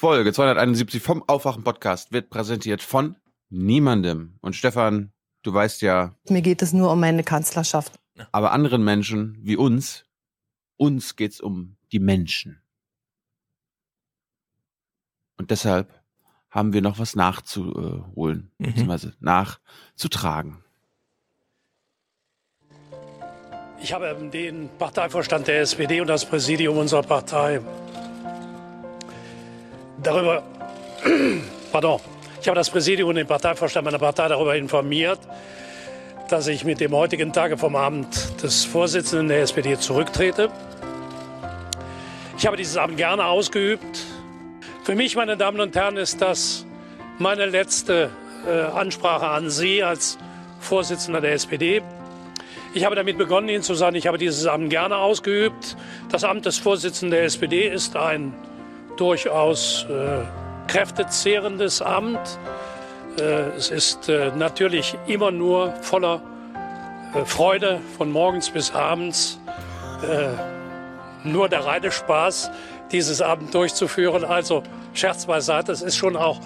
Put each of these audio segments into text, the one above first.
Folge 271 vom Aufwachen-Podcast wird präsentiert von niemandem. Und Stefan, du weißt ja. Mir geht es nur um meine Kanzlerschaft. Aber anderen Menschen wie uns, uns geht's um die Menschen. Und deshalb haben wir noch was nachzuholen, mhm. beziehungsweise nachzutragen. Ich habe den Parteivorstand der SPD und das Präsidium unserer Partei darüber, pardon, ich habe das Präsidium und den Parteivorstand meiner Partei darüber informiert, dass ich mit dem heutigen Tage vom Amt des Vorsitzenden der SPD zurücktrete. Ich habe dieses Amt gerne ausgeübt. Für mich, meine Damen und Herren, ist das meine letzte äh, Ansprache an Sie als Vorsitzender der SPD. Ich habe damit begonnen, Ihnen zu sagen, ich habe dieses Amt gerne ausgeübt. Das Amt des Vorsitzenden der SPD ist ein durchaus äh, kräftezehrendes Amt. Äh, es ist äh, natürlich immer nur voller äh, Freude von morgens bis abends. Äh, nur der reine Spaß, dieses Amt durchzuführen. Also Scherz beiseite, es ist schon auch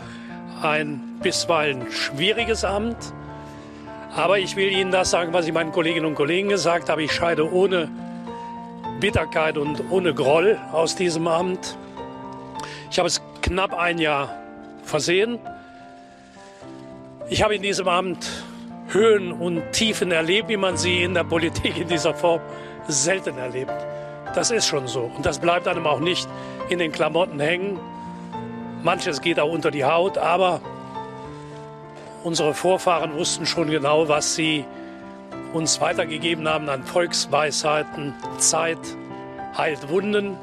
ein bisweilen schwieriges Amt. Aber ich will Ihnen das sagen, was ich meinen Kolleginnen und Kollegen gesagt habe. Ich scheide ohne Bitterkeit und ohne Groll aus diesem Amt. Ich habe es knapp ein Jahr versehen. Ich habe in diesem Amt Höhen und Tiefen erlebt, wie man sie in der Politik in dieser Form selten erlebt. Das ist schon so. Und das bleibt einem auch nicht in den Klamotten hängen. Manches geht auch unter die Haut, aber Unsere Vorfahren wussten schon genau, was sie uns weitergegeben haben an Volksweisheiten. Zeit heilt Wunden.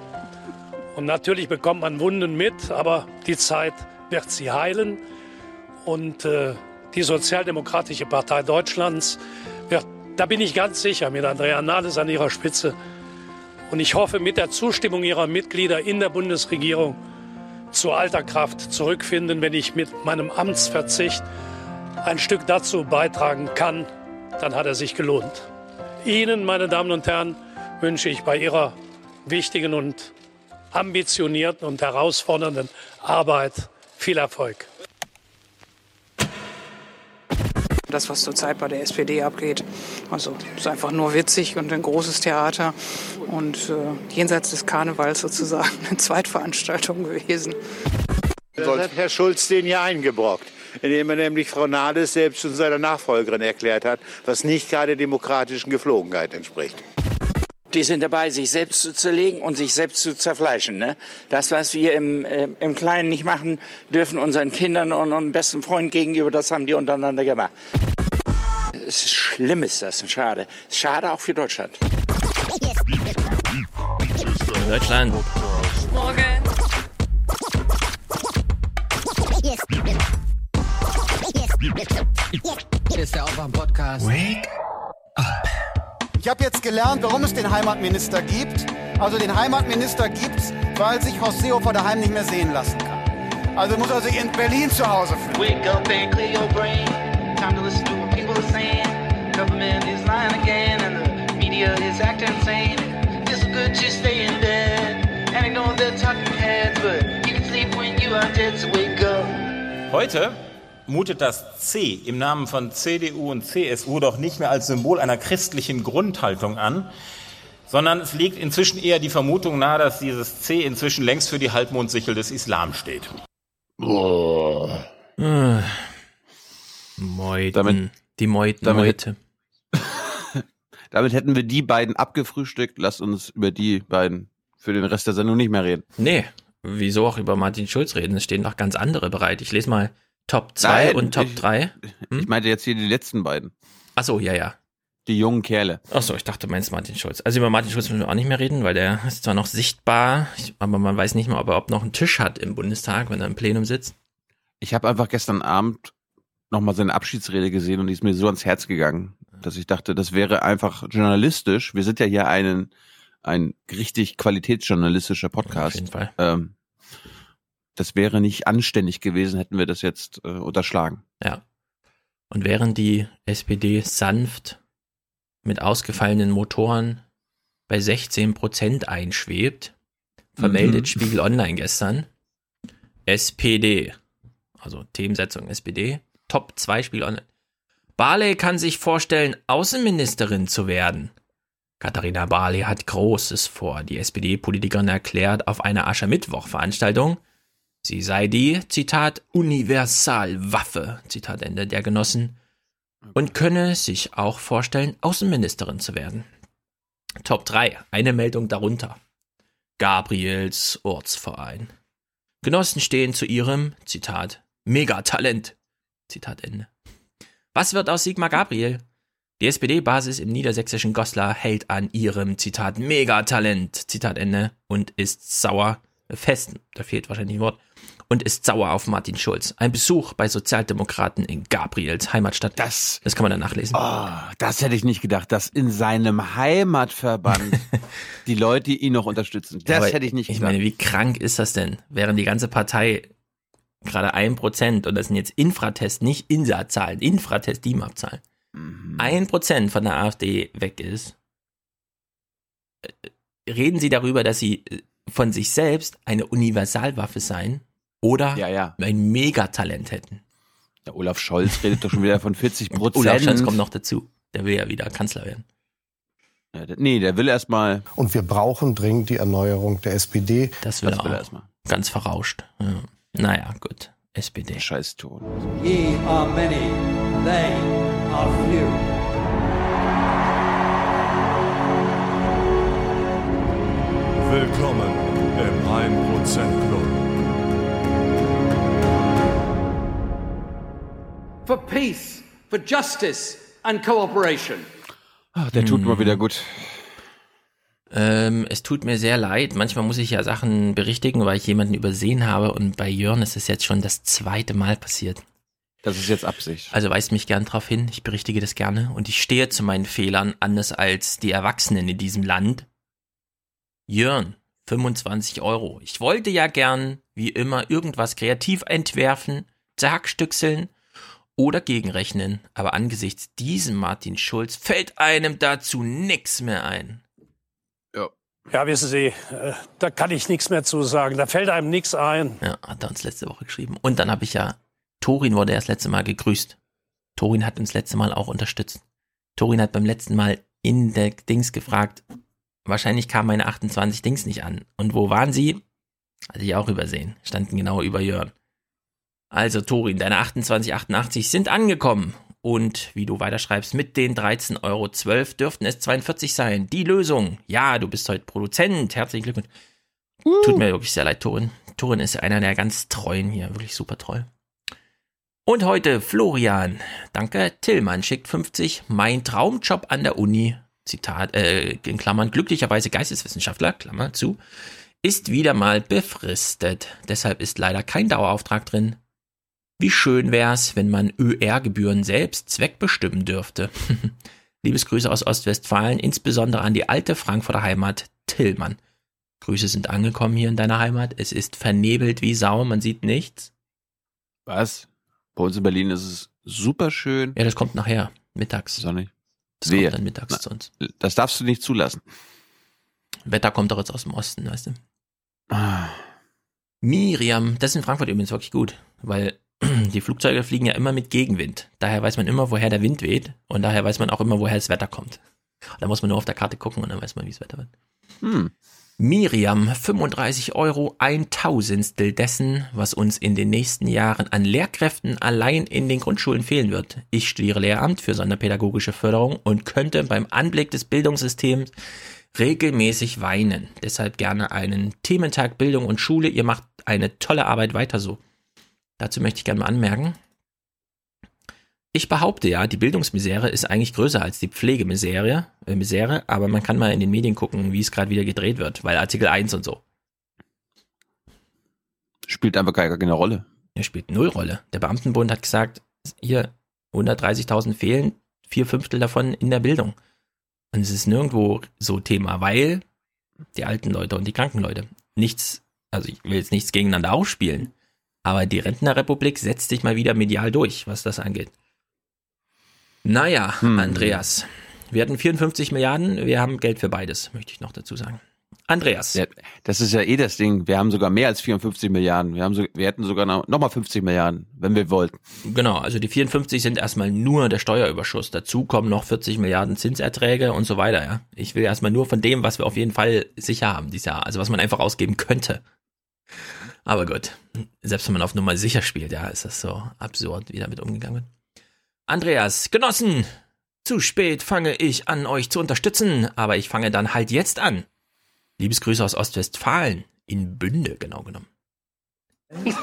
Und natürlich bekommt man Wunden mit, aber die Zeit wird sie heilen. Und äh, die Sozialdemokratische Partei Deutschlands wird, da bin ich ganz sicher, mit Andrea Nahles an ihrer Spitze und ich hoffe mit der Zustimmung ihrer Mitglieder in der Bundesregierung zu alter Kraft zurückfinden, wenn ich mit meinem Amtsverzicht ein Stück dazu beitragen kann, dann hat er sich gelohnt. Ihnen, meine Damen und Herren, wünsche ich bei Ihrer wichtigen und ambitionierten und herausfordernden Arbeit viel Erfolg. Das, was zurzeit bei der SPD abgeht, also ist einfach nur witzig und ein großes Theater und äh, jenseits des Karnevals sozusagen eine Zweitveranstaltung gewesen. Das hat Herr Schulz den ja eingebrockt indem er nämlich Frau Nahles selbst zu seiner Nachfolgerin erklärt hat, was nicht gerade demokratischen Geflogenheit entspricht. Die sind dabei, sich selbst zu zerlegen und sich selbst zu zerfleischen. Ne? Das, was wir im, äh, im Kleinen nicht machen dürfen, unseren Kindern und unseren besten Freunden gegenüber, das haben die untereinander gemacht. Es ist schlimm, ist das, schade. Schade auch für Deutschland. Deutschland. Morgen. Hier ist der Aufwand-Podcast. Wake up. Ich habe jetzt gelernt, warum es den Heimatminister gibt. Also den Heimatminister gibt es, weil sich Horst Seehofer daheim nicht mehr sehen lassen kann. Also muss er sich in Berlin zu Hause fühlen. Wake up and clear your brain. Time to listen to what people are saying. Government is lying again and the media is acting insane. It's good to stay in bed and ignore the talking heads, but you can sleep when you are dead, so wake up. Heute mutet das C im Namen von CDU und CSU doch nicht mehr als Symbol einer christlichen Grundhaltung an, sondern es liegt inzwischen eher die Vermutung nahe, dass dieses C inzwischen längst für die Halbmondsichel des Islam steht. Boah. Äh. Meuten. Damit, die Meuten, damit, Meute. damit hätten wir die beiden abgefrühstückt. Lasst uns über die beiden für den Rest der Sendung nicht mehr reden. Nee, wieso auch über Martin Schulz reden? Es stehen noch ganz andere bereit. Ich lese mal Top 2 und Top 3? Hm? Ich meinte jetzt hier die letzten beiden. Ach so, ja, ja. Die jungen Kerle. Ach so, ich dachte, du meinst Martin Schulz. Also über Martin Schulz müssen wir auch nicht mehr reden, weil der ist zwar noch sichtbar, aber man weiß nicht mal, ob er noch einen Tisch hat im Bundestag, wenn er im Plenum sitzt. Ich habe einfach gestern Abend nochmal seine Abschiedsrede gesehen und die ist mir so ans Herz gegangen, dass ich dachte, das wäre einfach journalistisch. Wir sind ja hier einen, ein richtig qualitätsjournalistischer Podcast. Auf jeden Fall. Ähm, das wäre nicht anständig gewesen, hätten wir das jetzt äh, unterschlagen. Ja. Und während die SPD sanft mit ausgefallenen Motoren bei 16 Prozent einschwebt, vermeldet mhm. Spiegel Online gestern, SPD. Also Themensetzung SPD. Top 2 Spiel online. Barley kann sich vorstellen, Außenministerin zu werden. Katharina Barley hat Großes vor. Die SPD-Politikerin erklärt auf einer Aschermittwoch-Veranstaltung, sie sei die, Zitat, Universalwaffe, Zitat Ende der Genossen, und könne sich auch vorstellen, Außenministerin zu werden. Top 3, eine Meldung darunter. Gabriels Ortsverein. Genossen stehen zu ihrem, Zitat, Megatalent. Zitat Ende. Was wird aus Sigmar Gabriel? Die SPD-Basis im niedersächsischen Goslar hält an ihrem, Zitat, Megatalent, Zitat Ende, und ist sauer, fest, da fehlt wahrscheinlich ein Wort, und ist sauer auf Martin Schulz. Ein Besuch bei Sozialdemokraten in Gabriels Heimatstadt. Das, das kann man dann nachlesen. Oh, das hätte ich nicht gedacht, dass in seinem Heimatverband die Leute ihn noch unterstützen. Das Aber hätte ich nicht gedacht. Ich meine, wie krank ist das denn? Während die ganze Partei gerade ein Prozent, und das sind jetzt Infratest, nicht INSA-Zahlen, Infratest, DIMAP-Zahlen, ein Prozent von der AfD weg ist, äh, reden sie darüber, dass sie äh, von sich selbst eine Universalwaffe seien oder ja, ja. ein Megatalent hätten. Der Olaf Scholz redet doch schon wieder von 40 Prozent. Olaf Scholz kommt noch dazu. Der will ja wieder Kanzler werden. Ja, der, nee, der will erstmal. Und wir brauchen dringend die Erneuerung der SPD. Das will, das will er erstmal. Ganz verrauscht. Ja. Naja, gut. SPD. Scheiß Ton. Ye are many, they are few. Willkommen im 1% Club. For peace, for justice and cooperation. Ach, der tut hm. mal wieder gut. Ähm, es tut mir sehr leid. Manchmal muss ich ja Sachen berichtigen, weil ich jemanden übersehen habe. Und bei Jörn ist es jetzt schon das zweite Mal passiert. Das ist jetzt Absicht. Also weist mich gern darauf hin. Ich berichtige das gerne. Und ich stehe zu meinen Fehlern, anders als die Erwachsenen in diesem Land. Jörn, 25 Euro. Ich wollte ja gern, wie immer, irgendwas kreativ entwerfen, zerhackstückseln oder gegenrechnen. Aber angesichts diesem Martin Schulz fällt einem dazu nix mehr ein. Ja, wissen Sie, äh, da kann ich nichts mehr zu sagen. Da fällt einem nichts ein. Ja, hat er uns letzte Woche geschrieben. Und dann habe ich ja, Torin wurde erst letzte Mal gegrüßt. Torin hat uns letzte Mal auch unterstützt. Torin hat beim letzten Mal in der Dings gefragt, wahrscheinlich kamen meine 28 Dings nicht an. Und wo waren sie? Hatte ich auch übersehen. Standen genau über Jörn. Also Torin, deine 2888 sind angekommen. Und wie du weiterschreibst, mit den 13,12 Euro dürften es 42 sein. Die Lösung. Ja, du bist heute Produzent. Herzlichen Glückwunsch. Uh. Tut mir wirklich sehr leid, Torin. Torin ist einer der ganz treuen hier. Wirklich super treu. Und heute Florian. Danke. Tillmann schickt 50. Mein Traumjob an der Uni. Zitat, äh, in Klammern, glücklicherweise Geisteswissenschaftler, Klammer zu, ist wieder mal befristet. Deshalb ist leider kein Dauerauftrag drin. Wie schön wär's, wenn man ÖR-Gebühren selbst zweckbestimmen dürfte. Liebesgrüße aus Ostwestfalen, insbesondere an die alte Frankfurter Heimat Tillmann. Grüße sind angekommen hier in deiner Heimat. Es ist vernebelt wie Sau, man sieht nichts. Was? Bei uns in Berlin ist es super schön. Ja, das kommt nachher, mittags. Sonnig. Das Wehe. kommt dann mittags Na, zu uns. Das darfst du nicht zulassen. Wetter kommt doch jetzt aus dem Osten, weißt du. Ah. Miriam, das ist in Frankfurt übrigens wirklich gut, weil die Flugzeuge fliegen ja immer mit Gegenwind. Daher weiß man immer, woher der Wind weht und daher weiß man auch immer, woher das Wetter kommt. Da muss man nur auf der Karte gucken und dann weiß man, wie das Wetter wird. Hm. Miriam, 35 Euro, ein Tausendstel dessen, was uns in den nächsten Jahren an Lehrkräften allein in den Grundschulen fehlen wird. Ich studiere Lehramt für sonderpädagogische Förderung und könnte beim Anblick des Bildungssystems regelmäßig weinen. Deshalb gerne einen Thementag Bildung und Schule. Ihr macht eine tolle Arbeit weiter so. Dazu möchte ich gerne mal anmerken. Ich behaupte ja, die Bildungsmisere ist eigentlich größer als die Pflegemisere, äh, Misere, aber man kann mal in den Medien gucken, wie es gerade wieder gedreht wird, weil Artikel 1 und so. Spielt einfach gar keine Rolle. Er spielt null Rolle. Der Beamtenbund hat gesagt, hier 130.000 fehlen, vier Fünftel davon in der Bildung. Und es ist nirgendwo so Thema, weil die alten Leute und die kranken Leute nichts, also ich will jetzt nichts gegeneinander ausspielen, aber die Rentnerrepublik setzt sich mal wieder medial durch, was das angeht. Naja, hm. Andreas, wir hatten 54 Milliarden, wir haben Geld für beides, möchte ich noch dazu sagen. Andreas. Ja, das ist ja eh das Ding. Wir haben sogar mehr als 54 Milliarden. Wir haben so, wir hätten sogar noch, noch mal 50 Milliarden, wenn wir wollten. Genau, also die 54 sind erstmal nur der Steuerüberschuss. Dazu kommen noch 40 Milliarden Zinserträge und so weiter, ja. Ich will erstmal nur von dem, was wir auf jeden Fall sicher haben dieses Jahr, also was man einfach ausgeben könnte. Aber gut, selbst wenn man auf Nummer sicher spielt, ja, ist das so absurd, wie damit umgegangen wird. Andreas, Genossen, zu spät fange ich an, euch zu unterstützen, aber ich fange dann halt jetzt an. Liebesgrüße aus Ostwestfalen, in Bünde genau genommen.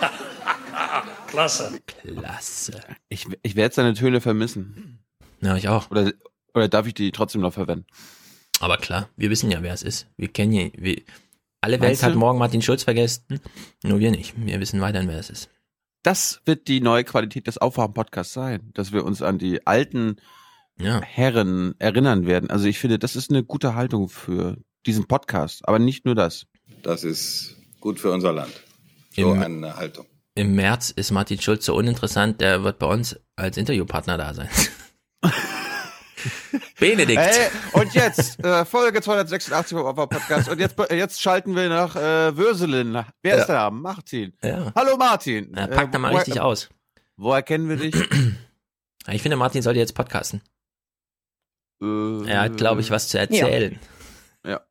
Klasse. Klasse. Ich, ich werde seine Töne vermissen. Ja, ich auch. Oder, oder darf ich die trotzdem noch verwenden? Aber klar, wir wissen ja, wer es ist. Wir kennen ja, wir, alle Welt Meinst hat du? morgen Martin Schulz vergessen, nur wir nicht. Wir wissen weiterhin, wer es ist. Das wird die neue Qualität des Aufwachen-Podcasts sein, dass wir uns an die alten Ja. Herren erinnern werden. Also ich finde, das ist eine gute Haltung für diesen Podcast. Aber nicht nur das. Das ist gut für unser Land. So Im- eine Haltung. Im März ist Martin Schulz so uninteressant, der wird bei uns als Interviewpartner da sein. Benedikt. Hey, und jetzt äh, Folge 286 vom Aufwachen-Podcast. Und jetzt, jetzt schalten wir nach äh, Würselen. Wer ist da? Martin. Ja. Hallo Martin. Ja, pack da mal woher- richtig aus. Woher kennen wir dich? Ich finde, Martin sollte jetzt podcasten. Äh, Er hat, glaube ich, was zu erzählen. Ja.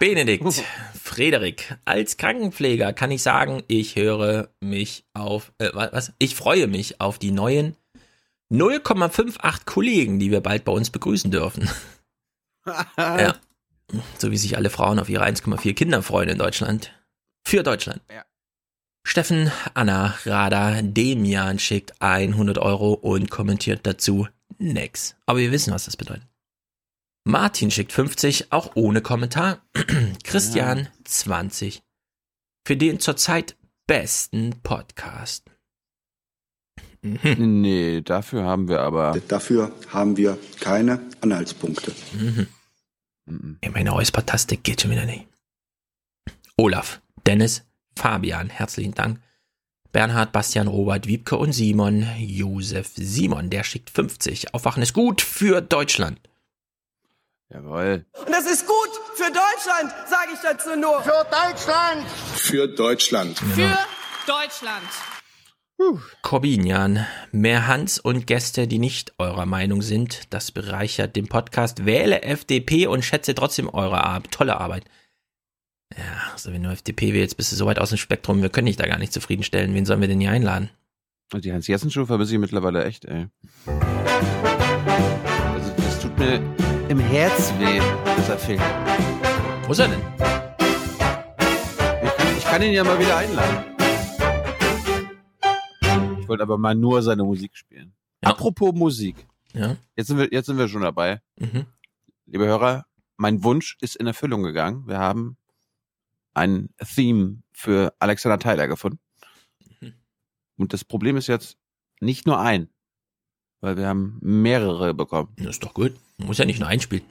Benedikt, Frederik, als Krankenpfleger kann ich sagen, ich höre mich auf, äh, wa- was? Ich freue mich auf die neuen 0,58 Kollegen, die wir bald bei uns begrüßen dürfen. ja. So wie sich alle Frauen auf ihre 1,4 Kinder freuen in Deutschland. Für Deutschland. Ja. Steffen, Anna, Rada, Demian schickt 100 Euro und kommentiert dazu nix. Aber wir wissen, was das bedeutet. Martin schickt 50, auch ohne Kommentar. Christian 20. Für den zurzeit besten Podcast. Mhm. Nee, dafür haben wir aber. Dafür haben wir keine Anhaltspunkte. Mhm. Mhm. Ja, meine Räuspertaste geht schon wieder nicht. Olaf, Dennis, Fabian, herzlichen Dank. Bernhard, Bastian, Robert, Wiebke und Simon. Josef Simon, der schickt 50. Aufwachen ist gut für Deutschland. Jawohl. Und das ist gut für Deutschland, sage ich dazu nur. Für Deutschland. Für Deutschland. Für Deutschland. Corbinian, mehr Hans und Gäste, die nicht eurer Meinung sind, das bereichert den Podcast. Wähle FDP und schätze trotzdem eure Arbeit. Tolle Arbeit. Ja, also wenn du FDP wählst, bist du so weit aus dem Spektrum, wir können dich da gar nicht zufriedenstellen. Wen sollen wir denn hier einladen? Und die Hans-Jessen-Show vermisse ich mittlerweile echt, ey. Also, das tut mir im Herz weh, dass er fehlt. Wo ist er denn? Ich, ich kann ihn ja mal wieder einladen. Ich wollte aber mal nur seine Musik spielen. Apropos Musik. Ja. Jetzt sind wir, jetzt sind wir schon dabei. Mhm. Liebe Hörer, mein Wunsch ist in Erfüllung gegangen. Wir haben ein Theme für Alexander Tyler gefunden. Mhm. Und das Problem ist jetzt nicht nur ein, weil wir haben mehrere bekommen. Das ist doch gut. Muss ja nicht nur einspielen.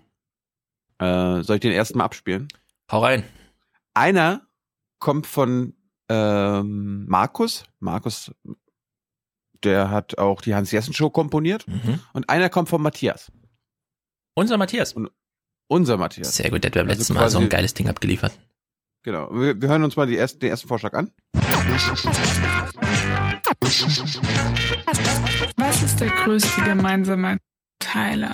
Äh, soll ich den ersten mal abspielen? Hau rein. Einer kommt von ähm, Markus. Markus, der hat auch die Hans-Jessen-Show komponiert. Mhm. Und einer kommt von Matthias. Unser Matthias. Und unser Matthias. Sehr gut, der hat beim Also letzten Mal so ein geiles Ding abgeliefert. Genau. Wir, wir hören uns mal die ersten, den ersten Vorschlag an. Was ist der größte gemeinsame Teiler?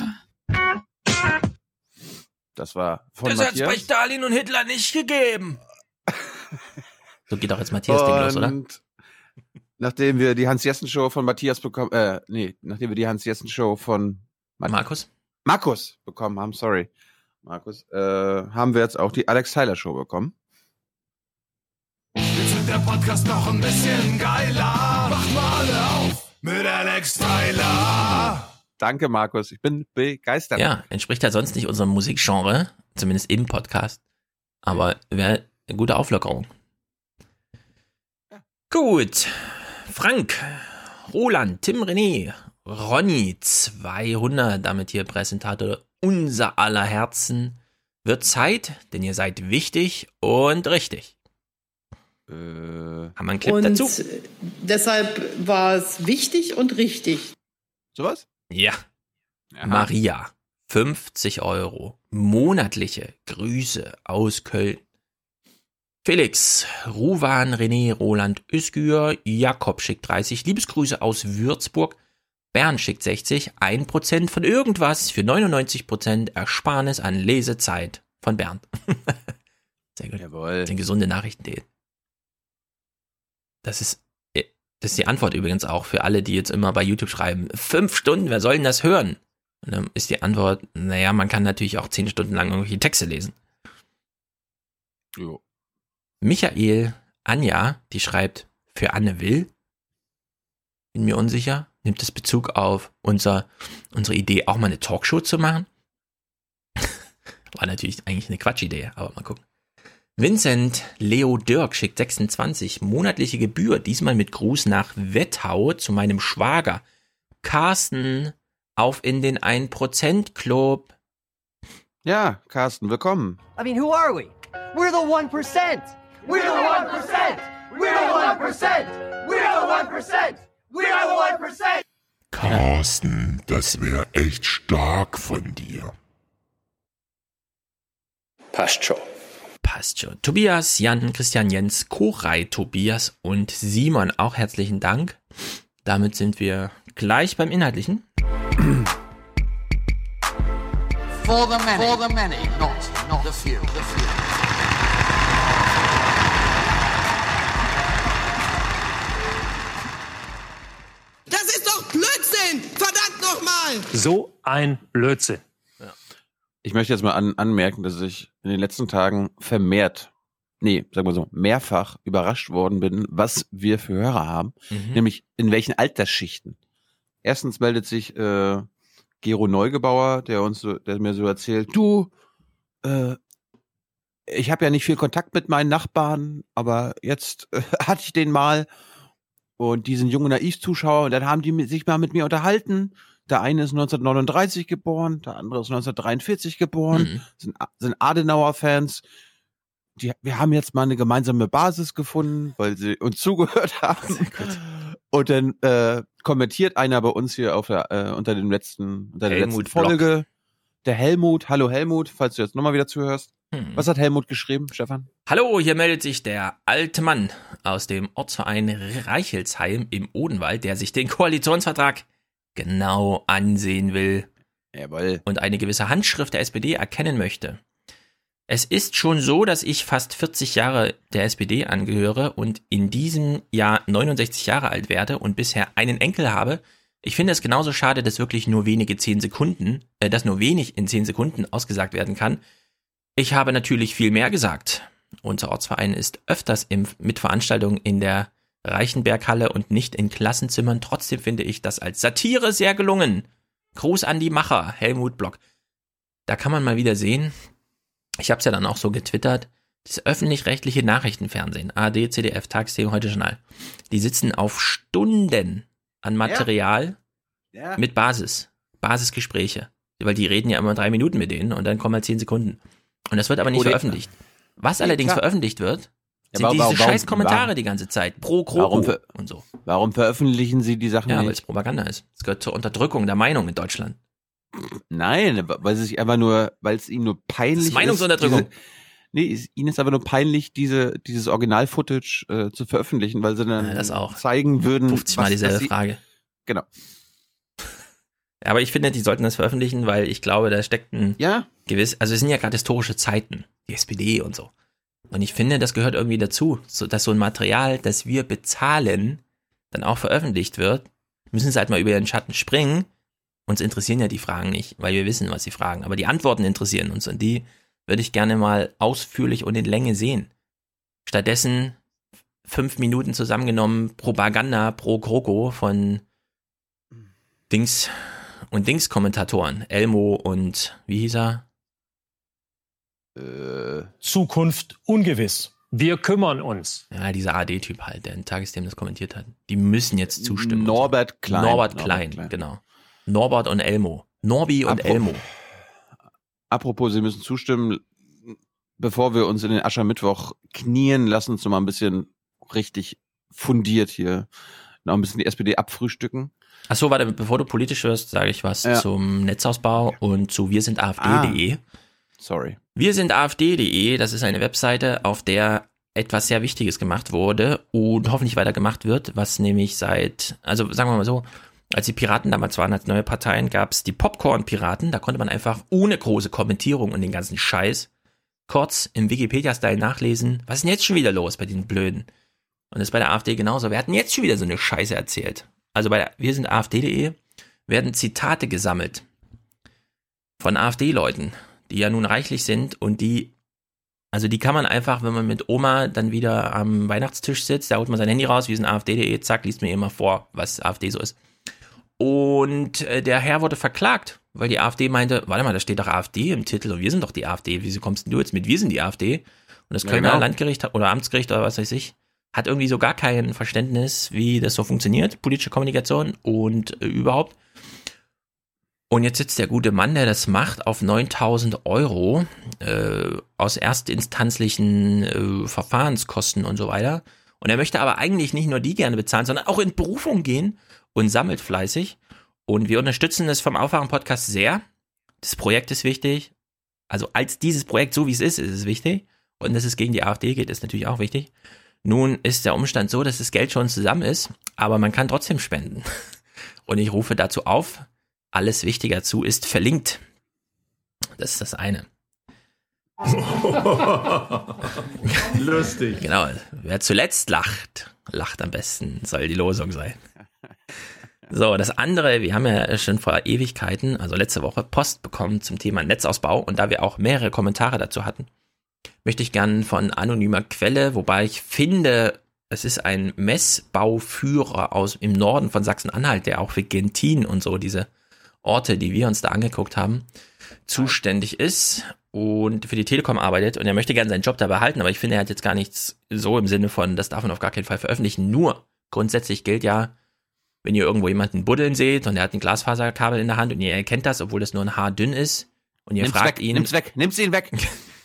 Das war von Das hat's bei Matthias. Stalin und Hitler nicht gegeben. So geht auch jetzt Matthias Ding los, oder? Nachdem wir die Hans-Jessen-Show von Matthias bekommen, äh, nee, nachdem wir die Hans-Jessen-Show von Matt- Markus? Markus bekommen haben, sorry. Markus, äh, haben wir jetzt auch die Alex Tyler Show bekommen. Jetzt wird der Podcast noch ein bisschen geiler. Macht mal alle auf mit Alex Tyler. Danke, Markus. Ich bin begeistert. Ja, entspricht ja sonst nicht unserem Musikgenre, zumindest im Podcast. Aber wäre eine gute Auflockerung. Gut. Frank, Roland, Tim René, Ronny, 200, damit hier Präsentator unser aller Herzen. Wird Zeit, denn ihr seid wichtig und richtig. Äh, Haben wir einen Clip und dazu? deshalb war es wichtig und richtig. Sowas? Ja. Aha. Maria, 50 Euro. Monatliche Grüße aus Köln. Felix, Ruwan, René, Roland, Üskür, Jakob schickt 30, Liebesgrüße aus Würzburg, Bernd schickt 60, 1% von irgendwas für 99% Ersparnis an Lesezeit von Bernd. Sehr gut. Jawohl. Den gesunde Nachrichten.de. Das ist, äh, das ist die Antwort übrigens auch für alle, die jetzt immer bei YouTube schreiben, fünf Stunden, wer soll denn das hören? Und dann ist die Antwort, naja, man kann natürlich auch zehn Stunden lang irgendwelche Texte lesen. Jo. Michael Anja, die schreibt für Anne Will. Bin mir unsicher. Nimmt es Bezug auf unser, unsere Idee, auch mal eine Talkshow zu machen? War natürlich eigentlich eine Quatschidee, aber mal gucken. Vincent Leo Dirk schickt 26 monatliche Gebühr, diesmal mit Gruß nach Wettau zu meinem Schwager. Carsten, auf in den 1% Club. Ja, Carsten, willkommen. I mean, who are we? We're the 1%. We're the 1%. We're the 1%. We're the 1%. We're the 1%. Carsten, das wäre echt stark von dir. Passt schon. Passt schon. Tobias, Jan, Christian, Jens, Koray, Tobias und Simon, auch herzlichen Dank. Damit sind wir gleich beim Inhaltlichen. For the many, for the many, not, not the few, the few. Das ist doch Blödsinn! Verdammt nochmal! So ein Blödsinn. Ich möchte jetzt mal an, anmerken, dass ich in den letzten Tagen vermehrt, nee, sagen wir so, mehrfach überrascht worden bin, was wir für Hörer haben, Mhm. nämlich in welchen Altersschichten. Erstens meldet sich äh, Gero Neugebauer, der uns so, der mir so erzählt, du, äh, ich habe ja nicht viel Kontakt mit meinen Nachbarn, aber jetzt äh, hatte ich den mal und die sind junge Naiv-Zuschauer und dann haben die mit- sich mal mit mir unterhalten. Der eine ist 1939 geboren, der andere ist 1943 geboren, Mhm. sind, sind Adenauer-Fans. Die, wir haben jetzt mal eine gemeinsame Basis gefunden, weil sie uns zugehört haben. Und dann äh, kommentiert einer bei uns hier auf der, äh, unter dem letzten, unter der Helmut letzten Folge. Der Helmut, hallo Helmut, falls du jetzt nochmal wieder zuhörst. Hm. Was hat Helmut geschrieben, Stefan? Hallo, hier meldet sich der alte Mann aus dem Ortsverein Reichelsheim im Odenwald, der sich den Koalitionsvertrag genau ansehen will Jawohl. und eine gewisse Handschrift der SPD erkennen möchte. Es ist schon so, dass ich fast 40 Jahre der SPD angehöre und in diesem Jahr 69 Jahre alt werde und bisher einen Enkel habe. Ich finde es genauso schade, dass wirklich nur wenige 10 Sekunden, äh, dass nur wenig in 10 Sekunden ausgesagt werden kann. Ich habe natürlich viel mehr gesagt. Unser Ortsverein ist öfters mit Veranstaltungen in der Reichenberghalle und nicht in Klassenzimmern. Trotzdem finde ich das als Satire sehr gelungen. Gruß an die Macher, Helmut Block. Da kann man mal wieder sehen, ich habe es ja dann auch so getwittert, das öffentlich-rechtliche Nachrichtenfernsehen, AD, CDF, Tagesthemen, Heute Journal, die sitzen auf Stunden an Material Ja. mit Basis, Basisgespräche. Weil die reden ja immer drei Minuten mit denen und dann kommen halt zehn Sekunden. Und das wird aber nicht Oder- veröffentlicht. Was Ja, allerdings klar. veröffentlicht wird, Ja, sind warum- diese warum- scheiß Kommentare warum- die ganze Zeit. Pro Kroko Warum und so. Warum veröffentlichen sie die Sachen Ja, weil nicht? es Propaganda ist. Es gehört zur Unterdrückung der Meinung in Deutschland. Nein, weil sie sich einfach nur, weil es ihnen nur peinlich ist Meinungsunterdrückung. Diese, nee, ist, ihnen ist aber nur peinlich, diese, dieses Original-Footage äh, zu veröffentlichen, weil sie dann Ja, das auch. zeigen würden. 50 Mal dieselbe Frage. Genau. Aber ich finde, die sollten das veröffentlichen, weil ich glaube, da steckt ein Ja, gewiss, also es sind ja gerade historische Zeiten, die SPD und so. Und ich finde, das gehört irgendwie dazu, so, dass so ein Material, das wir bezahlen, dann auch veröffentlicht wird. Müssen sie halt mal über den Schatten springen. Uns interessieren ja die Fragen nicht, weil wir wissen, was sie fragen. Aber die Antworten interessieren uns und die würde ich gerne mal ausführlich und in Länge sehen. Stattdessen fünf Minuten zusammengenommen Propaganda pro Kroko von Dings und Dings-Kommentatoren. Elmo und wie hieß er? äh, Zukunft ungewiss. Wir kümmern uns. Ja, dieser AD-Typ halt, der in Tagesthemen das kommentiert hat. Die müssen jetzt zustimmen. Norbert Klein. Norbert, Norbert Klein, Klein. genau. Norbert und Elmo. Norbi und Apro- Elmo. Apropos, Sie müssen zustimmen, bevor wir uns in den Aschermittwoch knien, lassen uns noch mal ein bisschen richtig fundiert hier noch ein bisschen die SPD abfrühstücken. Ach so, warte, bevor du politisch wirst, sage ich was Ja. zum Netzausbau und zu wir sind AfD.de. Sorry. Wir sind AfD.de, das ist eine Webseite, auf der etwas sehr Wichtiges gemacht wurde und hoffentlich weiter gemacht wird, was nämlich seit, also sagen wir mal so, als die Piraten damals waren, als neue Parteien, gab es die Popcorn-Piraten, da konnte man einfach ohne große Kommentierung und den ganzen Scheiß kurz im Wikipedia-Style nachlesen, was ist denn jetzt schon wieder los bei den Blöden? Und das ist bei der AfD genauso. Wir hatten jetzt schon wieder so eine Scheiße erzählt. Also bei der, wir sind AfD.de werden Zitate gesammelt von AfD-Leuten, die ja nun reichlich sind und die, also die kann man einfach, wenn man mit Oma dann wieder am Weihnachtstisch sitzt, da holt man sein Handy raus, wir sind AfD.de, zack, liest mir immer vor, was AfD so ist. Und äh, der Herr wurde verklagt, weil die AfD meinte, warte mal, da steht doch AfD im Titel und wir sind doch die AfD. Wieso kommst denn du jetzt mit, wir sind die AfD? Und das Ja, Kölner genau. Landgericht oder Amtsgericht oder was weiß ich, hat irgendwie so gar kein Verständnis, wie das so funktioniert, politische Kommunikation und äh, überhaupt. Und jetzt sitzt der gute Mann, der das macht, auf 9000 Euro äh, aus erstinstanzlichen äh, Verfahrenskosten und so weiter. Und er möchte aber eigentlich nicht nur die gerne bezahlen, sondern auch in Berufung gehen und sammelt fleißig. Und wir unterstützen es vom Aufwachen-Podcast sehr. Das Projekt ist wichtig. Also als dieses Projekt so wie es ist, ist es wichtig. Und dass es gegen die AfD geht, ist natürlich auch wichtig. Nun ist der Umstand so, dass das Geld schon zusammen ist, aber man kann trotzdem spenden. Und ich rufe dazu auf, alles Wichtige dazu ist verlinkt. Das ist das eine. Lustig. Genau. Wer zuletzt lacht, lacht am besten, soll die Losung sein. So, das andere, wir haben ja schon vor Ewigkeiten, also letzte Woche, Post bekommen zum Thema Netzausbau und da wir auch mehrere Kommentare dazu hatten, möchte ich gern von anonymer Quelle, wobei ich finde, es ist ein Messbauführer aus im Norden von Sachsen-Anhalt, der auch für Gentin und so diese Orte, die wir uns da angeguckt haben, zuständig ist und für die Telekom arbeitet und er möchte gerne seinen Job da behalten, aber ich finde, er hat jetzt gar nichts so im Sinne von, das darf man auf gar keinen Fall veröffentlichen. Nur grundsätzlich gilt ja, wenn ihr irgendwo jemanden buddeln seht und er hat ein Glasfaserkabel in der Hand und ihr erkennt das, obwohl das nur ein Haar dünn ist und ihr Nimm's fragt weg, ihn, nimm's weg, nimm's ihn weg.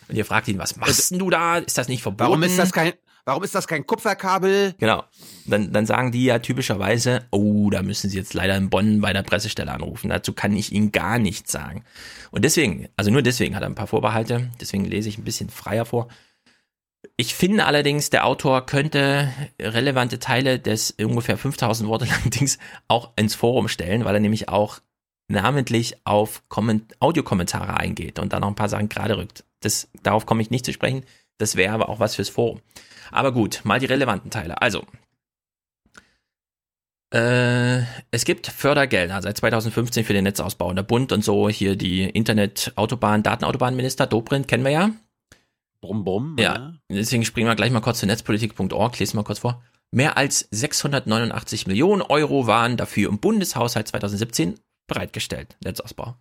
und ihr fragt ihn, was machst denn du da? Ist das nicht verboten? Warum ist das kein, warum ist das kein Kupferkabel? Genau. Dann, dann sagen die ja typischerweise, oh, da müssen sie jetzt leider in Bonn bei der Pressestelle anrufen. Dazu kann ich Ihnen gar nichts sagen. Und deswegen, also nur deswegen hat er ein paar Vorbehalte, deswegen lese ich ein bisschen freier vor. Ich finde allerdings, der Autor könnte relevante Teile des ungefähr 5000 Worte langen Dings auch ins Forum stellen, weil er nämlich auch namentlich auf Komment Audiokommentare eingeht und dann noch ein paar Sachen gerade rückt. Das, darauf komme ich nicht zu sprechen. Das wäre aber auch was fürs Forum. Aber gut, mal die relevanten Teile. Also, äh, es gibt Fördergelder seit 2015 für den Netzausbau. Der Bund und so, hier die Internet-Autobahn, Datenautobahnminister, Dobrindt, kennen wir ja. Brumm, brumm. Ja, deswegen springen wir gleich mal kurz zu netzpolitik.org, lesen wir kurz vor. Mehr als 689 Millionen Euro waren dafür im Bundeshaushalt 2017 bereitgestellt, Netzausbau.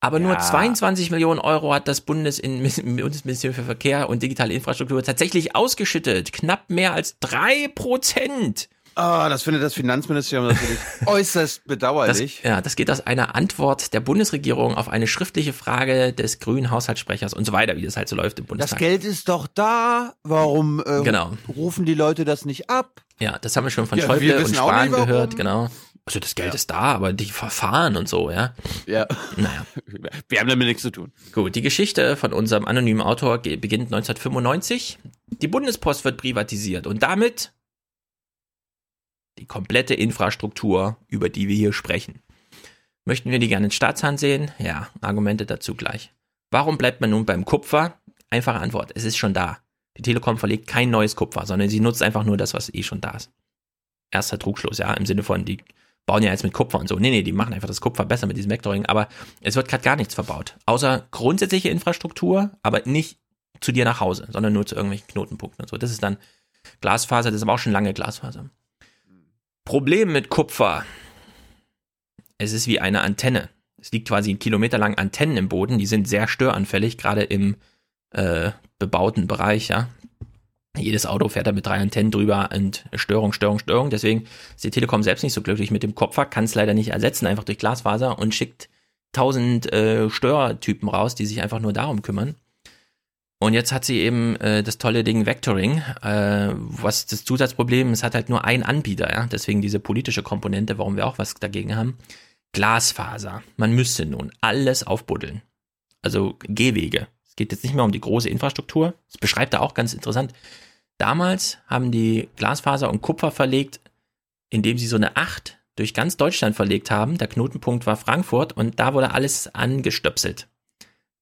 Aber nur Ja. 22 Millionen Euro hat das Bundesministerium für Verkehr und digitale Infrastruktur tatsächlich ausgeschüttet. Knapp mehr als drei Prozent. Ah, das findet das Finanzministerium natürlich äußerst Das, bedauerlich. ja, das geht aus einer Antwort der Bundesregierung auf eine schriftliche Frage des grünen Haushaltssprechers und so weiter, wie das halt so läuft im Das Bundestag. Geld ist doch da. Warum äh, Genau. rufen die Leute das nicht ab? Ja, das haben wir schon von Ja, Schäuble und Spahn nicht, gehört, genau. Also das Geld ist da, aber die Verfahren und so, ja. Ja. Naja. Wir haben damit nichts zu tun. Gut, die Geschichte von unserem anonymen Autor beginnt 1995. Die Bundespost wird privatisiert und damit die komplette Infrastruktur, über die wir hier sprechen. Möchten wir die gerne in Staatshand sehen? Ja, Argumente dazu gleich. Warum bleibt man nun beim Kupfer? Einfache Antwort, es ist schon da. Die Telekom verlegt kein neues Kupfer, sondern sie nutzt einfach nur das, was eh schon da ist. Erster Trugschluss, ja, im Sinne von, die bauen ja jetzt mit Kupfer und so. Nee, nee, die machen einfach das Kupfer besser mit diesem Vectoring, aber es wird gerade gar nichts verbaut. Außer grundsätzliche Infrastruktur, aber nicht zu dir nach Hause, sondern nur zu irgendwelchen Knotenpunkten und so. Das ist dann Glasfaser, das ist aber auch schon lange Glasfaser. Problem mit Kupfer. Es ist wie eine Antenne. Es liegt quasi kilometerlang Antennen im Boden, die sind sehr störanfällig, gerade im äh, bebauten Bereich, ja. Jedes Auto fährt da mit drei Antennen drüber und Störung, Störung, Störung. Deswegen ist die Telekom selbst nicht so glücklich mit dem Kupfer, kann es leider nicht ersetzen, einfach durch Glasfaser und schickt tausend äh, Störtypen raus, die sich einfach nur darum kümmern. Und jetzt hat sie eben äh, das tolle Ding Vectoring, äh, was das Zusatzproblem, es hat halt nur ein Anbieter, ja, deswegen diese politische Komponente, warum wir auch was dagegen haben. Glasfaser. Man müsste nun alles aufbuddeln. Also Gehwege. Es geht jetzt nicht mehr um die große Infrastruktur. Das beschreibt er auch ganz interessant. Damals haben die Glasfaser und Kupfer verlegt, indem sie so eine Acht durch ganz Deutschland verlegt haben. Der Knotenpunkt war Frankfurt und da wurde alles angestöpselt.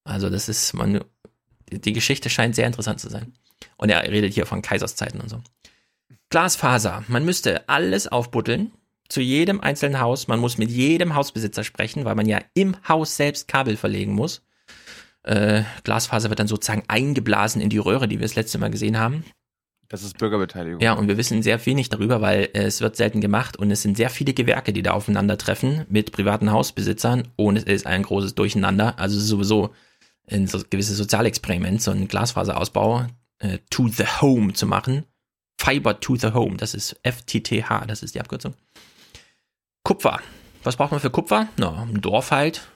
Also das ist, man, die Geschichte scheint sehr interessant zu sein. Und er redet hier von Kaiserszeiten und so. Glasfaser. Man müsste alles aufbuddeln. Zu jedem einzelnen Haus. Man muss mit jedem Hausbesitzer sprechen, weil man ja im Haus selbst Kabel verlegen muss. Äh, Glasfaser wird dann sozusagen eingeblasen in die Röhre, die wir das letzte Mal gesehen haben. Das ist Bürgerbeteiligung. Ja, und wir wissen sehr wenig darüber, weil äh, es wird selten gemacht und es sind sehr viele Gewerke, die da aufeinandertreffen mit privaten Hausbesitzern und es ist ein großes Durcheinander. Also sowieso ein so gewisses Sozialexperiment, so einen Glasfaserausbau äh, to the home zu machen. Fiber to the home, das ist FTTH, das ist die Abkürzung. Kupfer. Was braucht man für Kupfer? Na, ein Dorf halt,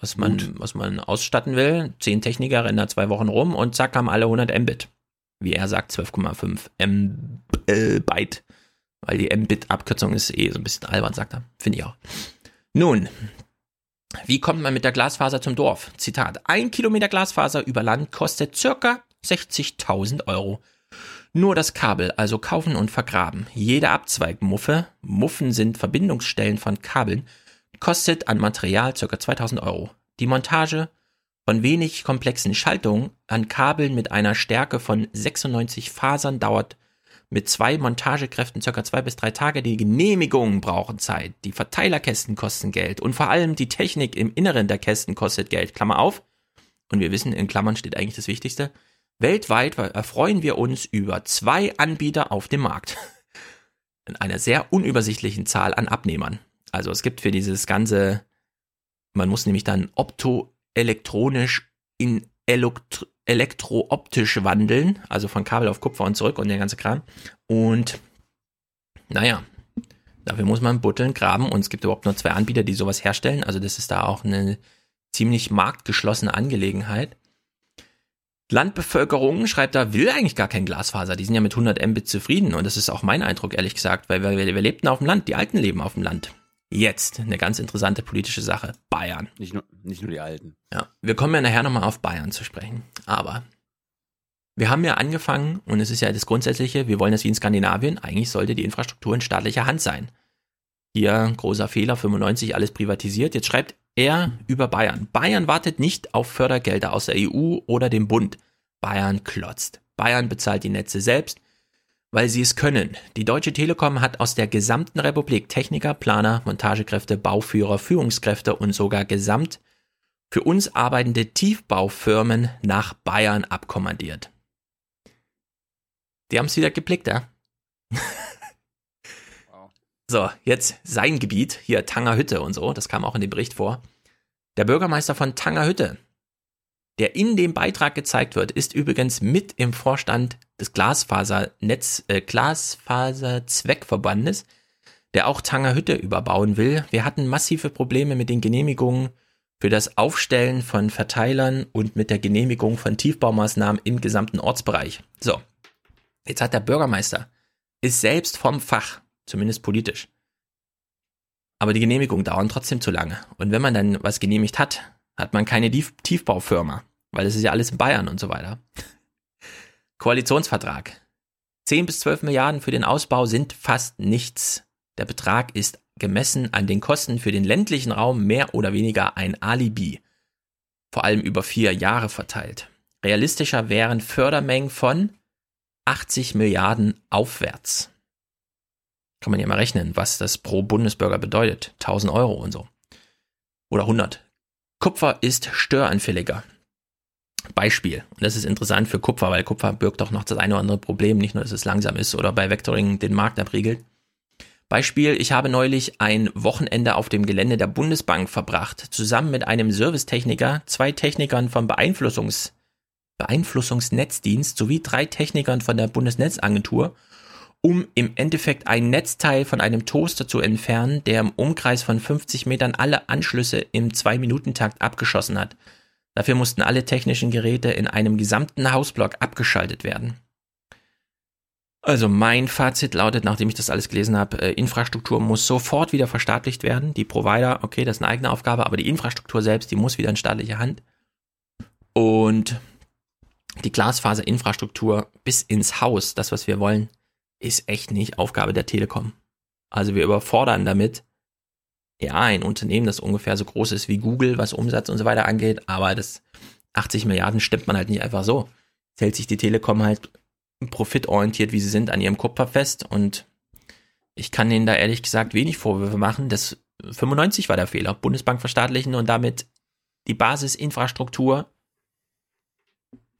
was man, was man ausstatten will. Zehn Techniker rennen da zwei Wochen rum und zack, haben alle 100 Mbit. Wie er sagt, 12,5 Mbit. Weil die Mbit-Abkürzung ist eh so ein bisschen albern, sagt er. Finde ich auch. Nun, wie kommt man mit der Glasfaser zum Dorf? Zitat. Ein Kilometer Glasfaser über Land kostet circa 60.000 Euro. Nur das Kabel, also kaufen und vergraben. Jede Abzweigmuffe, Muffen sind Verbindungsstellen von Kabeln, kostet an Material ca. 2000 Euro. Die Montage von wenig komplexen Schaltungen an Kabeln mit einer Stärke von 96 Fasern dauert mit zwei Montagekräften ca. zwei bis drei Tage. Die Genehmigungen brauchen Zeit. Die Verteilerkästen kosten Geld. Und vor allem die Technik im Inneren der Kästen kostet Geld. Klammer auf. Und wir wissen, in Klammern steht eigentlich das Wichtigste. Weltweit erfreuen wir uns über zwei Anbieter auf dem Markt. In einer sehr unübersichtlichen Zahl an Abnehmern. Also es gibt für dieses ganze, man muss nämlich dann optoelektronisch in elektro elektrooptisch wandeln, also von Kabel auf Kupfer und zurück und der ganze Kram. Und naja, dafür muss man butteln, graben und es gibt überhaupt nur zwei Anbieter, die sowas herstellen. Also das ist da auch eine ziemlich marktgeschlossene Angelegenheit. Landbevölkerung, schreibt da, will eigentlich gar kein Glasfaser. Die sind ja mit 100 Mbit zufrieden. Und das ist auch mein Eindruck, ehrlich gesagt, weil wir, wir lebten auf dem Land. Die Alten leben auf dem Land. Jetzt eine ganz interessante politische Sache. Bayern. Nicht nur, nicht nur die Alten. Ja, wir kommen ja nachher nochmal auf Bayern zu sprechen. Aber wir haben ja angefangen, und es ist ja das Grundsätzliche, wir wollen das wie in Skandinavien, eigentlich sollte die Infrastruktur in staatlicher Hand sein. Hier großer Fehler, 95 alles privatisiert. Jetzt schreibt er über Bayern. Bayern wartet nicht auf Fördergelder aus der EU oder dem Bund. Bayern klotzt. Bayern bezahlt die Netze selbst, weil sie es können. Die Deutsche Telekom hat aus der gesamten Republik Techniker, Planer, Montagekräfte, Bauführer, Führungskräfte und sogar gesamt für uns arbeitende Tiefbaufirmen nach Bayern abkommandiert. Die haben es wieder geblickt, ja? So, jetzt sein Gebiet, hier Tangerhütte und so, das kam auch in dem Bericht vor. Der Bürgermeister von Tangerhütte, der in dem Beitrag gezeigt wird, ist übrigens mit im Vorstand des Glasfasernetz, äh, Glasfaserzweckverbandes, der auch Tangerhütte überbauen will. Wir hatten massive Probleme mit den Genehmigungen für das Aufstellen von Verteilern und mit der Genehmigung von Tiefbaumaßnahmen im gesamten Ortsbereich. So, jetzt hat der Bürgermeister, ist selbst vom Fach, zumindest politisch. Aber die Genehmigungen dauern trotzdem zu lange. Und wenn man dann was genehmigt hat, hat man keine Tief Tiefbaufirma, weil es ist ja alles in Bayern und so weiter. Koalitionsvertrag. 10 bis 12 Milliarden für den Ausbau sind fast nichts. Der Betrag ist gemessen an den Kosten für den ländlichen Raum mehr oder weniger ein Alibi. Vor allem über vier Jahre verteilt. Realistischer wären Fördermengen von 80 Milliarden aufwärts. Kann man ja mal rechnen, was das pro Bundesbürger bedeutet. 1000 Euro und so. Oder 100. Kupfer ist störanfälliger. Beispiel. Und das ist interessant für Kupfer, weil Kupfer birgt auch noch das eine oder andere Problem. Nicht nur, dass es langsam ist oder bei Vectoring den Markt abriegelt. Beispiel, ich habe neulich ein Wochenende auf dem Gelände der Bundesbank verbracht, zusammen mit einem Servicetechniker, zwei Technikern vom Beeinflussungs Beeinflussungsnetzdienst sowie drei Technikern von der Bundesnetzagentur um im Endeffekt ein Netzteil von einem Toaster zu entfernen, der im Umkreis von 50 Metern alle Anschlüsse im 2-Minuten-Takt abgeschossen hat. Dafür mussten alle technischen Geräte in einem gesamten Hausblock abgeschaltet werden. Also mein Fazit lautet, nachdem ich das alles gelesen habe, äh, Infrastruktur muss sofort wieder verstaatlicht werden. Die Provider, okay, das ist eine eigene Aufgabe, aber die Infrastruktur selbst, die muss wieder in staatliche Hand. Und die Glasfaserinfrastruktur bis ins Haus, das, was wir wollen, ist echt nicht Aufgabe der Telekom. Also wir überfordern damit, ja, ein Unternehmen, das ungefähr so groß ist wie Google, was Umsatz und so weiter angeht, aber das 80 Milliarden stimmt man halt nicht einfach so. Hält sich die Telekom halt profitorientiert, wie sie sind, an ihrem Kupfer fest und ich kann denen da ehrlich gesagt wenig Vorwürfe machen. Das 95 war der Fehler. Bundesbank verstaatlichen und damit die Basisinfrastruktur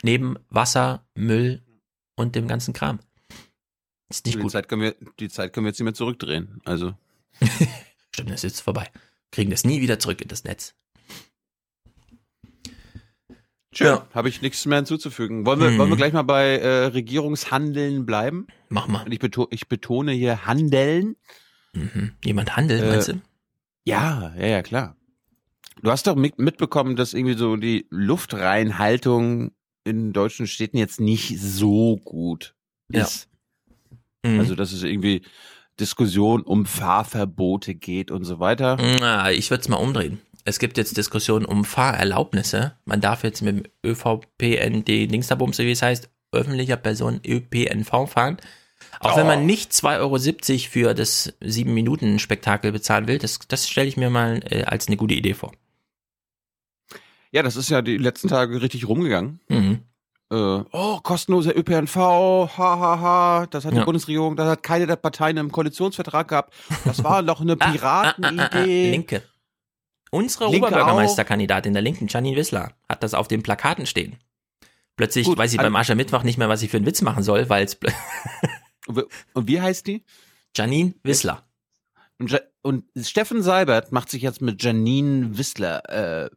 neben Wasser, Müll und dem ganzen Kram. Ist nicht die gut. Zeit können wir, die Zeit können wir jetzt nicht mehr zurückdrehen. Also. Stimmt, das ist jetzt vorbei. Kriegen das nie wieder zurück in das Netz. Schön, ja. habe ich nichts mehr hinzuzufügen. Wollen wir, mhm. wollen wir gleich mal bei äh, Regierungshandeln bleiben? Mach mal. Ich, beto ich betone hier Handeln. Mhm. Jemand handelt, äh, meinst du? Ja, ja, ja, klar. Du hast doch mit, mitbekommen, dass irgendwie so die Luftreinhaltung in deutschen Städten jetzt nicht so gut ist. Ja. Mhm. Also, dass es irgendwie Diskussion um Fahrverbote geht und so weiter. Na, ich würde es mal umdrehen. Es gibt jetzt Diskussionen um Fahrerlaubnisse. Man darf jetzt mit dem ÖVPND Dingsdabumse, wie es heißt, öffentlicher Person ÖPNV fahren. Auch oh. wenn man nicht 2,70 Euro für das 7-Minuten-Spektakel bezahlen will, das, das stelle ich mir mal äh, als eine gute Idee vor. Ja, das ist ja die letzten Tage richtig rumgegangen. Mhm. Äh, oh, kostenloser ÖPNV, hahaha, ha, ha, das hat die Bundesregierung, das hat keine der Parteien im Koalitionsvertrag gehabt. Das war doch eine Piratenidee. Ah, ah, ah, ah, Linke. Unsere Linke Oberbürgermeisterkandidatin der Linken, Janine Wissler, hat das auf den Plakaten stehen. Plötzlich Gut, weiß ich beim Aschermittwoch nicht mehr, was ich für einen Witz machen soll, weil es. und wie heißt die? Janine Wissler. Und, ja und Steffen Seibert macht sich jetzt mit Janine Wissler äh,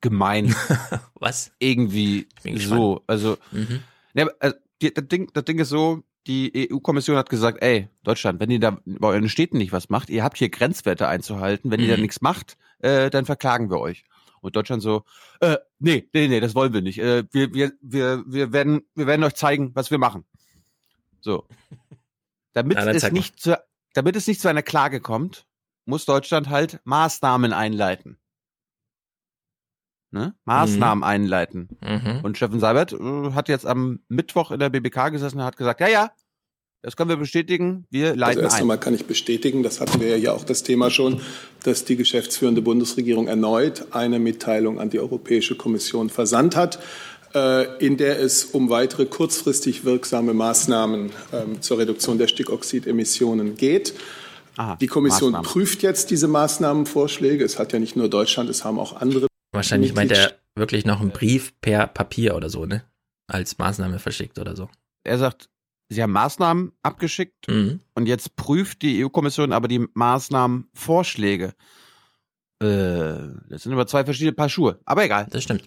gemein. Was? Irgendwie so. Also, mhm. ne, also die, das, Ding, das Ding ist so, die EU-Kommission hat gesagt, ey, Deutschland, wenn ihr da bei euren Städten nicht was macht, ihr habt hier Grenzwerte einzuhalten, wenn mhm. ihr da mhm. nichts macht, äh, dann verklagen wir euch. Und Deutschland so, äh, nee, nee, nee, das wollen wir nicht. Äh, wir, wir, wir, wir, werden, wir werden euch zeigen, was wir machen. So. Damit, ja, es nicht zu, damit es nicht zu einer Klage kommt, muss Deutschland halt Maßnahmen einleiten ne? Maßnahmen mhm. einleiten. Mhm. Und Steffen Seibert äh, hat jetzt am Mittwoch in der BBK gesessen und hat gesagt, ja, ja, das können wir bestätigen, wir leiten also erst einmal kann ich bestätigen, das hatten wir ja auch das Thema schon, dass die geschäftsführende Bundesregierung erneut eine Mitteilung an die Europäische Kommission versandt hat, äh, in der es um weitere kurzfristig wirksame Maßnahmen ähm, zur Reduktion der Stickoxidemissionen geht. Aha, die Kommission Maßnahmen. prüft jetzt diese Maßnahmenvorschläge. Es hat ja nicht nur Deutschland, es haben auch andere Wahrscheinlich meint er wirklich noch einen Brief per Papier oder so, ne? Als Maßnahme verschickt oder so. Er sagt, sie haben Maßnahmen abgeschickt mhm. und jetzt prüft die EU-Kommission aber die Maßnahmenvorschläge. Äh, das sind aber zwei verschiedene Paar Schuhe. Aber egal. Das stimmt.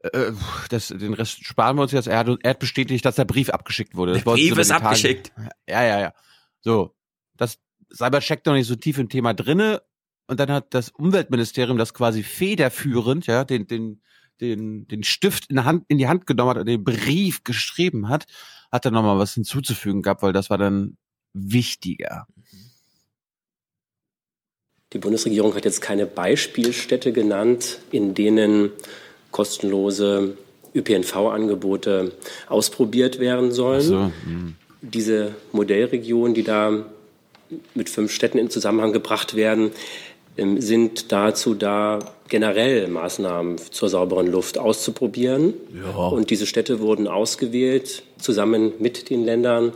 Äh, das, den Rest sparen wir uns jetzt. Er hat, er hat bestätigt, dass der Brief abgeschickt wurde. Das der Brief ist abgeschickt. Ja, ja, ja. So, das Cyber checkt noch nicht so tief im Thema drinne und dann hat das Umweltministerium das quasi federführend, ja, den, den, den, den Stift in, Hand, in die Hand genommen hat und den Brief geschrieben hat, hat dann nochmal was hinzuzufügen gehabt, weil das war dann wichtiger. Die Bundesregierung hat jetzt keine Beispielstädte genannt, in denen kostenlose ÖPNV-Angebote ausprobiert werden sollen. So, hm. Diese Modellregionen, die da mit fünf Städten in Zusammenhang gebracht werden, sind dazu da, generell Maßnahmen zur sauberen Luft auszuprobieren. Ja. Und diese Städte wurden ausgewählt, zusammen mit den Ländern,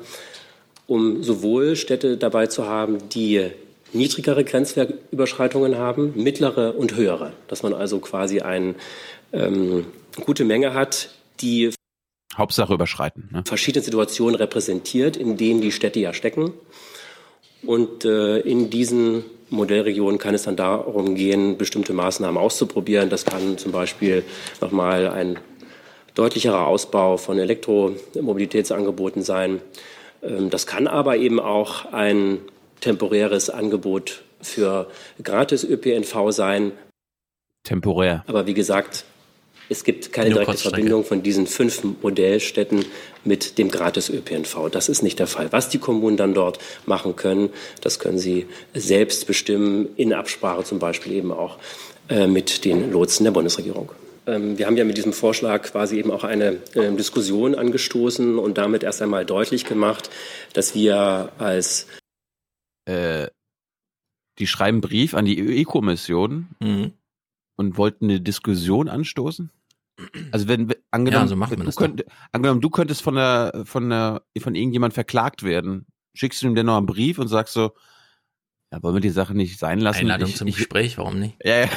um sowohl Städte dabei zu haben, die niedrigere Grenzwertüberschreitungen haben, mittlere und höhere. Dass man also quasi eine ähm, gute Menge hat, die Hauptsache überschreiten. Ne? Verschiedene Situationen repräsentiert, in denen die Städte ja stecken. Und äh, in diesen Modellregionen kann es dann darum gehen, bestimmte Maßnahmen auszuprobieren. Das kann zum Beispiel nochmal ein deutlicherer Ausbau von Elektromobilitätsangeboten sein. Ähm, das kann aber eben auch ein temporäres Angebot für gratis ÖPNV sein. Temporär. Aber wie gesagt, Es gibt keine Nur direkte. Verbindung von diesen fünf Modellstädten mit dem Gratis-ÖPNV. Das ist nicht der Fall. Was die Kommunen dann dort machen können, das können sie selbst bestimmen, in Absprache zum Beispiel eben auch äh, mit den Lotsen der Bundesregierung. Ähm, Wir haben ja mit diesem Vorschlag quasi eben auch eine ähm, Diskussion angestoßen und damit erst einmal deutlich gemacht, dass wir als Äh, die schreiben Brief an die EU-Kommission Mhm. und wollten eine Diskussion anstoßen. Also wenn angenommen, Ja, so macht man du das könnt, angenommen, du könntest von der von der von irgendjemand verklagt werden, schickst du ihm denn noch einen Brief und sagst so, ja, wollen wir die Sache nicht sein lassen? Einladung ich, zum ich, Gespräch, warum nicht? Ja, ja.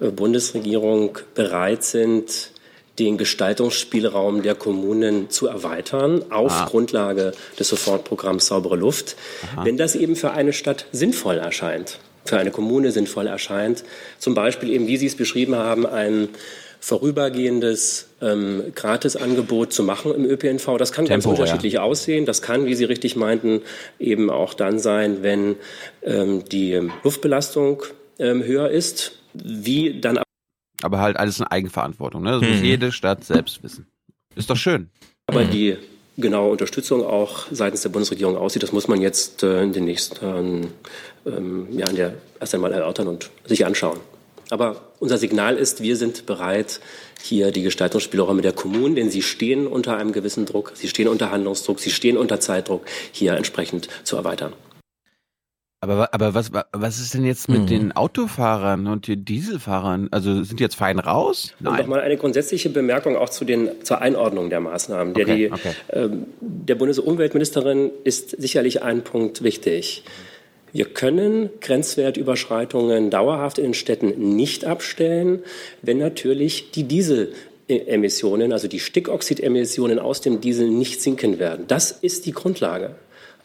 äh, Bundesregierung bereit sind, den Gestaltungsspielraum der Kommunen zu erweitern auf Ah. Grundlage des Sofortprogramms Saubere Luft, Aha. wenn das eben für eine Stadt sinnvoll erscheint, für eine Kommune sinnvoll erscheint. Zum Beispiel eben, wie Sie es beschrieben haben, ein vorübergehendes ähm, Gratisangebot zu machen im ÖPNV. Das kann ganz Temporär. unterschiedlich aussehen. Das kann, wie Sie richtig meinten, eben auch dann sein, wenn ähm, die Luftbelastung ähm, höher ist. Wie dann Aber halt alles in Eigenverantwortung, ne? Das muss Mhm. jede Stadt selbst wissen. Ist doch schön. Aber die genaue Unterstützung auch seitens der Bundesregierung aussieht, das muss man jetzt äh, in den nächsten ähm, Jahren ja erst einmal erörtern und sich anschauen. Aber unser Signal ist, wir sind bereit, hier die Gestaltungsspielräume der Kommunen, denn sie stehen unter einem gewissen Druck, sie stehen unter Handlungsdruck, sie stehen unter Zeitdruck, hier entsprechend zu erweitern. Aber, aber was, wa- was ist denn jetzt mit Mhm. den Autofahrern und den Dieselfahrern? Also sind die jetzt fein raus? Und nochmal eine grundsätzliche Bemerkung auch zu den, zur Einordnung der Maßnahmen. Der, Okay, die, okay. ähm, der Bundesumweltministerin ist sicherlich ein Punkt wichtig. Wir können Grenzwertüberschreitungen dauerhaft in den Städten nicht abstellen, wenn natürlich die Dieselemissionen, also die Stickoxidemissionen aus dem Diesel nicht sinken werden. Das ist die Grundlage.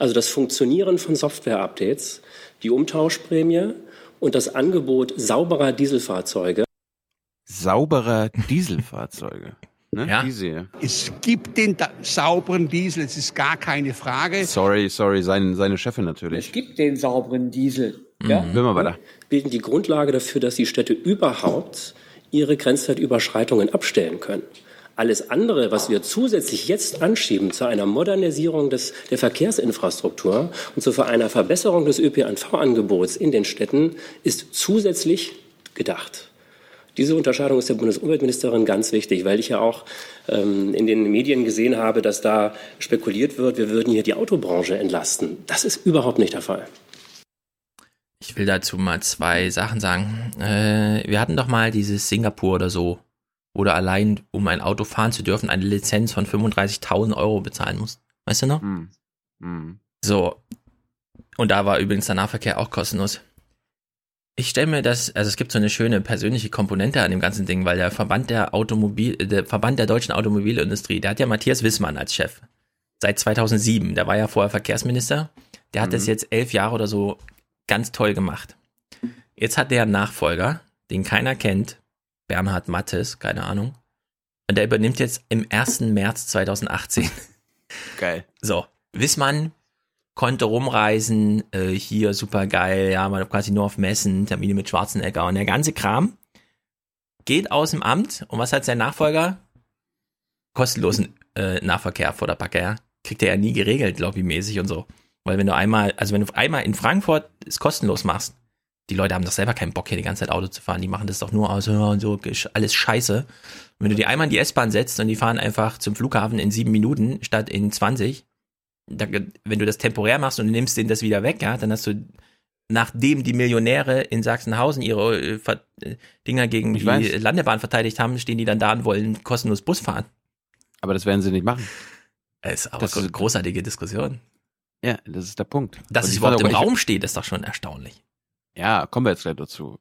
Also das Funktionieren von Software-Updates, die Umtauschprämie und das Angebot sauberer Dieselfahrzeuge Sauberer Dieselfahrzeuge. Ne? Ja. Diese. Es gibt den sauberen Diesel, es ist gar keine Frage. Sorry, sorry, sein, seine Chefin natürlich. gibt den sauberen Diesel. Ja? Will mal weiter. bilden die Grundlage dafür, dass die Städte überhaupt ihre Grenzwertüberschreitungen abstellen können. Alles andere, was wir zusätzlich jetzt anschieben zu einer Modernisierung des, der Verkehrsinfrastruktur und zu einer Verbesserung des ÖPNV-Angebots in den Städten, ist zusätzlich gedacht. Diese Unterscheidung ist der Bundesumweltministerin ganz wichtig, weil ich ja auch ähm, in den Medien gesehen habe, dass da spekuliert wird, wir würden hier die Autobranche entlasten. Das ist überhaupt nicht der Fall. Ich will dazu mal zwei Sachen sagen. Äh, wir hatten doch mal dieses Singapur oder so, du allein, um ein Auto fahren zu dürfen, eine Lizenz von 35.000 Euro bezahlen musst. Weißt du noch? Hm. Hm. So. Und da war übrigens der Nahverkehr auch kostenlos. Ich stelle mir das, also es gibt so eine schöne persönliche Komponente an dem ganzen Ding, weil der Verband der Automobil, der Verband der deutschen Automobilindustrie, der hat ja Matthias Wissmann als Chef. Seit 2007. Der war ja vorher Verkehrsminister. Der hat Mhm. das jetzt elf Jahre oder so ganz toll gemacht. Jetzt hat der einen Nachfolger, den keiner kennt. Bernhard Mattes, keine Ahnung. Und der übernimmt jetzt im 1. März 2018. Geil. So, Wissmann konnte rumreisen, äh, hier super geil, ja, man quasi nur auf Messen, Termine mit Schwarzenegger und der ganze Kram geht aus dem Amt und was hat sein Nachfolger? Kostenlosen äh, Nahverkehr vor der Backe, ja. Kriegt er ja nie geregelt, lobbymäßig und so. Weil wenn du einmal, also wenn du einmal in Frankfurt es kostenlos machst, die Leute haben doch selber keinen Bock, hier die ganze Zeit Auto zu fahren. Die machen das doch nur aus, ja, so, alles scheiße. Und wenn du die einmal in die S-Bahn setzt und die fahren einfach zum Flughafen in sieben Minuten statt in 20, da, wenn du das temporär machst und nimmst denen das wieder weg, ja, dann hast du, nachdem die Millionäre in Sachsenhausen ihre äh, äh, Dinger gegen Ich die weiß. Landebahn verteidigt haben, stehen die dann da und wollen kostenlos Bus fahren. Aber das werden sie nicht machen. Das ist aber Das eine großartige Diskussion. Ja, das ist der Punkt. Dass es überhaupt im Raum steht, ist doch schon erstaunlich. Ja, kommen wir jetzt gleich dazu.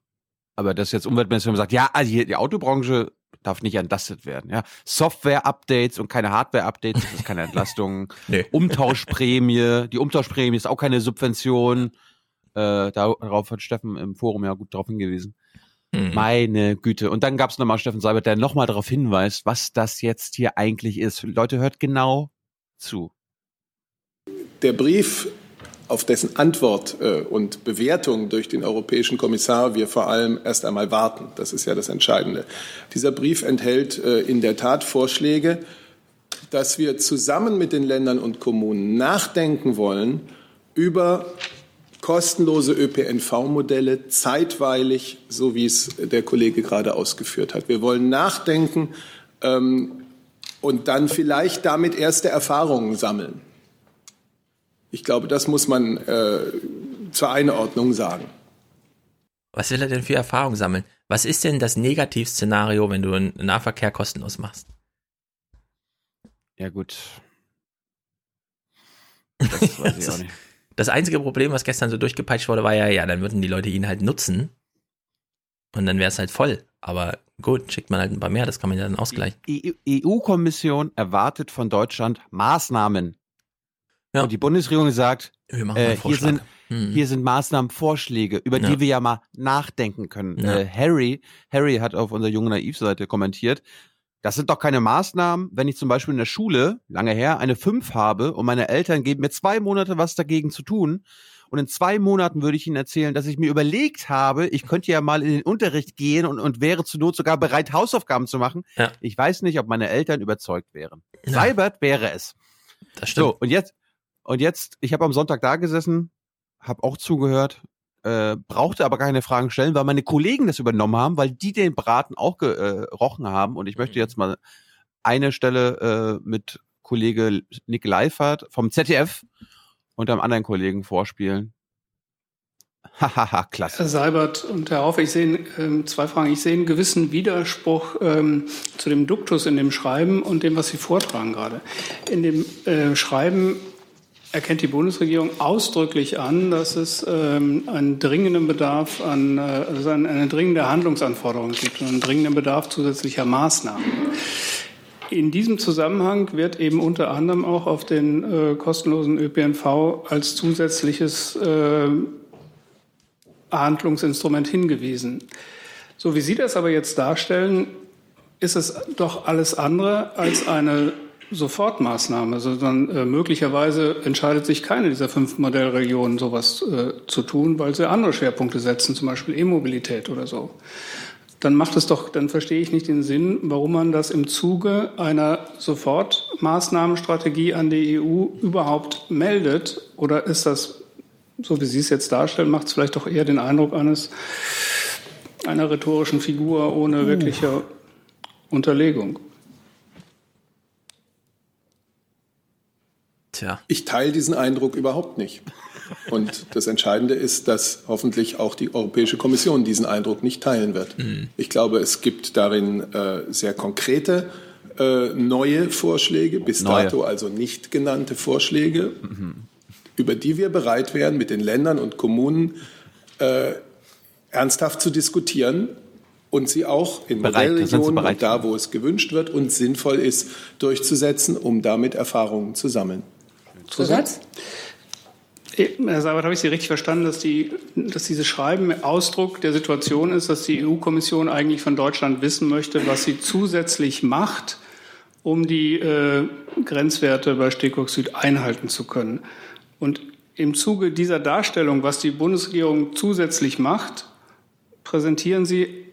Aber dass jetzt Umweltministerium sagt, ja, also hier, die Autobranche darf nicht entlastet werden. Ja, Software-Updates und keine Hardware-Updates, das ist keine Entlastung. Nee. Umtauschprämie, die Umtauschprämie ist auch keine Subvention. Äh, darauf hat Steffen im Forum ja gut darauf hingewiesen. Mhm. Meine Güte. Und dann gab es nochmal Steffen Seibert, der nochmal darauf hinweist, was das jetzt hier eigentlich ist. Leute, hört genau zu. Der Brief auf dessen Antwort äh, und Bewertung durch den europäischen Kommissar wir vor allem erst einmal warten. Das ist ja das Entscheidende. Dieser Brief enthält äh, in der Tat Vorschläge, dass wir zusammen mit den Ländern und Kommunen nachdenken wollen über kostenlose ÖPNV-Modelle zeitweilig, so wie es der Kollege gerade ausgeführt hat. Wir wollen nachdenken ähm, und dann vielleicht damit erste Erfahrungen sammeln. Ich glaube, das muss man äh, zur Einordnung sagen. Was will er denn für Erfahrungen sammeln? Was ist denn das Negativszenario, wenn du einen Nahverkehr kostenlos machst? Ja, gut. Das weiß ich auch nicht. Das einzige Problem, was gestern so durchgepeitscht wurde, war ja, ja, dann würden die Leute ihn halt nutzen. Und dann wäre es halt voll. Aber gut, schickt man halt ein paar mehr, das kann man ja dann ausgleichen. Die EU-Kommission erwartet von Deutschland Maßnahmen. Ja. Und die Bundesregierung sagt, äh, hier, sind, Hm. hier sind Maßnahmenvorschläge, über Ja. die wir ja mal nachdenken können. Ja. Äh, Harry, Harry hat auf unserer Junge Naiv-Seite kommentiert, das sind doch keine Maßnahmen, wenn ich zum Beispiel in der Schule, lange her, eine 5 habe und meine Eltern geben mir zwei Monate was dagegen zu tun. Und in zwei Monaten würde ich Ihnen erzählen, dass ich mir überlegt habe, ich könnte ja mal in den Unterricht gehen und, und wäre zur Not sogar bereit, Hausaufgaben zu machen. Ja. Ich weiß nicht, ob meine Eltern überzeugt wären. Ja. Seibert wäre es. Das stimmt. So, und jetzt, und jetzt, ich habe am Sonntag da gesessen, habe auch zugehört, äh, brauchte aber keine Fragen stellen, weil meine Kollegen das übernommen haben, weil die den Braten auch gerochen haben. Und ich möchte jetzt mal eine Stelle äh, mit Kollege Nick Leifert vom ZDF und einem anderen Kollegen vorspielen. Hahaha, klasse. Herr Seibert und Herr Haufe, ich sehe ähm, zwei Fragen. Ich sehe einen gewissen Widerspruch ähm, zu dem Duktus in dem Schreiben und dem, was Sie vortragen gerade. In dem äh, Schreiben erkennt die Bundesregierung ausdrücklich an, dass es ähm, einen dringenden Bedarf an, äh, also eine, dringende Handlungsanforderung gibt und einen dringenden Bedarf zusätzlicher Maßnahmen. In diesem Zusammenhang wird eben unter anderem auch auf den äh, kostenlosen ÖPNV als zusätzliches äh, Handlungsinstrument hingewiesen. So wie Sie das aber jetzt darstellen, ist es doch alles andere als eine Sofortmaßnahme, sondern äh, möglicherweise entscheidet sich keine dieser fünf Modellregionen, sowas äh, zu tun, weil sie andere Schwerpunkte setzen, zum Beispiel E-Mobilität oder so. Dann macht es doch, dann verstehe ich nicht den Sinn, warum man das im Zuge einer Sofortmaßnahmenstrategie an die EU überhaupt meldet. Oder ist das, so wie Sie es jetzt darstellen, macht es vielleicht doch eher den Eindruck eines einer rhetorischen Figur ohne wirkliche Unterlegung. Tja. Ich teile diesen Eindruck überhaupt nicht. Und das Entscheidende ist, dass hoffentlich auch die Europäische Kommission diesen Eindruck nicht teilen wird. Ich glaube, es gibt darin äh, sehr konkrete äh, neue Vorschläge, bis Neue. dato also nicht genannte Vorschläge, über die wir bereit wären, mit den Ländern und Kommunen äh, ernsthaft zu diskutieren und sie auch in Modellregionen und da, wo es gewünscht wird und sinnvoll ist, durchzusetzen, um damit Erfahrungen zu sammeln. Zusatz? Herr Seibert, habe ich Sie richtig verstanden, dass, die, dass dieses Schreiben Ausdruck der Situation ist, dass die EU-Kommission eigentlich von Deutschland wissen möchte, was sie zusätzlich macht, um die äh, Grenzwerte bei Stickoxid einhalten zu können? Und im Zuge dieser Darstellung, was die Bundesregierung zusätzlich macht, präsentieren Sie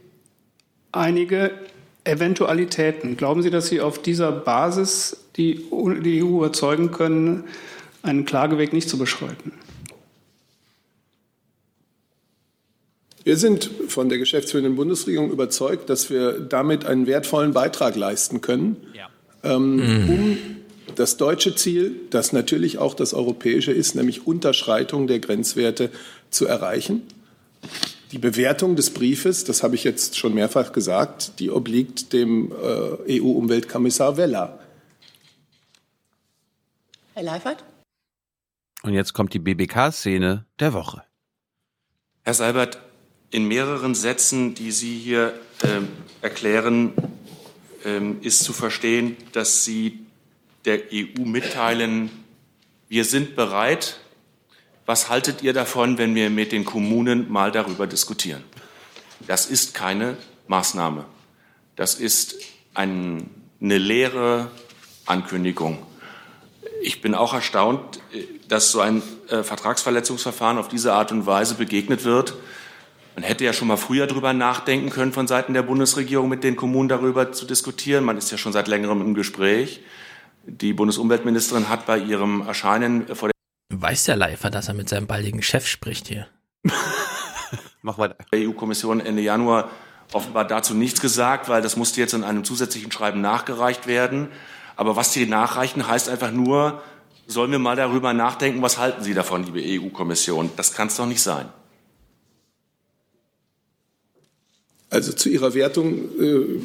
einige Eventualitäten. Glauben Sie, dass Sie auf dieser Basis die, die EU überzeugen können, einen Klageweg nicht zu beschreiten? Wir sind von der geschäftsführenden Bundesregierung überzeugt, dass wir damit einen wertvollen Beitrag leisten können, ähm, um das deutsche Ziel, das natürlich auch das europäische ist, nämlich Unterschreitung der Grenzwerte zu erreichen. Die Bewertung des Briefes, das habe ich jetzt schon mehrfach gesagt, die obliegt dem äh, EU-Umweltkommissar Vella. Herr Leifert? Und jetzt kommt die BBK-Szene der Woche. Herr Seibert, in mehreren Sätzen, die Sie hier ähm, erklären, ähm, ist zu verstehen, dass Sie der EU mitteilen, wir sind bereit. Was haltet ihr davon, wenn wir mit den Kommunen mal darüber diskutieren? Das ist keine Maßnahme. Das ist ein, eine leere Ankündigung. ich bin auch erstaunt, äh, dass so ein äh, Vertragsverletzungsverfahren auf diese Art und Weise begegnet wird. Man hätte ja schon mal früher darüber nachdenken können, von Seiten der Bundesregierung mit den Kommunen darüber zu diskutieren. Man ist ja schon seit längerem im Gespräch. Die Bundesumweltministerin hat bei ihrem Erscheinen vor der Weiß der Leifer, dass er mit seinem baldigen Chef spricht hier? Mach weiter. EU-Kommission Ende Januar offenbar dazu nichts gesagt, weil das musste jetzt in einem zusätzlichen Schreiben nachgereicht werden. Aber was Sie nachreichen, heißt einfach nur, sollen wir mal darüber nachdenken, was halten Sie davon, liebe EU-Kommission? Das kann es doch nicht sein. Also zu Ihrer Wertung äh,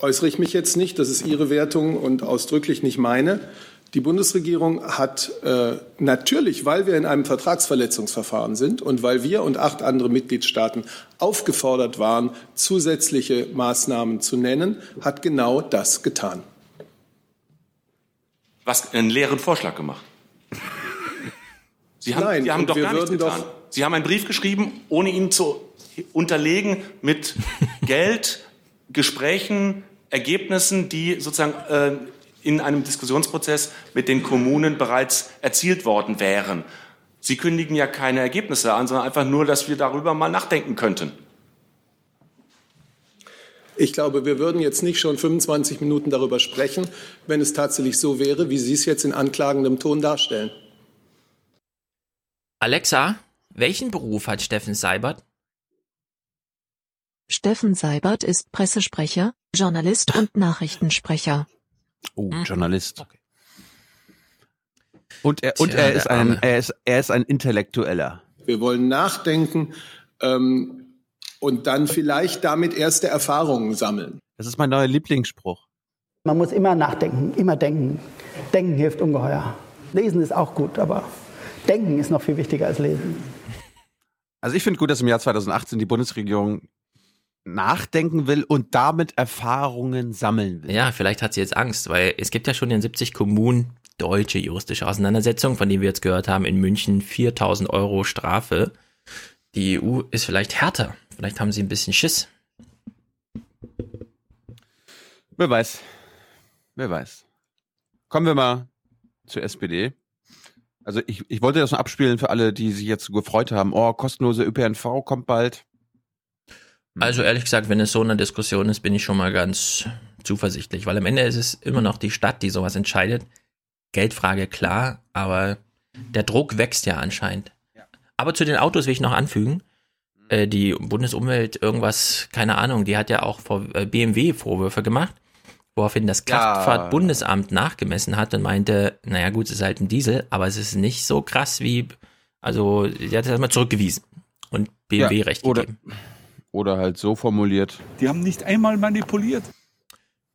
äußere ich mich jetzt nicht. Das ist Ihre Wertung und ausdrücklich nicht meine. Die Bundesregierung hat äh, natürlich, weil wir in einem Vertragsverletzungsverfahren sind und weil wir und acht andere Mitgliedstaaten aufgefordert waren, zusätzliche Maßnahmen zu nennen, hat genau das getan. Was einen leeren Vorschlag gemacht? Sie haben, Nein, Sie haben doch gar nichts getan. Sie haben einen Brief geschrieben, ohne ihn zu unterlegen mit Geld, Gesprächen, Ergebnissen, die sozusagen äh, in einem Diskussionsprozess mit den Kommunen bereits erzielt worden wären. Sie kündigen ja keine Ergebnisse an, sondern einfach nur, dass wir darüber mal nachdenken könnten. Ich glaube, wir würden jetzt nicht schon 25 Minuten darüber sprechen, wenn es tatsächlich so wäre, wie Sie es jetzt in anklagendem Ton darstellen. Alexa, welchen Beruf hat Steffen Seibert? Steffen Seibert ist Pressesprecher, Journalist und Nachrichtensprecher. Oh, Journalist. Und er, und Tja, er ist ein, er ist, er ist ein Intellektueller. Wir wollen nachdenken ähm, und dann vielleicht damit erste Erfahrungen sammeln. Das ist mein neuer Lieblingsspruch. Man muss immer nachdenken, immer denken. Denken hilft ungeheuer. Lesen ist auch gut, aber denken ist noch viel wichtiger als lesen. Also ich finde gut, dass im Jahr 2018 die Bundesregierung nachdenken will und damit Erfahrungen sammeln will. Ja, vielleicht hat sie jetzt Angst, weil es gibt ja schon in 70 Kommunen deutsche juristische Auseinandersetzungen, von denen wir jetzt gehört haben, in München 4000 Euro Strafe. Die EU ist vielleicht härter. Vielleicht haben sie ein bisschen Schiss. Wer weiß. Wer weiß. Kommen wir mal zur SPD. Also ich, ich wollte das noch abspielen für alle, die sich jetzt so gefreut haben. Oh, kostenlose ÖPNV kommt bald. Also ehrlich gesagt, wenn es so eine Diskussion ist, bin ich schon mal ganz zuversichtlich, weil am Ende ist es immer noch die Stadt, die sowas entscheidet. Geldfrage klar, aber der Druck wächst ja anscheinend. Aber zu den Autos will ich noch anfügen, äh, die Bundesumwelt irgendwas, keine Ahnung, die hat ja auch vor äh, BMW Vorwürfe gemacht, woraufhin das. Kraftfahrtbundesamt nachgemessen hat und meinte, naja gut, es ist halt ein Diesel, aber es ist nicht so krass wie, also sie hat es erstmal zurückgewiesen und BMW Ja, recht gegeben. Oder halt so formuliert. Die haben nicht einmal manipuliert.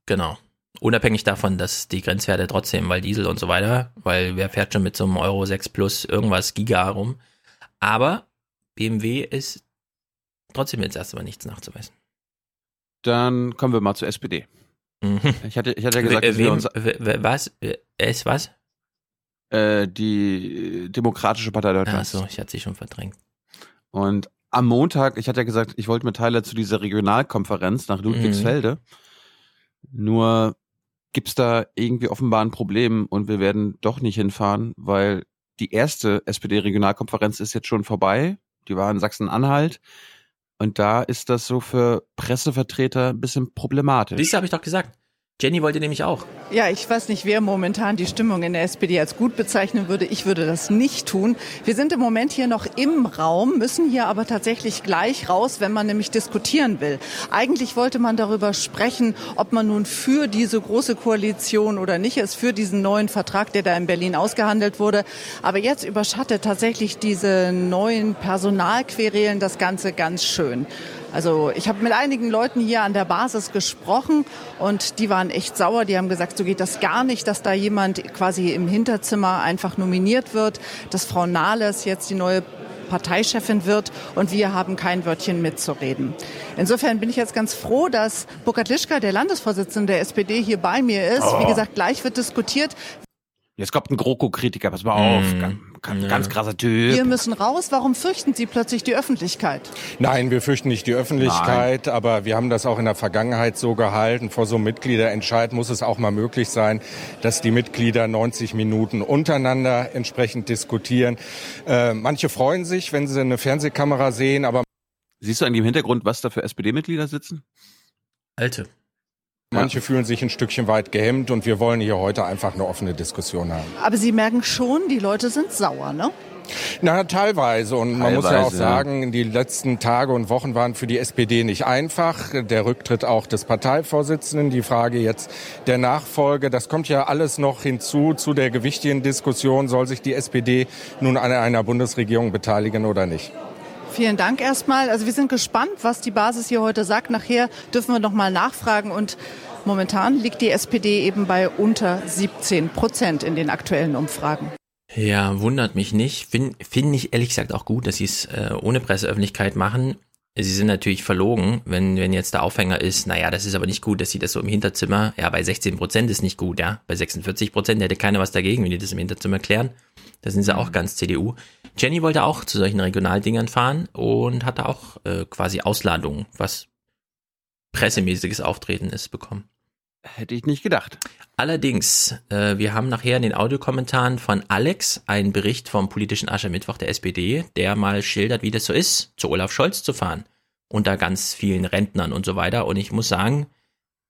Genau. Unabhängig davon, dass die Grenzwerte trotzdem, weil Diesel und so weiter, weil wer fährt schon mit so einem Euro 6 plus irgendwas Giga rum. Aber BMW ist trotzdem jetzt erstmal nichts nachzuweisen. Dann kommen wir mal zur SPD. Ich hatte, ich hatte ja gesagt, dass wir wem- uns was? Es was? äh, die Demokratische Partei Deutschlands. so, ich hatte sie schon verdrängt. Und am Montag, ich hatte ja gesagt, ich wollte mit Tyler zu dieser Regionalkonferenz nach Ludwigsfelde. Nur gibt's da irgendwie offenbar ein Problem und wir werden doch nicht hinfahren, weil die erste SPD-Regionalkonferenz ist jetzt schon vorbei. Die war in Sachsen-Anhalt. Und da ist das so für Pressevertreter ein bisschen problematisch. Dies habe ich doch gesagt. Jenny wollte nämlich auch. Ja, ich weiß nicht, wer momentan die Stimmung in der SPD als gut bezeichnen würde. Ich würde das nicht tun. Wir sind im Moment hier noch im Raum, müssen hier aber tatsächlich gleich raus, wenn man nämlich diskutieren will. Eigentlich wollte man darüber sprechen, ob man nun für diese große Koalition oder nicht ist, für diesen neuen Vertrag, der da in Berlin ausgehandelt wurde. Aber jetzt überschattet tatsächlich diese neuen Personalquerelen das Ganze ganz schön. Also ich habe mit einigen Leuten hier an der Basis gesprochen und die waren echt sauer. Die haben gesagt, so geht das gar nicht, dass da jemand quasi im Hinterzimmer einfach nominiert wird, dass Frau Nahles jetzt die neue Parteichefin wird und wir haben kein Wörtchen mitzureden. Insofern bin ich jetzt ganz froh, dass Burkhard Lischka, der Landesvorsitzende der SPD, hier bei mir ist. Oh. Wie gesagt, gleich wird diskutiert. Jetzt kommt ein GroKo-Kritiker, pass mal auf, Mm, ganz, ganz, ganz krasser Typ. Wir müssen raus. Warum fürchten Sie plötzlich die Öffentlichkeit? Nein, wir fürchten nicht die Öffentlichkeit, aber wir haben das auch in der Vergangenheit so gehalten. Vor so einem Mitgliederentscheid muss es auch mal möglich sein, dass die Mitglieder 90 Minuten untereinander entsprechend diskutieren. Äh, manche freuen sich, wenn sie eine Fernsehkamera sehen, aber Siehst du eigentlich im Hintergrund, was da für SPD-Mitglieder sitzen? Alte. Manche fühlen sich ein Stückchen weit gehemmt und wir wollen hier heute einfach eine offene Diskussion haben. Aber Sie merken schon, die Leute sind sauer, ne? Na, teilweise. Und man muss ja auch ja. sagen, die letzten Tage und Wochen waren für die SPD nicht einfach. Der Rücktritt auch des Parteivorsitzenden, die Frage jetzt der Nachfolge, das kommt ja alles noch hinzu zu der gewichtigen Diskussion, soll sich die SPD nun an einer Bundesregierung beteiligen oder nicht. Vielen Dank erstmal. Also wir sind gespannt, was die Basis hier heute sagt. Nachher dürfen wir noch mal nachfragen und momentan liegt die SPD eben bei unter 17 Prozent in den aktuellen Umfragen. Ja, wundert mich nicht. Finde find ich ehrlich gesagt auch gut, dass sie es äh, ohne Presseöffentlichkeit machen. Sie sind natürlich verlogen, wenn, wenn jetzt der Aufhänger ist, naja, das ist aber nicht gut, dass sie das so im Hinterzimmer, ja, bei 16 Prozent ist nicht gut, ja. Bei 46 Prozent hätte keiner was dagegen, wenn die das im Hinterzimmer klären. Da sind sie auch ganz CDU. Jenny wollte auch zu solchen Regionaldingern fahren und hatte auch äh, quasi Ausladungen, was pressemäßiges Auftreten ist, bekommen. Hätte ich nicht gedacht. Allerdings, äh, wir haben nachher in den Audiokommentaren von Alex einen Bericht vom politischen Aschermittwoch der SPD, der mal schildert, wie das so ist, zu Olaf Scholz zu fahren. Unter ganz vielen Rentnern und so weiter. Und ich muss sagen,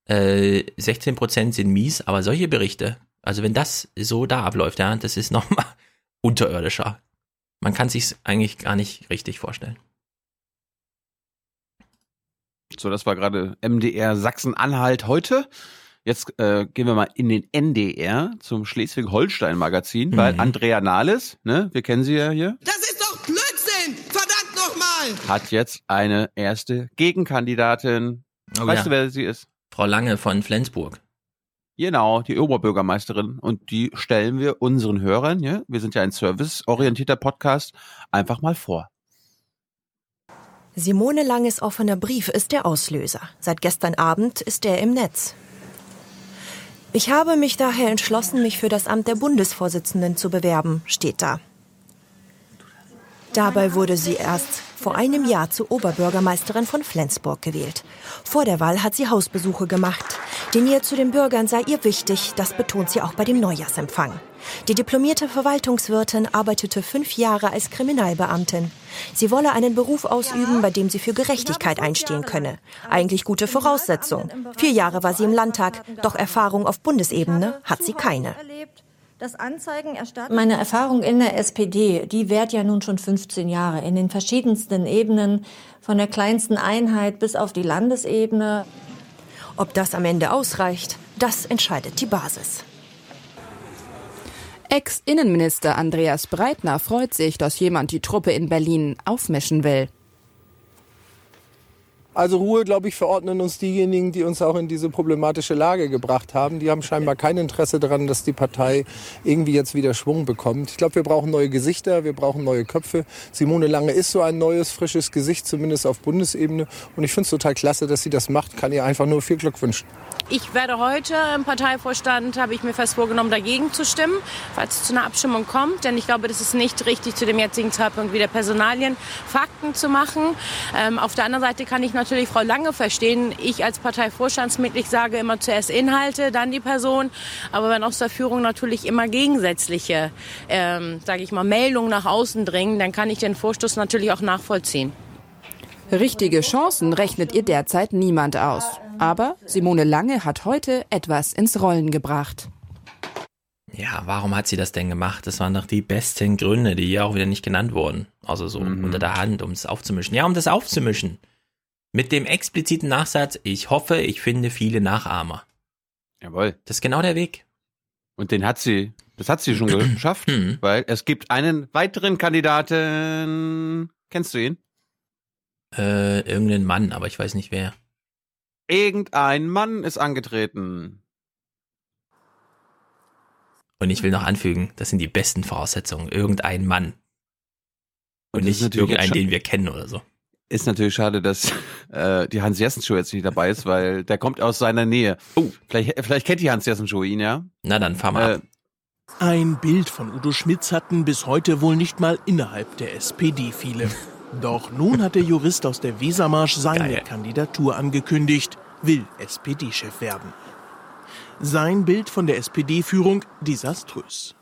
äh, 16 Prozent sind mies, aber solche Berichte, also wenn das so da abläuft, ja, das ist nochmal unterirdischer. Man kann sich's eigentlich gar nicht richtig vorstellen. So, das war gerade MDR Sachsen-Anhalt heute. Jetzt äh, gehen wir mal in den NDR zum Schleswig-Holstein-Magazin, Mhm. weil Andrea Nahles, ne, wir kennen sie ja hier, Das ist doch Blödsinn! Verdammt nochmal! hat jetzt eine erste Gegenkandidatin. Oh weißt ja. du, wer sie ist? Frau Lange von Flensburg. Genau, die Oberbürgermeisterin. Und die stellen wir unseren Hörern, ja, wir sind ja ein serviceorientierter Podcast, einfach mal vor. Simone Langes offener Brief ist der Auslöser. Seit gestern Abend ist er im Netz. Ich habe mich daher entschlossen, mich für das Amt der Bundesvorsitzenden zu bewerben, steht da. Dabei wurde sie erst vor einem Jahr zur Oberbürgermeisterin von Flensburg gewählt. Vor der Wahl hat sie Hausbesuche gemacht. Die Nähe zu den Bürgern sei ihr wichtig, das betont sie auch bei dem Neujahrsempfang. Die diplomierte Verwaltungswirtin arbeitete fünf Jahre als Kriminalbeamtin. Sie wolle einen Beruf ausüben, bei dem sie für Gerechtigkeit einstehen könne. Eigentlich gute Voraussetzung. Vier Jahre war sie im Landtag, doch Erfahrung auf Bundesebene hat sie keine. Meine Erfahrung in der SPD, die währt ja nun schon 15 Jahre in den verschiedensten Ebenen, von der kleinsten Einheit bis auf die Landesebene. Ob das am Ende ausreicht, das entscheidet die Basis. Ex-Innenminister Andreas Breitner freut sich, dass jemand die Truppe in Berlin aufmischen will. Also Ruhe, glaube ich, verordnen uns diejenigen, die uns auch in diese problematische Lage gebracht haben. Die haben scheinbar kein Interesse daran, dass die Partei irgendwie jetzt wieder Schwung bekommt. Ich glaube, wir brauchen neue Gesichter, wir brauchen neue Köpfe. Simone Lange ist so ein neues, frisches Gesicht, zumindest auf Bundesebene. Und ich finde es total klasse, dass sie das macht. Kann ihr einfach nur viel Glück wünschen. Ich werde heute im Parteivorstand, habe ich mir fest vorgenommen, dagegen zu stimmen, falls es zu einer Abstimmung kommt. Denn ich glaube, das ist nicht richtig, zu dem jetzigen Zeitpunkt wieder Personalien, Fakten zu machen. Ähm, auf der anderen Seite kann ich natürlich Frau Lange verstehen. Ich als Parteivorstandsmitglied sage immer zuerst Inhalte, dann die Person. Aber wenn aus der Führung natürlich immer gegensätzliche, ähm, sage ich mal, Meldungen nach außen dringen, dann kann ich den Vorstoß natürlich auch nachvollziehen. Richtige Chancen rechnet ihr derzeit niemand aus. Aber Simone Lange hat heute etwas ins Rollen gebracht. Ja, warum hat sie das denn gemacht? Das waren doch die besten Gründe, die hier auch wieder nicht genannt wurden. Also so unter der Hand, um es aufzumischen. Ja, um das aufzumischen. Mit dem expliziten Nachsatz, ich hoffe, ich finde viele Nachahmer. Jawohl. Das ist genau der Weg. Und den hat sie, das hat sie schon geschafft, weil es gibt einen weiteren Kandidaten. Kennst du ihn? Äh, irgendein Mann, aber ich weiß nicht wer. Irgendein Mann ist angetreten. Und ich will noch anfügen, das sind die besten Voraussetzungen. Irgendein Mann. Und, Und nicht irgendeinen, jetzt den wir kennen oder so. Ist natürlich schade, dass äh, die Hans Jessen Show jetzt nicht dabei ist, weil der kommt aus seiner Nähe. Oh, vielleicht, vielleicht kennt die Hans Jessen Show ihn, ja? Na dann fahr mal Äh, ab. Ein Bild von Udo Schmitz hatten bis heute wohl nicht mal innerhalb der SPD viele. Doch nun hat der Jurist aus der Wesermarsch seine Geil. Kandidatur angekündigt, will SPD-Chef werden. Sein Bild von der SPD-Führung desaströs.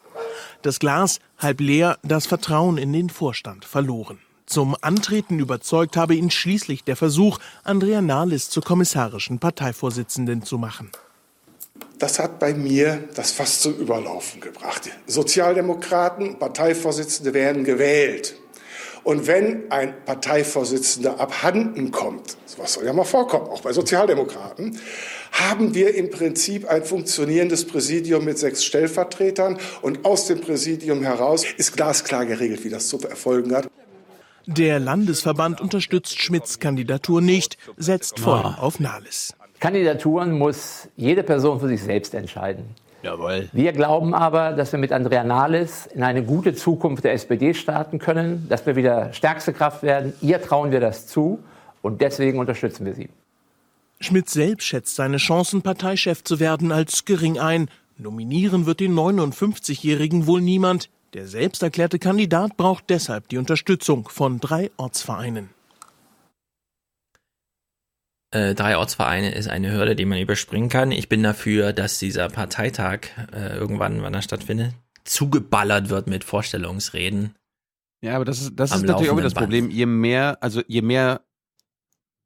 Das Glas halb leer, das Vertrauen in den Vorstand verloren. Zum Antreten überzeugt habe ihn schließlich der Versuch, Andrea Nahles zur kommissarischen Parteivorsitzenden zu machen. Das hat bei mir das fast zum Überlaufen gebracht. Sozialdemokraten, Parteivorsitzende werden gewählt. Und wenn ein Parteivorsitzender abhanden kommt, was soll ja mal vorkommen, auch bei Sozialdemokraten, haben wir im Prinzip ein funktionierendes Präsidium mit sechs Stellvertretern und aus dem Präsidium heraus ist glasklar geregelt, wie das zu erfolgen hat. Der Landesverband unterstützt Schmidts Kandidatur nicht, setzt voll ah. auf Nahles. Kandidaturen muss jede Person für sich selbst entscheiden. Jawohl. Wir glauben aber, dass wir mit Andrea Nahles in eine gute Zukunft der SPD starten können, dass wir wieder stärkste Kraft werden. Ihr trauen wir das zu und deswegen unterstützen wir sie. Schmidt selbst schätzt seine Chancen, Parteichef zu werden, als gering ein. Nominieren wird den 59-Jährigen wohl niemand. Der selbst erklärte Kandidat braucht deshalb die Unterstützung von drei Ortsvereinen. Äh, drei Ortsvereine ist eine Hürde, die man überspringen kann. Ich bin dafür, dass dieser Parteitag äh, irgendwann, wann er stattfindet, zugeballert wird mit Vorstellungsreden. Ja, aber das ist, das ist natürlich auch wieder das Problem. Je mehr, also je mehr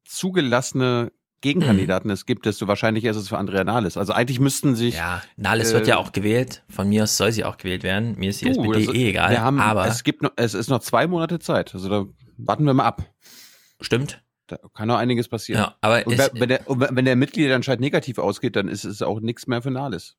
zugelassene Gegenkandidaten es gibt, desto wahrscheinlicher ist es für Andrea Nahles. Also eigentlich müssten sich. Ja, Nahles äh, wird ja auch gewählt. Von mir aus soll sie auch gewählt werden. Mir ist die du, SPD das, eh egal. Haben, aber es gibt noch, es ist noch zwei Monate Zeit. Also da warten wir mal ab. Stimmt. Da kann noch einiges passieren. Ja, aber und wenn, der, wenn der Mitgliederentscheid negativ ausgeht, dann ist es auch nichts mehr für Nahles.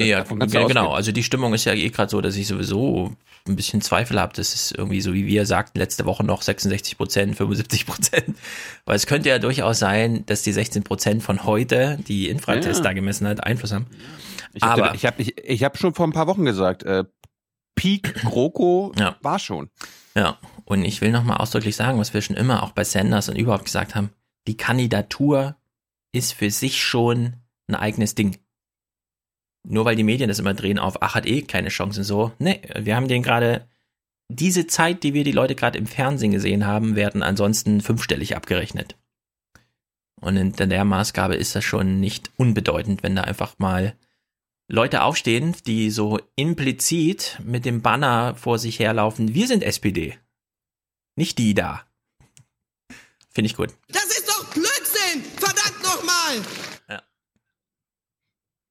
Ja, ja genau. Also die Stimmung ist ja eh gerade so, dass ich sowieso ein bisschen Zweifel habe. Das ist irgendwie so, wie wir sagten, letzte Woche noch 66 Prozent, 75 Prozent. Weil es könnte ja durchaus sein, dass die 16 Prozent von heute, die Infratest ja. da gemessen hat, Einfluss haben. Ich Aber ich habe ich, ich hab schon vor ein paar Wochen gesagt, äh, Peak GroKo ja. war schon. Ja, und ich will nochmal ausdrücklich sagen, was wir schon immer auch bei Sanders und überhaupt gesagt haben, die Kandidatur ist für sich schon ein eigenes Ding. Nur weil die Medien das immer drehen auf, ach, hat eh keine Chancen so. Nee, wir haben den gerade, diese Zeit, die wir die Leute gerade im Fernsehen gesehen haben, werden ansonsten fünfstellig abgerechnet. Und in der Maßgabe ist das schon nicht unbedeutend, wenn da einfach mal Leute aufstehen, die so implizit mit dem Banner vor sich herlaufen, wir sind SPD. Nicht die da. Finde ich gut. Das ist doch Blödsinn! Verdammt nochmal!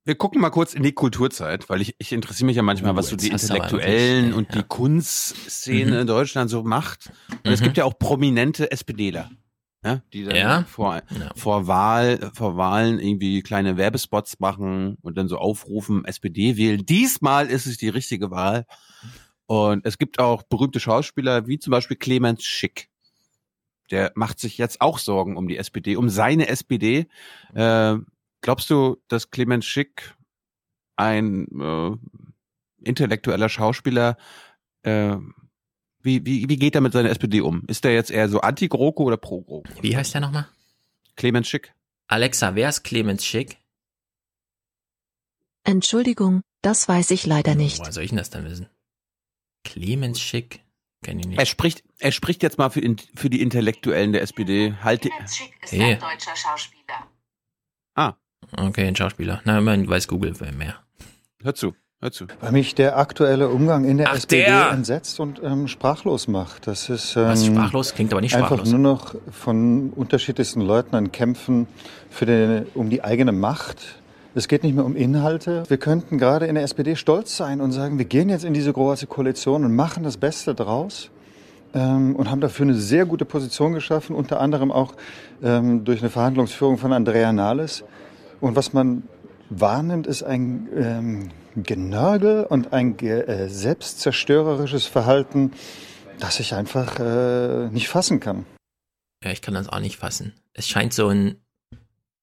Wir gucken mal kurz in die Kulturzeit, weil ich, ich interessiere mich ja manchmal, oh, was so die Intellektuellen und ja. die Kunstszene mhm. in Deutschland so macht. Und mhm. es gibt ja auch prominente SPDler ja, die dann ja? vor, ja. vor Wahl, vor Wahlen irgendwie kleine Werbespots machen und dann so aufrufen, SPD wählen. Diesmal ist es die richtige Wahl. Und es gibt auch berühmte Schauspieler, wie zum Beispiel Clemens Schick. Der macht sich jetzt auch Sorgen um die SPD, um seine SPD. Äh, glaubst du, dass Clemens Schick ein äh, intellektueller Schauspieler äh, wie, wie, wie geht er mit seiner SPD um? Ist der jetzt eher so anti-GroKo oder pro-GroKo? Wie heißt der nochmal? Clemens Schick. Alexa, wer ist Clemens Schick? Entschuldigung, das weiß ich leider nicht. Woher soll ich denn das dann wissen? Clemens Schick? Kenn ich nicht. Er spricht, er spricht jetzt mal für, für die Intellektuellen der SPD. Halte. Clemens Schick ist hey. ein deutscher Schauspieler. Ah. Okay, ein Schauspieler. Na, immerhin weiß Google mehr. Hör zu. Hör zu. Weil mich der aktuelle Umgang in der Ach, SPD der. entsetzt und ähm, sprachlos macht. Das ist ähm, Was, sprachlos klingt aber nicht sprachlos. Einfach nur noch von unterschiedlichsten Leuten ein Kämpfen für den, um die eigene Macht. Es geht nicht mehr um Inhalte. Wir könnten gerade in der SPD stolz sein und sagen, wir gehen jetzt in diese große Koalition und machen das Beste draus ähm, und haben dafür eine sehr gute Position geschaffen, unter anderem auch ähm, durch eine Verhandlungsführung von Andrea Nahles. Und was man wahrnimmt, ist ein ähm, Genörgel und ein äh, selbstzerstörerisches Verhalten, das ich einfach äh, nicht fassen kann. Ja, ich kann das auch nicht fassen. Es scheint so ein,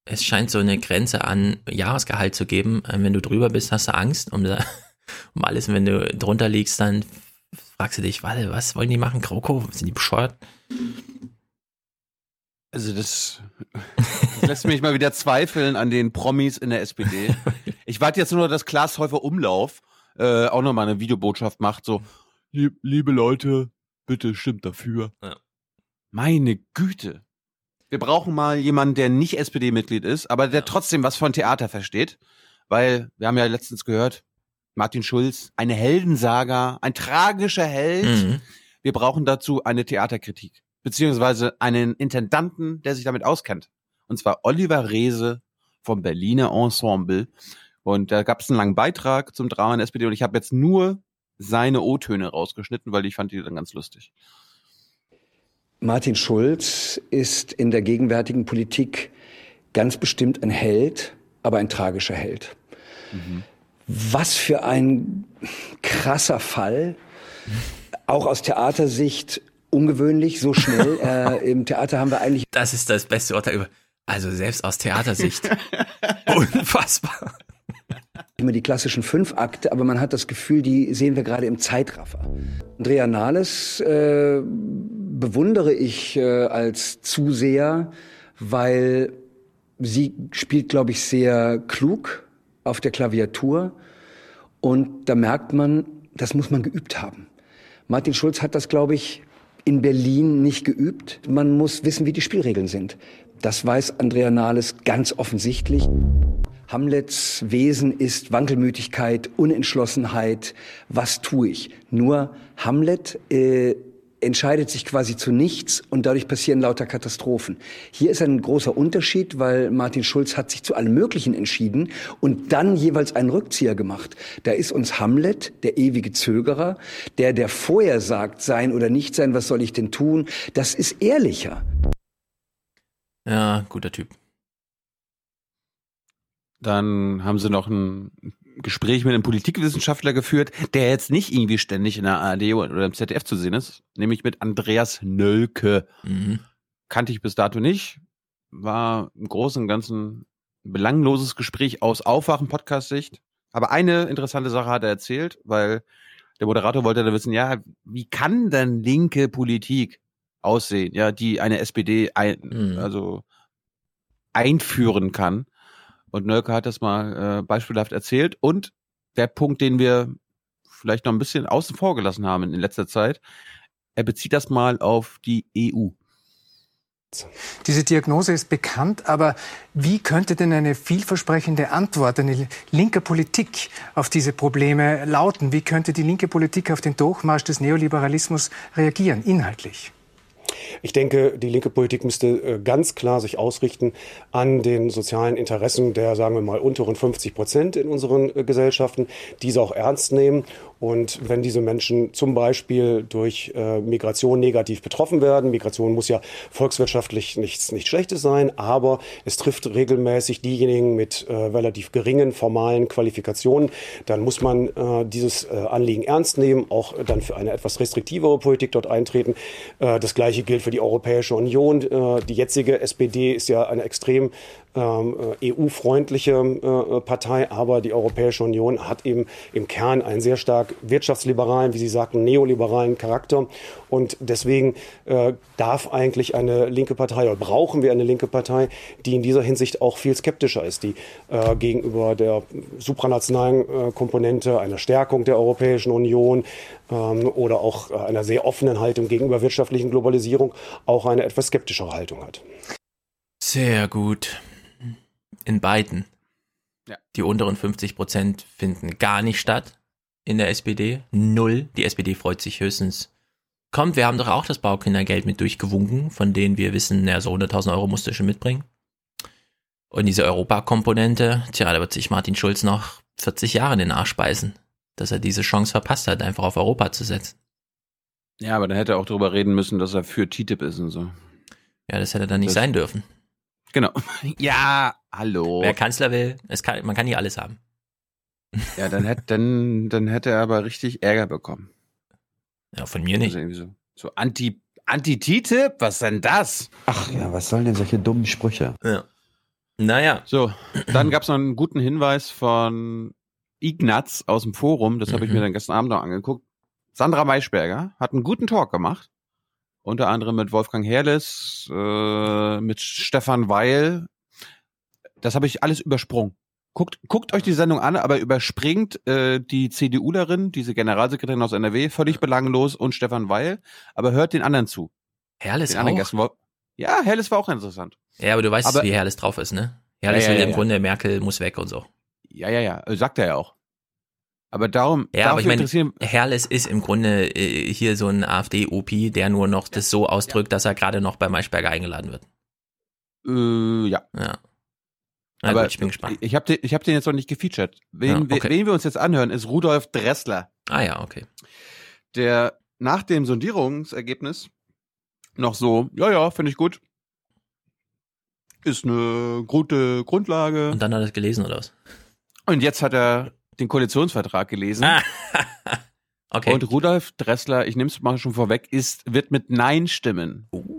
es scheint so eine Grenze an Jahresgehalt zu geben. Ähm, wenn du drüber bist, hast du Angst um, um alles. Und wenn du drunter liegst, dann fragst du dich, was wollen die machen? Kroko? Sind die bescheuert? Also das, das lässt mich mal wieder zweifeln an den Promis in der SPD. Ich warte jetzt nur, dass Klaas Häufer Umlauf äh, auch nochmal eine Videobotschaft macht, so, lieb, liebe Leute, bitte stimmt dafür. Ja. Meine Güte. Wir brauchen mal jemanden, der nicht SPD-Mitglied ist, aber der trotzdem was von Theater versteht. Weil, wir haben ja letztens gehört, Martin Schulz, eine Heldensaga, ein tragischer Held. Mhm. Wir brauchen dazu eine Theaterkritik, beziehungsweise einen Intendanten, der sich damit auskennt. Und zwar Oliver Reese vom Berliner Ensemble. Und da gab es einen langen Beitrag zum Drama in der SPD und ich habe jetzt nur seine O-Töne rausgeschnitten, weil ich fand die dann ganz lustig. Martin Schulz ist in der gegenwärtigen Politik ganz bestimmt ein Held, aber ein tragischer Held. Was für ein krasser Fall. Auch aus Theatersicht ungewöhnlich, so schnell. äh, Im Theater haben wir eigentlich. Das ist das beste Urteil über. Also selbst aus Theatersicht. Unfassbar. Immer die klassischen fünf Akte, aber man hat das Gefühl, die sehen wir gerade im Zeitraffer. Andrea Nahles äh, bewundere ich äh, als Zuseher, weil sie spielt, glaube ich, sehr klug auf der Klaviatur und da merkt man, das muss man geübt haben. Martin Schulz hat das, glaube ich, in Berlin nicht geübt. Man muss wissen, wie die Spielregeln sind. Das weiß Andrea Nahles ganz offensichtlich. Hamlets Wesen ist Wankelmütigkeit, Unentschlossenheit. Was tue ich? Nur Hamlet äh, entscheidet sich quasi zu nichts und dadurch passieren lauter Katastrophen. Hier ist ein großer Unterschied, weil Martin Schulz hat sich zu allem Möglichen entschieden und dann jeweils einen Rückzieher gemacht. Da ist uns Hamlet, der ewige Zögerer, der, der vorher sagt, sein oder nicht sein, was soll ich denn tun? Das ist ehrlicher. Ja, guter Typ. Dann haben sie noch ein Gespräch mit einem Politikwissenschaftler geführt, der jetzt nicht irgendwie ständig in der ARD oder im ZDF zu sehen ist, nämlich mit Andreas Nölke. Mhm. Kannte ich bis dato nicht. War im Großen und Ganzen ein belangloses Gespräch aus Aufwachen-Podcast-Sicht. Aber eine interessante Sache hat er erzählt, weil der Moderator wollte da wissen, ja, wie kann denn linke Politik aussehen, ja, die eine SPD ein, Mhm. also einführen kann. Und Nölke hat das mal äh, beispielhaft erzählt. Und der Punkt, den wir vielleicht noch ein bisschen außen vor gelassen haben in letzter Zeit, er bezieht das mal auf die EU. Diese Diagnose ist bekannt, aber wie könnte denn eine vielversprechende Antwort, eine linke Politik auf diese Probleme lauten? Wie könnte die linke Politik auf den Durchmarsch des Neoliberalismus reagieren, inhaltlich? Ich denke, die linke Politik müsste äh, ganz klar sich ausrichten an den sozialen Interessen der, sagen wir mal, unteren 50 Prozent in unseren äh, Gesellschaften, diese auch ernst nehmen. Und wenn diese Menschen zum Beispiel durch äh, Migration negativ betroffen werden, Migration muss ja volkswirtschaftlich nichts, nichts Schlechtes sein, aber es trifft regelmäßig diejenigen mit äh, relativ geringen formalen Qualifikationen, dann muss man äh, dieses äh, Anliegen ernst nehmen, auch dann für eine etwas restriktivere Politik dort eintreten. Äh, das Gleiche gilt für die Europäische Union. Äh, die jetzige SPD ist ja eine extrem EU-freundliche äh, Partei, aber die Europäische Union hat eben im Kern einen sehr stark wirtschaftsliberalen, wie Sie sagten, neoliberalen Charakter. Und deswegen äh, darf eigentlich eine linke Partei oder brauchen wir eine linke Partei, die in dieser Hinsicht auch viel skeptischer ist, die äh, gegenüber der supranationalen äh, Komponente, einer Stärkung der Europäischen Union ähm, oder auch äh, einer sehr offenen Haltung gegenüber wirtschaftlichen Globalisierung auch eine etwas skeptischere Haltung hat. Sehr gut. In beiden. Ja. Die unteren 50 Prozent finden gar nicht statt in der SPD. Null. Die SPD freut sich höchstens. Kommt, wir haben doch auch das Baukindergeld mit durchgewunken, von denen wir wissen, ja, so 100.000 Euro musst du schon mitbringen. Und diese Europakomponente, tja, da wird sich Martin Schulz noch 40 Jahre in den Arsch beißen, dass er diese Chance verpasst hat, einfach auf Europa zu setzen. Ja, aber dann hätte er auch darüber reden müssen, dass er für TTIP ist und so. Ja, das hätte dann nicht Das- sein dürfen. Genau. Ja, hallo. Wer Kanzler will, es kann, man kann nicht alles haben. Ja, dann hätte, dann, dann hätte er aber richtig Ärger bekommen. Ja, von mir nicht. Also so, so Anti, Anti-TTIP? Was denn das? Ach ja, was sollen denn solche dummen Sprüche? Ja. Naja. So, dann gab es noch einen guten Hinweis von Ignaz aus dem Forum, das habe ich Mhm. mir dann gestern Abend noch angeguckt. Sandra Maischberger hat einen guten Talk gemacht. Unter anderem mit Wolfgang Herrles, äh, mit Stefan Weil. Das habe ich alles übersprungen. Guckt, guckt euch die Sendung an, aber überspringt äh, die CDUlerin, diese Generalsekretärin aus NRW, völlig belanglos und Stefan Weil, aber hört den anderen zu. Herrles den anderen auch? Gästen. Ja, Herrles war auch interessant. Ja, aber du weißt, Aber- wie Herrles drauf ist, ne? Herrles Ja, ja, will ja, im. Grunde, Merkel muss weg und so. Ja, ja, ja, äh, sagt er ja auch. Aber darum, Ja, aber ich meine, Herrles ist im Grunde äh, hier so ein AfD-OP, der nur noch das so ausdrückt, dass er gerade noch bei Maischberger eingeladen wird. äh, ja. Ja. Na aber gut, ich bin gespannt. Ich habe den, ich hab den jetzt noch nicht gefeatured. Wen, Ja, okay. wen wir uns jetzt anhören, ist Rudolf Dressler. Ah ja, okay. der nach dem Sondierungsergebnis noch so, ja, ja, finde ich gut. Ist eine gute Grundlage. Und dann hat er es gelesen oder was? Und jetzt hat er den Koalitionsvertrag gelesen. Ah. Okay. Und Rudolf Dressler, ich nehme es mal schon vorweg, ist, wird mit Nein stimmen. Oh.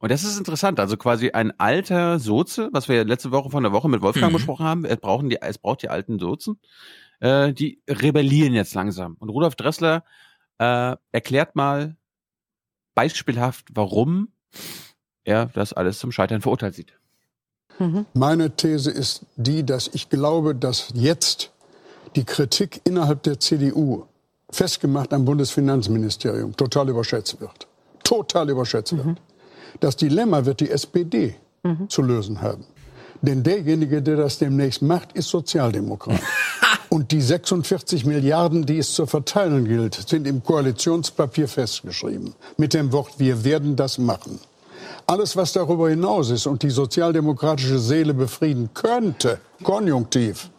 Und das ist interessant. Also quasi ein alter Soze, was wir letzte Woche von der Woche mit Wolfgang Mhm. besprochen haben. Es, brauchen die, es braucht die alten Sozen. Äh, die rebellieren jetzt langsam. Und Rudolf Dressler äh, erklärt mal beispielhaft, warum er das alles zum Scheitern verurteilt sieht. Meine These ist die, dass ich glaube, dass jetzt die Kritik innerhalb der CDU, festgemacht am Bundesfinanzministerium, total überschätzt wird. Total überschätzt wird. Das Dilemma wird die SPD zu lösen haben. Denn derjenige, der das demnächst macht, ist Sozialdemokrat. Und die 46 Milliarden, die es zu verteilen gilt, sind im Koalitionspapier festgeschrieben. Mit dem Wort, wir werden das machen. Alles, was darüber hinaus ist und die sozialdemokratische Seele befrieden könnte, konjunktiv,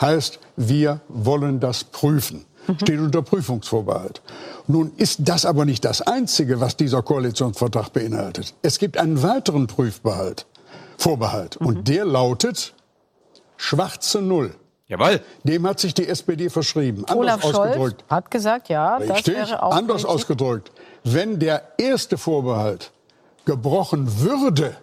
heißt, wir wollen das prüfen. Steht unter Prüfungsvorbehalt. Nun ist das aber nicht das Einzige, was dieser Koalitionsvertrag beinhaltet. Es gibt einen weiteren Prüfbehalt, Vorbehalt. Und der lautet schwarze Null. Jawohl. Dem hat sich die SPD verschrieben. Olaf Anders Scholz ausgedrückt. hat gesagt, ja, das Richtig, wäre auch anders Politik. ausgedrückt. Wenn der erste Vorbehalt gebrochen würde,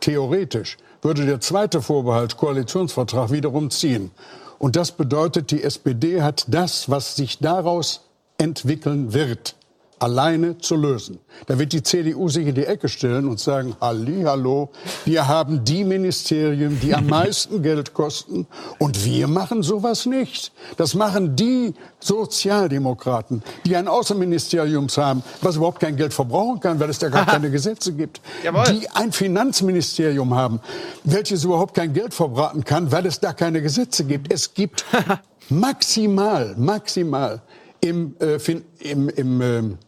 theoretisch, würde der zweite Vorbehalt Koalitionsvertrag wiederum ziehen. Und das bedeutet, die SPD hat das, was sich daraus entwickeln wird, alleine zu lösen. Da wird die CDU sich in die Ecke stellen und sagen, Halli, hallo, wir haben die Ministerien, die am meisten Geld kosten und wir machen sowas nicht. Das machen die Sozialdemokraten, die ein Außenministerium haben, was überhaupt kein Geld verbrauchen kann, weil es da gar keine Gesetze gibt. Die ein Finanzministerium haben, welches überhaupt kein Geld verbraten kann, weil es da keine Gesetze gibt. Es gibt maximal, maximal im, äh, im, im ähm,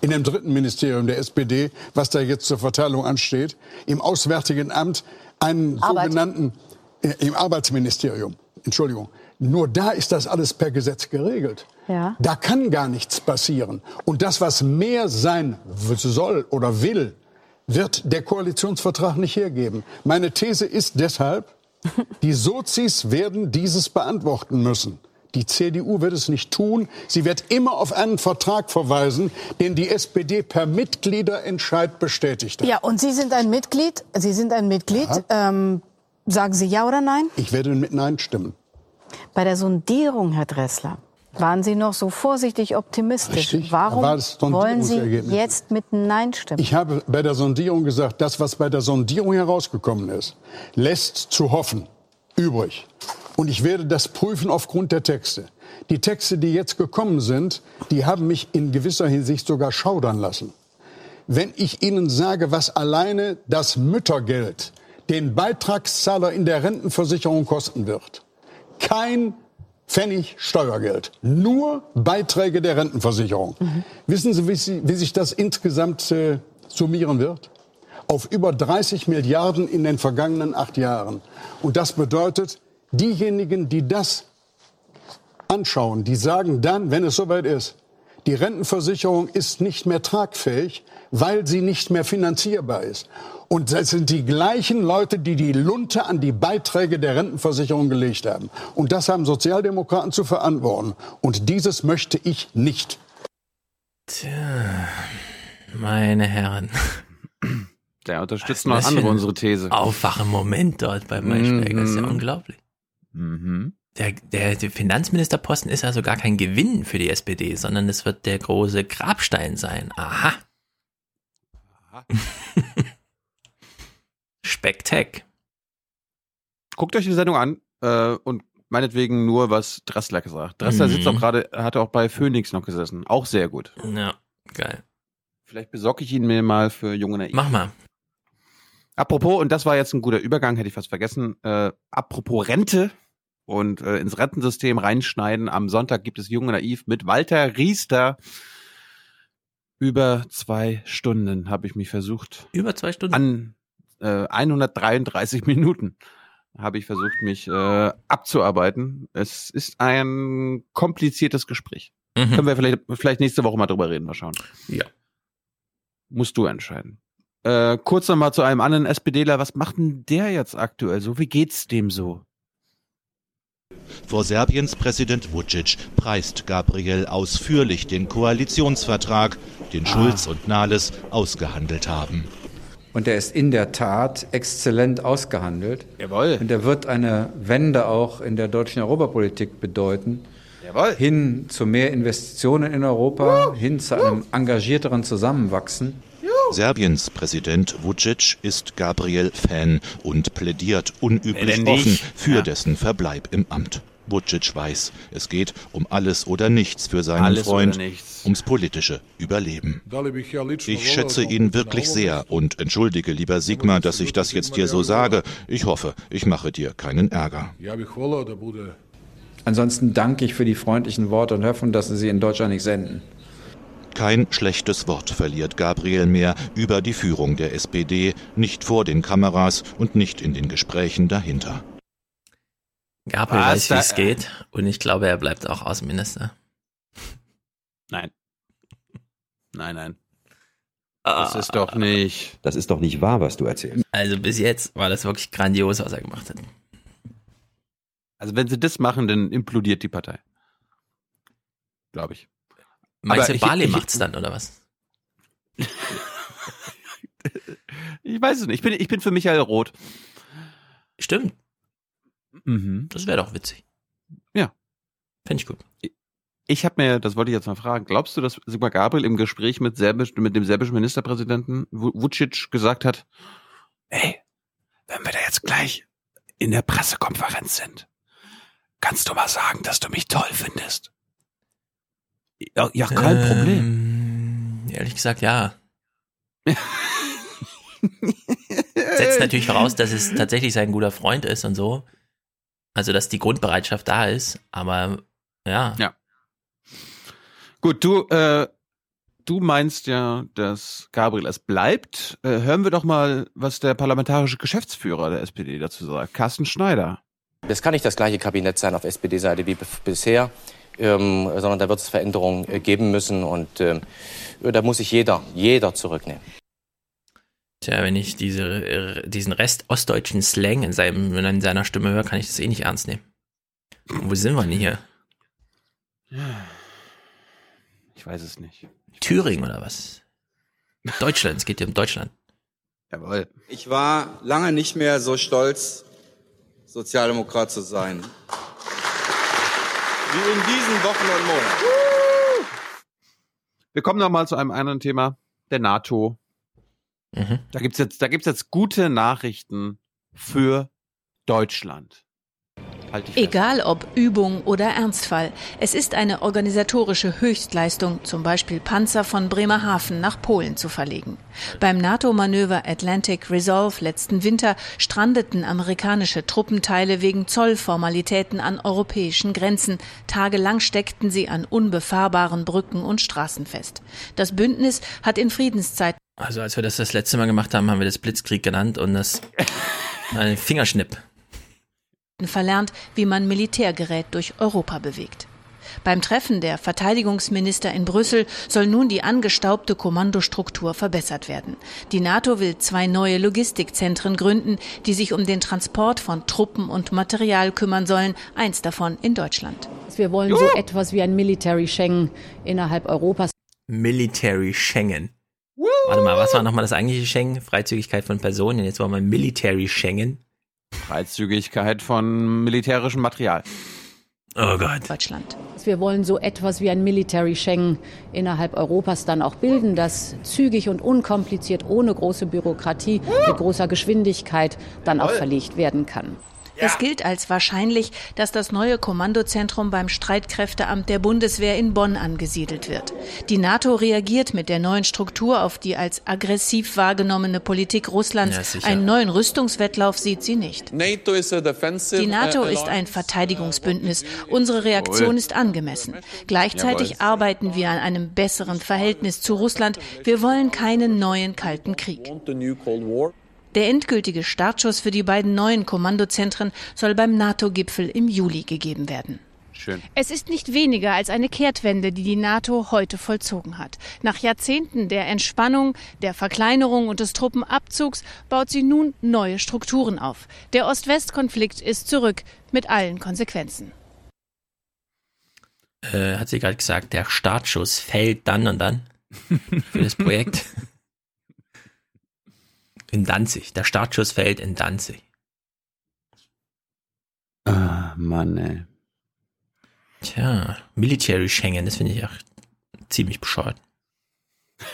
in dem dritten Ministerium der SPD, was da jetzt zur Verteilung ansteht, im Auswärtigen Amt einen Arbeit. sogenannten, äh, im Arbeitsministerium, Entschuldigung. Nur da ist das alles per Gesetz geregelt. Ja. Da kann gar nichts passieren. Und das, was mehr sein soll oder will, wird der Koalitionsvertrag nicht hergeben. Meine These ist deshalb, die Sozis werden dieses beantworten müssen. Die CDU wird es nicht tun. Sie wird immer auf einen Vertrag verweisen, den die SPD per Mitgliederentscheid bestätigt hat. Ja, und Sie sind ein Mitglied. Sie sind ein Mitglied. Ähm, sagen Sie ja oder nein? Ich werde mit Nein stimmen. Bei der Sondierung, Herr Dressler, waren Sie noch so vorsichtig optimistisch. Richtig. Warum wollen Sie jetzt mit Nein stimmen? Ich habe bei der Sondierung gesagt, das, was bei der Sondierung herausgekommen ist, lässt zu hoffen übrig. Und ich werde das prüfen aufgrund der Texte. Die Texte, die jetzt gekommen sind, die haben mich in gewisser Hinsicht sogar schaudern lassen. Wenn ich Ihnen sage, was alleine das Müttergeld den Beitragszahler in der Rentenversicherung kosten wird, kein Pfennig Steuergeld, nur Beiträge der Rentenversicherung. Wissen Sie wie, Sie, wie sich das insgesamt äh, summieren wird? Auf über 30 Milliarden in den vergangenen acht Jahren. Und das bedeutet, diejenigen, die das anschauen, die sagen dann, wenn es soweit ist, die Rentenversicherung ist nicht mehr tragfähig, weil sie nicht mehr finanzierbar ist. Und das sind die gleichen Leute, die die Lunte an die Beiträge der Rentenversicherung gelegt haben. Und das haben Sozialdemokraten zu verantworten. Und dieses möchte ich nicht. Tja, meine Herren. Der unterstützt noch andere unsere These. Aufwachen-Moment dort bei Maischberger. Das ist ja Mhm. unglaublich. Mhm. Der, der, der Finanzministerposten ist also gar kein Gewinn für die SPD, sondern es wird der große Grabstein sein. Aha. Spektak. guckt euch die Sendung an äh, und meinetwegen nur, was Dressler gesagt. Dressler Mhm. sitzt auch gerade, hat auch bei Phoenix noch gesessen. Auch sehr gut. Ja, geil. Vielleicht besorge ich ihn mir mal für junge Naiv. Mach mal. Apropos, und das war jetzt ein guter Übergang, hätte ich fast vergessen. Äh, apropos Rente und äh, ins Rentensystem reinschneiden. Am Sonntag gibt es Junge Naiv mit Walter Riester. Über zwei Stunden habe ich mich versucht. Über zwei Stunden? An äh, 133 Minuten habe ich versucht, mich äh, abzuarbeiten. Es ist ein kompliziertes Gespräch. Mhm. Können wir vielleicht, vielleicht nächste Woche mal drüber reden, mal schauen. Ja. Musst du entscheiden. Äh, kurz noch mal zu einem anderen SPDler. Was macht denn der jetzt aktuell so? Wie geht's dem so? Vor Serbiens Präsident Vucic preist Gabriel ausführlich den Koalitionsvertrag, den Schulz und Nahles ausgehandelt haben. Und der ist in der Tat exzellent ausgehandelt. Jawohl. Und er wird eine Wende auch in der deutschen Europapolitik bedeuten. Jawohl. Hin zu mehr Investitionen in Europa, hin zu einem engagierteren Zusammenwachsen. Serbiens Präsident Vucic ist Gabriel-Fan und plädiert unüblich Wenn offen für ja. dessen Verbleib im Amt. Vucic weiß, es geht um alles oder nichts für seinen Alles Freund, ums politische Überleben. Ich schätze ihn wirklich sehr und entschuldige, lieber Sigmar, dass ich das jetzt hier so sage. Ich hoffe, ich mache dir keinen Ärger. Ansonsten danke ich für die freundlichen Worte und hoffe, dass Sie sie in Deutschland nicht senden. Kein schlechtes Wort verliert Gabriel mehr über die Führung der SPD, nicht vor den Kameras und nicht in den Gesprächen dahinter. Gabriel Was? weiß, wie es geht und ich glaube, er bleibt auch Außenminister. Nein. Nein, nein. Das ist doch nicht. Das ist doch nicht wahr, was du erzählst. Also bis jetzt war das wirklich grandios, was er gemacht hat. Also wenn sie das machen, dann implodiert die Partei. Glaube ich. Meinst du, ich- macht's dann, oder was? Ich weiß es nicht. Ich bin, ich bin für Michael Roth. Stimmt. Mhm. Das wäre doch witzig. Ja. Fände ich gut. Ich habe mir, das wollte ich jetzt mal fragen, glaubst du, dass Sigmar Gabriel im Gespräch mit, Serbisch, mit dem serbischen Ministerpräsidenten Vu- Vucic gesagt hat, hey, wenn wir da jetzt gleich in der Pressekonferenz sind, kannst du mal sagen, dass du mich toll findest? Ja, ja kein Problem. Ähm, Ehrlich gesagt, ja. Setzt natürlich voraus, dass es tatsächlich sein guter Freund ist und so. Also, dass die Grundbereitschaft da ist, aber ja. Ja. Gut, du, äh, du meinst ja, dass Gabriel es bleibt. Äh, hören wir doch mal, was der parlamentarische Geschäftsführer der SPD dazu sagt. Carsten Schneider. Das kann nicht das gleiche Kabinett sein auf SPD-Seite wie bisher, ähm, sondern da wird es Veränderungen äh, geben müssen und ähm, da muss sich jeder, jeder zurücknehmen. Tja, wenn ich diese, äh, diesen Rest ostdeutschen Slang in, seinem, in seiner Stimme höre, kann ich das eh nicht ernst nehmen. Wo sind wir denn hier? Ich weiß es nicht. Thüringen oder was? Deutschland, es geht hier um Deutschland. Jawohl. Ich war lange nicht mehr so stolz, Sozialdemokrat zu sein. Wie in diesen Wochen und Monaten. Wir kommen noch mal zu einem anderen Thema, der NATO. Mhm. Da gibt's jetzt, da gibt's jetzt gute Nachrichten für Deutschland. Halt. Egal ob Übung oder Ernstfall, es ist eine organisatorische Höchstleistung, zum Beispiel Panzer von Bremerhaven nach Polen zu verlegen. Beim NATO-Manöver Atlantic Resolve letzten Winter strandeten amerikanische Truppenteile wegen Zollformalitäten an europäischen Grenzen. Tagelang steckten sie an unbefahrbaren Brücken und Straßen fest. Das Bündnis hat in Friedenszeiten Also, als wir das das letzte Mal gemacht haben, haben wir das Blitzkrieg genannt und das ein Fingerschnipp. Verlernt, wie man Militärgerät durch Europa bewegt. Beim Treffen der Verteidigungsminister in Brüssel soll nun die angestaubte Kommandostruktur verbessert werden. Die NATO will zwei neue Logistikzentren gründen, die sich um den Transport von Truppen und Material kümmern sollen, eins davon in Deutschland. Wir wollen so etwas wie ein Military Schengen innerhalb Europas. Military Schengen. Warte mal, was war nochmal das eigentliche Schengen? Freizügigkeit von Personen. Jetzt wollen wir Military Schengen. Freizügigkeit von militärischem Material. Oh Gott. Deutschland. Wir wollen so etwas wie ein Military Schengen innerhalb Europas dann auch bilden, das zügig und unkompliziert, ohne große Bürokratie, mit großer Geschwindigkeit dann auch verlegt werden kann. Es gilt als wahrscheinlich, dass das neue Kommandozentrum beim Streitkräfteamt der Bundeswehr in Bonn angesiedelt wird. Die NATO reagiert mit der neuen Struktur auf die als aggressiv wahrgenommene Politik Russlands. Ja, Einen neuen Rüstungswettlauf sieht sie nicht. Die NATO ist ein Verteidigungsbündnis. Unsere Reaktion ist angemessen. Gleichzeitig arbeiten wir an einem besseren Verhältnis zu Russland. Wir wollen keinen neuen Kalten Krieg. Der endgültige Startschuss für die beiden neuen Kommandozentren soll beim NATO-Gipfel im Juli gegeben werden. Schön. Es ist nicht weniger als eine Kehrtwende, die die NATO heute vollzogen hat. Nach Jahrzehnten der Entspannung, der Verkleinerung und des Truppenabzugs baut sie nun neue Strukturen auf. Der Ost-West-Konflikt ist zurück mit allen Konsequenzen. Äh, hat sie gerade gesagt, der Startschuss fällt dann und dann für das Projekt. In Danzig. Der Startschuss fällt in Danzig. Ah, Mann, ey. Tja, Military Schengen, das finde ich auch ziemlich bescheuert.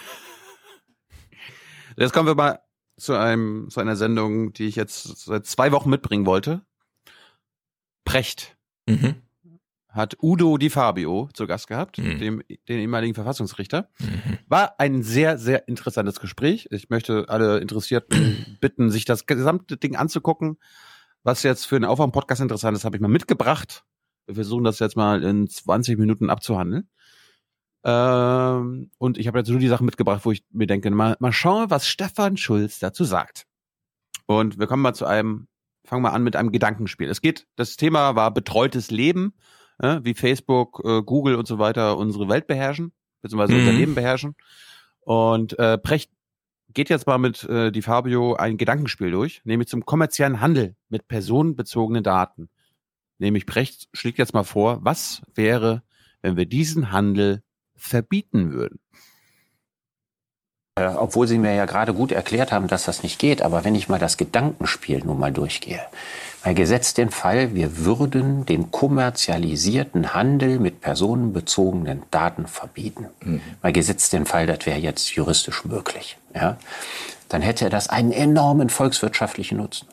Jetzt kommen wir mal zu einem, zu einer Sendung, die ich jetzt seit zwei Wochen mitbringen wollte. Precht Mhm. Hat Udo Di Fabio zu Gast gehabt, dem, den ehemaligen Verfassungsrichter. War ein sehr, sehr interessantes Gespräch. Ich möchte alle Interessierten bitten, sich das gesamte Ding anzugucken. Was jetzt für einen Aufwand-Podcast interessant ist, habe ich mal mitgebracht. Wir versuchen das jetzt mal in 20 Minuten abzuhandeln. Ähm, und ich habe jetzt nur die Sachen mitgebracht, wo ich mir denke, mal, mal schauen, was Stefan Schulz dazu sagt. Und wir kommen mal zu einem, fangen wir an mit einem Gedankenspiel. Es geht, das Thema war betreutes Leben, äh, wie Facebook, äh, Google und so weiter unsere Welt beherrschen, beziehungsweise Mhm. unser Leben beherrschen. Und äh, Precht geht jetzt mal mit äh, die Fabio ein Gedankenspiel durch, nämlich zum kommerziellen Handel mit personenbezogenen Daten. Nämlich Precht schlägt jetzt mal vor, was wäre, wenn wir diesen Handel verbieten würden? Äh, Obwohl Sie mir ja gerade gut erklärt haben, dass das nicht geht, aber wenn ich mal das Gedankenspiel nun mal durchgehe, mal gesetzt den Fall, wir würden den kommerzialisierten Handel mit personenbezogenen Daten verbieten. Mal gesetzt den Fall, das wäre jetzt juristisch möglich, ja, dann hätte das einen enormen volkswirtschaftlichen Nutzen.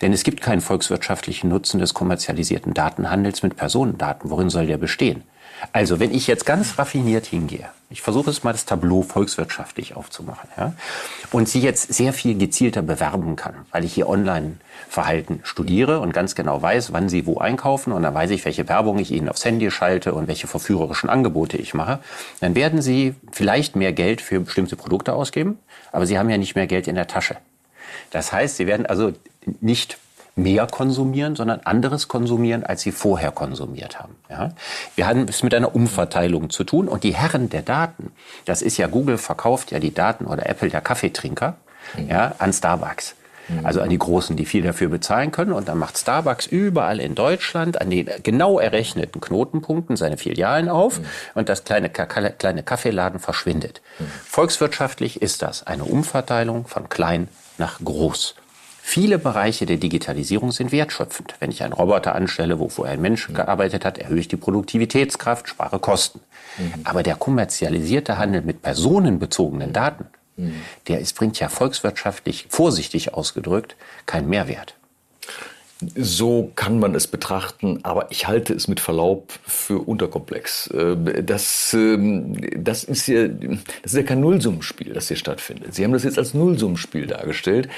Denn es gibt keinen volkswirtschaftlichen Nutzen des kommerzialisierten Datenhandels mit Personendaten. Worin soll der bestehen? Also, wenn ich jetzt ganz raffiniert hingehe, ich versuche es mal das Tableau volkswirtschaftlich aufzumachen, ja, und sie jetzt sehr viel gezielter bewerben kann, weil ich hier Online-Verhalten studiere und ganz genau weiß, wann sie wo einkaufen und dann weiß ich, welche Werbung ich ihnen aufs Handy schalte und welche verführerischen Angebote ich mache, dann werden sie vielleicht mehr Geld für bestimmte Produkte ausgeben, aber sie haben ja nicht mehr Geld in der Tasche. Das heißt, sie werden also nicht mehr konsumieren, sondern anderes konsumieren, als sie vorher konsumiert haben. Ja? Wir haben es mit einer Umverteilung zu tun und die Herren der Daten, das ist ja Google verkauft ja die Daten oder Apple der Kaffeetrinker ja, an Starbucks. Also an die Großen, die viel dafür bezahlen können. Und dann macht Starbucks überall in Deutschland an den genau errechneten Knotenpunkten seine Filialen auf und das kleine, kleine Kaffeeladen verschwindet. Volkswirtschaftlich ist das eine Umverteilung von klein nach groß. Viele Bereiche der Digitalisierung sind wertschöpfend. Wenn ich einen Roboter anstelle, wo vorher ein Mensch gearbeitet hat, erhöhe ich die Produktivitätskraft, spare Kosten. Aber der kommerzialisierte Handel mit personenbezogenen Daten, der ist, bringt ja volkswirtschaftlich, vorsichtig ausgedrückt, keinen Mehrwert. So kann man es betrachten, aber ich halte es mit Verlaub für unterkomplex. Äh, Das, ähm, das, ist, ja, das ist ja kein Nullsummenspiel, das hier stattfindet. Sie haben das jetzt als Nullsummenspiel dargestellt.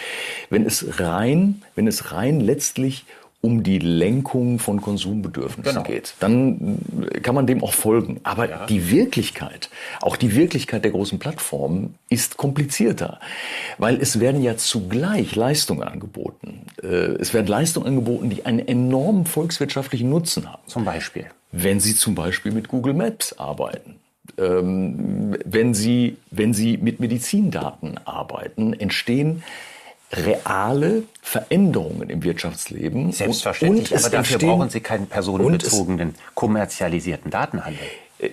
Wenn es rein, wenn es rein letztlich um die Lenkung von Konsumbedürfnissen Genau. geht, dann kann man dem auch folgen. Aber die Wirklichkeit, auch die Wirklichkeit der großen Plattformen ist komplizierter, weil es werden ja zugleich Leistungen angeboten. Äh, Es werden Leistungen angeboten, die einen enormen volkswirtschaftlichen Nutzen haben. Zum Beispiel? Wenn Sie zum Beispiel mit Google Maps arbeiten. Ähm, wenn, Sie, wenn Sie mit Medizindaten arbeiten, entstehen reale Veränderungen im Wirtschaftsleben. Selbstverständlich, Und aber dafür brauchen Sie keinen personenbezogenen, kommerzialisierten Datenhandel.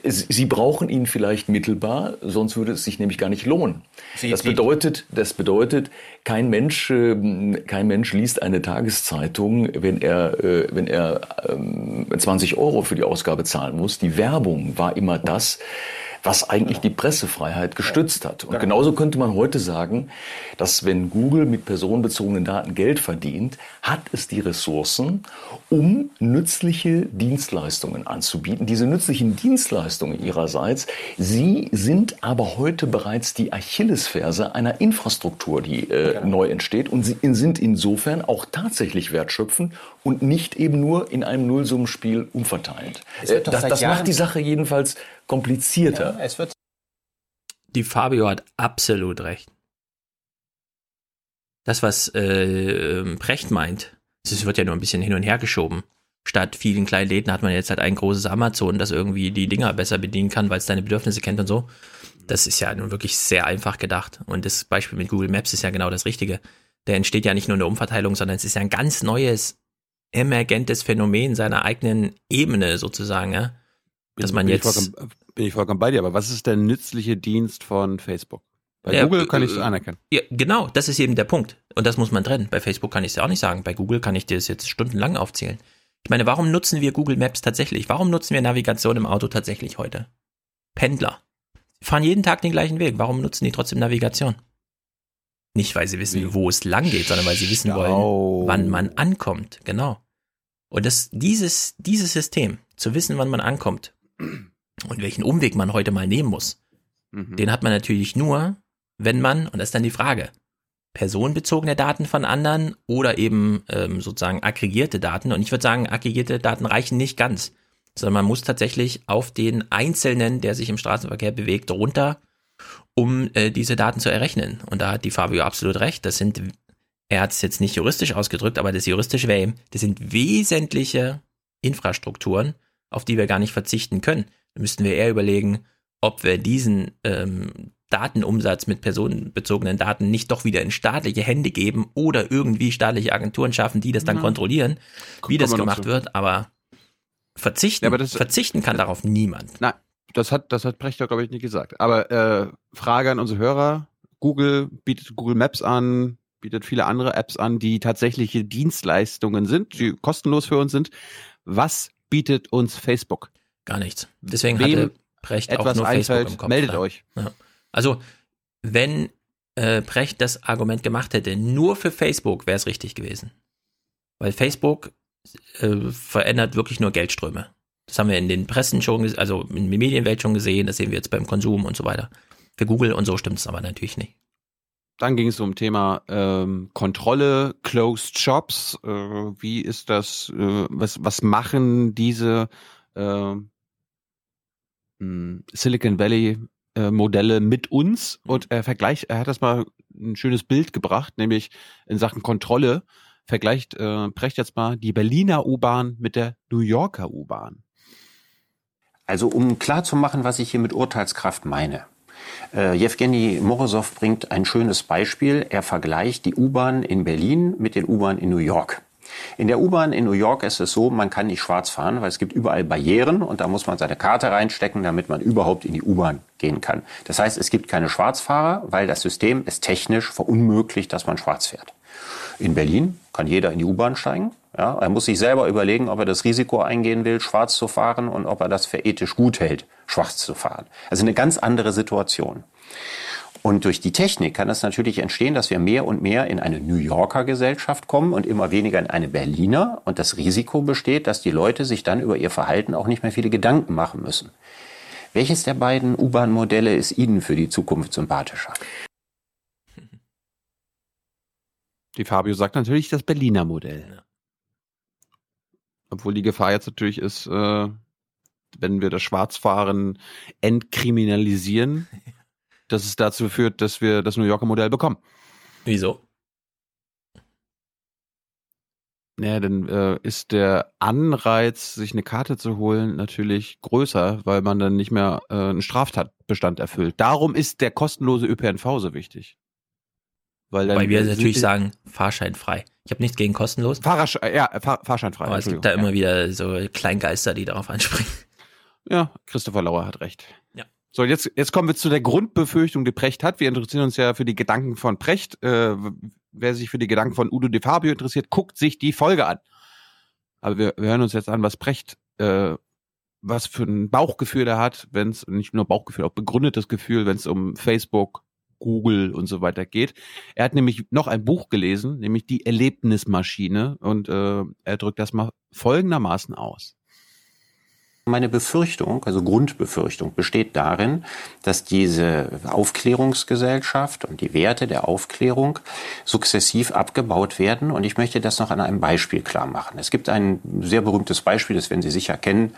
Es- Sie brauchen ihn vielleicht mittelbar, sonst würde es sich nämlich gar nicht lohnen. das bedeutet, das bedeutet, kein Mensch, ähm, kein Mensch liest eine Tageszeitung, wenn er, äh, wenn er ähm, 20 Euro für die Ausgabe zahlen muss. Die Werbung war immer das, was eigentlich die Pressefreiheit gestützt hat. Und genauso könnte man heute sagen, dass wenn Google mit personenbezogenen Daten Geld verdient, hat es die Ressourcen, um nützliche Dienstleistungen anzubieten. Diese nützlichen Dienstleistungen ihrerseits, sie sind aber heute bereits die Achillesferse einer Infrastruktur, die äh, neu entsteht. Und sie sind insofern auch tatsächlich wertschöpfend und nicht eben nur in einem Nullsummenspiel umverteilt. Doch Das, das macht die Sache jedenfalls komplizierter. es wird Die Fabio hat absolut recht. Das, was äh, Precht meint, das wird ja nur ein bisschen hin und her geschoben. Statt vielen kleinen Läden hat man jetzt halt ein großes Amazon, das irgendwie die Dinger besser bedienen kann, weil es deine Bedürfnisse kennt und so. Das ist ja nun wirklich sehr einfach gedacht. Und das Beispiel mit Google Maps ist ja genau das Richtige. Da entsteht ja nicht nur eine Umverteilung, sondern es ist ja ein ganz neues, emergentes Phänomen seiner eigenen Ebene sozusagen, ja. Dass man bin jetzt. Bin ich vollkommen bei dir, aber was ist der nützliche Dienst von Facebook? Bei Ja, Google kann ich es äh, anerkennen. Ja, genau, das ist eben der Punkt. Und das muss man trennen. Bei Facebook kann ich es ja auch nicht sagen. Bei Google kann ich dir das jetzt stundenlang aufzählen. Ich meine, warum nutzen wir Google Maps tatsächlich? Warum nutzen wir Navigation im Auto tatsächlich heute? Pendler. Fahren jeden Tag den gleichen Weg. Warum nutzen die trotzdem Navigation? Nicht, weil sie wissen, wo es lang geht, sondern weil sie wissen wollen, wann man ankommt. Genau. Und das, dieses, dieses System, zu wissen, wann man ankommt und welchen Umweg man heute mal nehmen muss, Mhm. den hat man natürlich nur, wenn man, und das ist dann die Frage, personenbezogene Daten von anderen oder eben ähm, sozusagen aggregierte Daten. Und ich würde sagen, aggregierte Daten reichen nicht ganz, sondern man muss tatsächlich auf den Einzelnen, der sich im Straßenverkehr bewegt, runter, um äh, diese Daten zu errechnen. Und da hat die Fabio absolut recht. Das sind, er hat es jetzt nicht juristisch ausgedrückt, aber das juristische wäre eben, das sind wesentliche Infrastrukturen, auf die wir gar nicht verzichten können. Müssten wir eher überlegen, ob wir diesen ähm, Datenumsatz mit personenbezogenen Daten nicht doch wieder in staatliche Hände geben oder irgendwie staatliche Agenturen schaffen, die das dann Ja. kontrollieren, wie das gemacht wird, aber verzichten, Ja, aber das- verzichten kann darauf niemand. Nein, das hat, das hat Precht doch, glaube ich, nicht gesagt. Aber äh, Frage an unsere Hörer. Google bietet Google Maps an, bietet viele andere Apps an, die tatsächliche Dienstleistungen sind, die kostenlos für uns sind. Was bietet uns Facebook? Gar nichts. Deswegen Wem hatte Precht auch nur einfällt, Facebook im Kopf. meldet euch. Ja. Also, wenn äh, Precht das Argument gemacht hätte, nur für Facebook wäre es richtig gewesen. Weil Facebook äh, verändert wirklich nur Geldströme. Das haben wir in den Pressen schon, also in der Medienwelt schon gesehen, das sehen wir jetzt beim Konsum und so weiter. Für Google und so stimmt es aber natürlich nicht. Dann ging es um Thema ähm, Kontrolle, Closed Shops. Äh, wie ist das? Äh, was, was machen diese Silicon Valley äh, Modelle mit uns? Und er vergleicht, er hat das mal ein schönes Bild gebracht, nämlich in Sachen Kontrolle vergleicht äh, Precht jetzt mal die Berliner U-Bahn mit der New Yorker U-Bahn. Also um klarzumachen, was ich hier mit Urteilskraft meine. Äh, Jewgeni Morosow bringt ein schönes Beispiel. Er vergleicht die U-Bahn in Berlin mit den U-Bahn in New York. In der U-Bahn in New York ist es so, man kann nicht schwarz fahren, weil es gibt überall Barrieren und da muss man seine Karte reinstecken, damit man überhaupt in die U-Bahn gehen kann. Das heißt, es gibt keine Schwarzfahrer, weil das System es technisch verunmöglicht, dass man schwarz fährt. In Berlin kann jeder in die U-Bahn steigen. Ja, er muss sich selber überlegen, ob er das Risiko eingehen will, schwarz zu fahren und ob er das für ethisch gut hält, schwarz zu fahren. Also eine ganz andere Situation. Und durch die Technik kann es natürlich entstehen, dass wir mehr und mehr in eine New Yorker Gesellschaft kommen und immer weniger in eine Berliner. Und das Risiko besteht, dass die Leute sich dann über ihr Verhalten auch nicht mehr viele Gedanken machen müssen. Welches der beiden U-Bahn-Modelle ist Ihnen für die Zukunft sympathischer? Die Fabio sagt natürlich das Berliner Modell. Obwohl die Gefahr jetzt natürlich ist, äh, wenn wir das Schwarzfahren entkriminalisieren, dass es dazu führt, dass wir das New Yorker Modell bekommen. Wieso? Naja, dann äh, ist der Anreiz, sich eine Karte zu holen, natürlich größer, weil man dann nicht mehr äh, einen Straftatbestand erfüllt. Darum ist der kostenlose ÖPNV so wichtig. Weil, dann Weil wir natürlich sagen, fahrscheinfrei. Ich habe nichts gegen kostenlos. Fahrersch ja, Fahr Fahrscheinfrei. Aber es gibt da immer wieder so Kleingeister, die darauf anspringen. Ja, Christopher Lauer hat recht. So, jetzt, jetzt kommen wir zu der Grundbefürchtung, die Precht hat. Wir interessieren uns ja für die Gedanken von Precht. Äh, wer sich für die Gedanken von Udo de Fabio interessiert, guckt sich die Folge an. Aber wir, wir hören uns jetzt an, was Precht äh, was für ein Bauchgefühl er hat, wenn es nicht nur Bauchgefühl, auch begründetes Gefühl, wenn es um Facebook, Google und so weiter geht. Er hat nämlich noch ein Buch gelesen, nämlich die Erlebnismaschine und äh, er drückt das mal folgendermaßen aus. Meine Befürchtung, also Grundbefürchtung, besteht darin, dass diese Aufklärungsgesellschaft und die Werte der Aufklärung sukzessiv abgebaut werden. Und ich möchte das noch an einem Beispiel klar machen. Es gibt ein sehr berühmtes Beispiel, das werden Sie sicher kennen.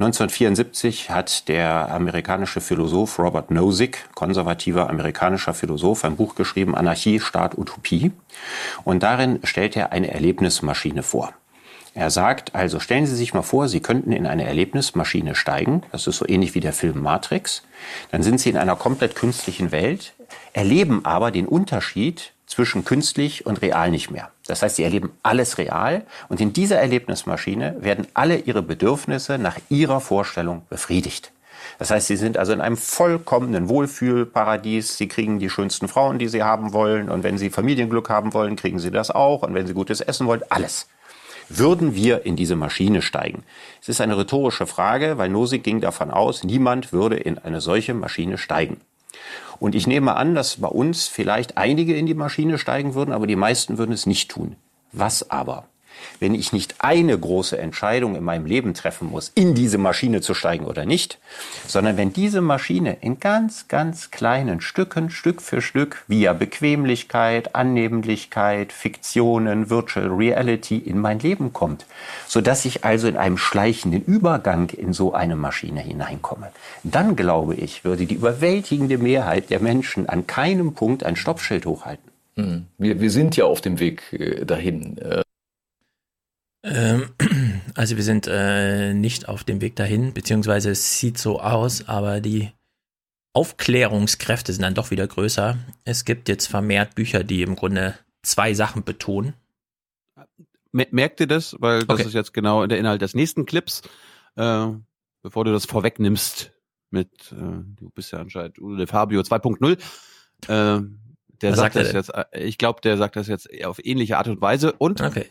1974 hat der amerikanische Philosoph Robert Nozick, konservativer amerikanischer Philosoph, ein Buch geschrieben, Anarchie, Staat, Utopie. Und darin stellt er eine Erlebnismaschine vor. Er sagt, also stellen Sie sich mal vor, Sie könnten in eine Erlebnismaschine steigen. Das ist so ähnlich wie der Film Matrix. Dann sind Sie in einer komplett künstlichen Welt, erleben aber den Unterschied zwischen künstlich und real nicht mehr. Das heißt, Sie erleben alles real und in dieser Erlebnismaschine werden alle Ihre Bedürfnisse nach Ihrer Vorstellung befriedigt. Das heißt, Sie sind also in einem vollkommenen Wohlfühlparadies. Sie kriegen die schönsten Frauen, die Sie haben wollen. Und wenn Sie Familienglück haben wollen, kriegen Sie das auch. Und wenn Sie gutes Essen wollen, alles würden wir in diese Maschine steigen? Es ist eine rhetorische Frage, weil Nozick ging davon aus, niemand würde in eine solche Maschine steigen. Und ich nehme an, dass bei uns vielleicht einige in die Maschine steigen würden, aber die meisten würden es nicht tun. Was aber? Wenn ich nicht eine große Entscheidung in meinem Leben treffen muss, in diese Maschine zu steigen oder nicht, sondern wenn diese Maschine in ganz, ganz kleinen Stücken, Stück für Stück, via Bequemlichkeit, Annehmlichkeit, Fiktionen, Virtual Reality in mein Leben kommt, so dass ich also in einem schleichenden Übergang in so eine Maschine hineinkomme, dann glaube ich, würde die überwältigende Mehrheit der Menschen an keinem Punkt ein Stoppschild hochhalten. Hm. Wir, wir sind ja auf dem Weg äh, dahin. Äh, ähm, also wir sind äh, nicht auf dem Weg dahin, beziehungsweise es sieht so aus, aber die Aufklärungskräfte sind dann doch wieder größer. Es gibt jetzt vermehrt Bücher, die im Grunde zwei Sachen betonen. Merkt ihr das? Weil das okay. ist jetzt genau der Inhalt des nächsten Clips. Äh, bevor du das vorwegnimmst mit, äh, du bist ja anscheinend Udo de Fabio 2.0. Äh, der Was sagt, sagt das jetzt, äh, ich glaube, der sagt das jetzt auf ähnliche Art und Weise. Und okay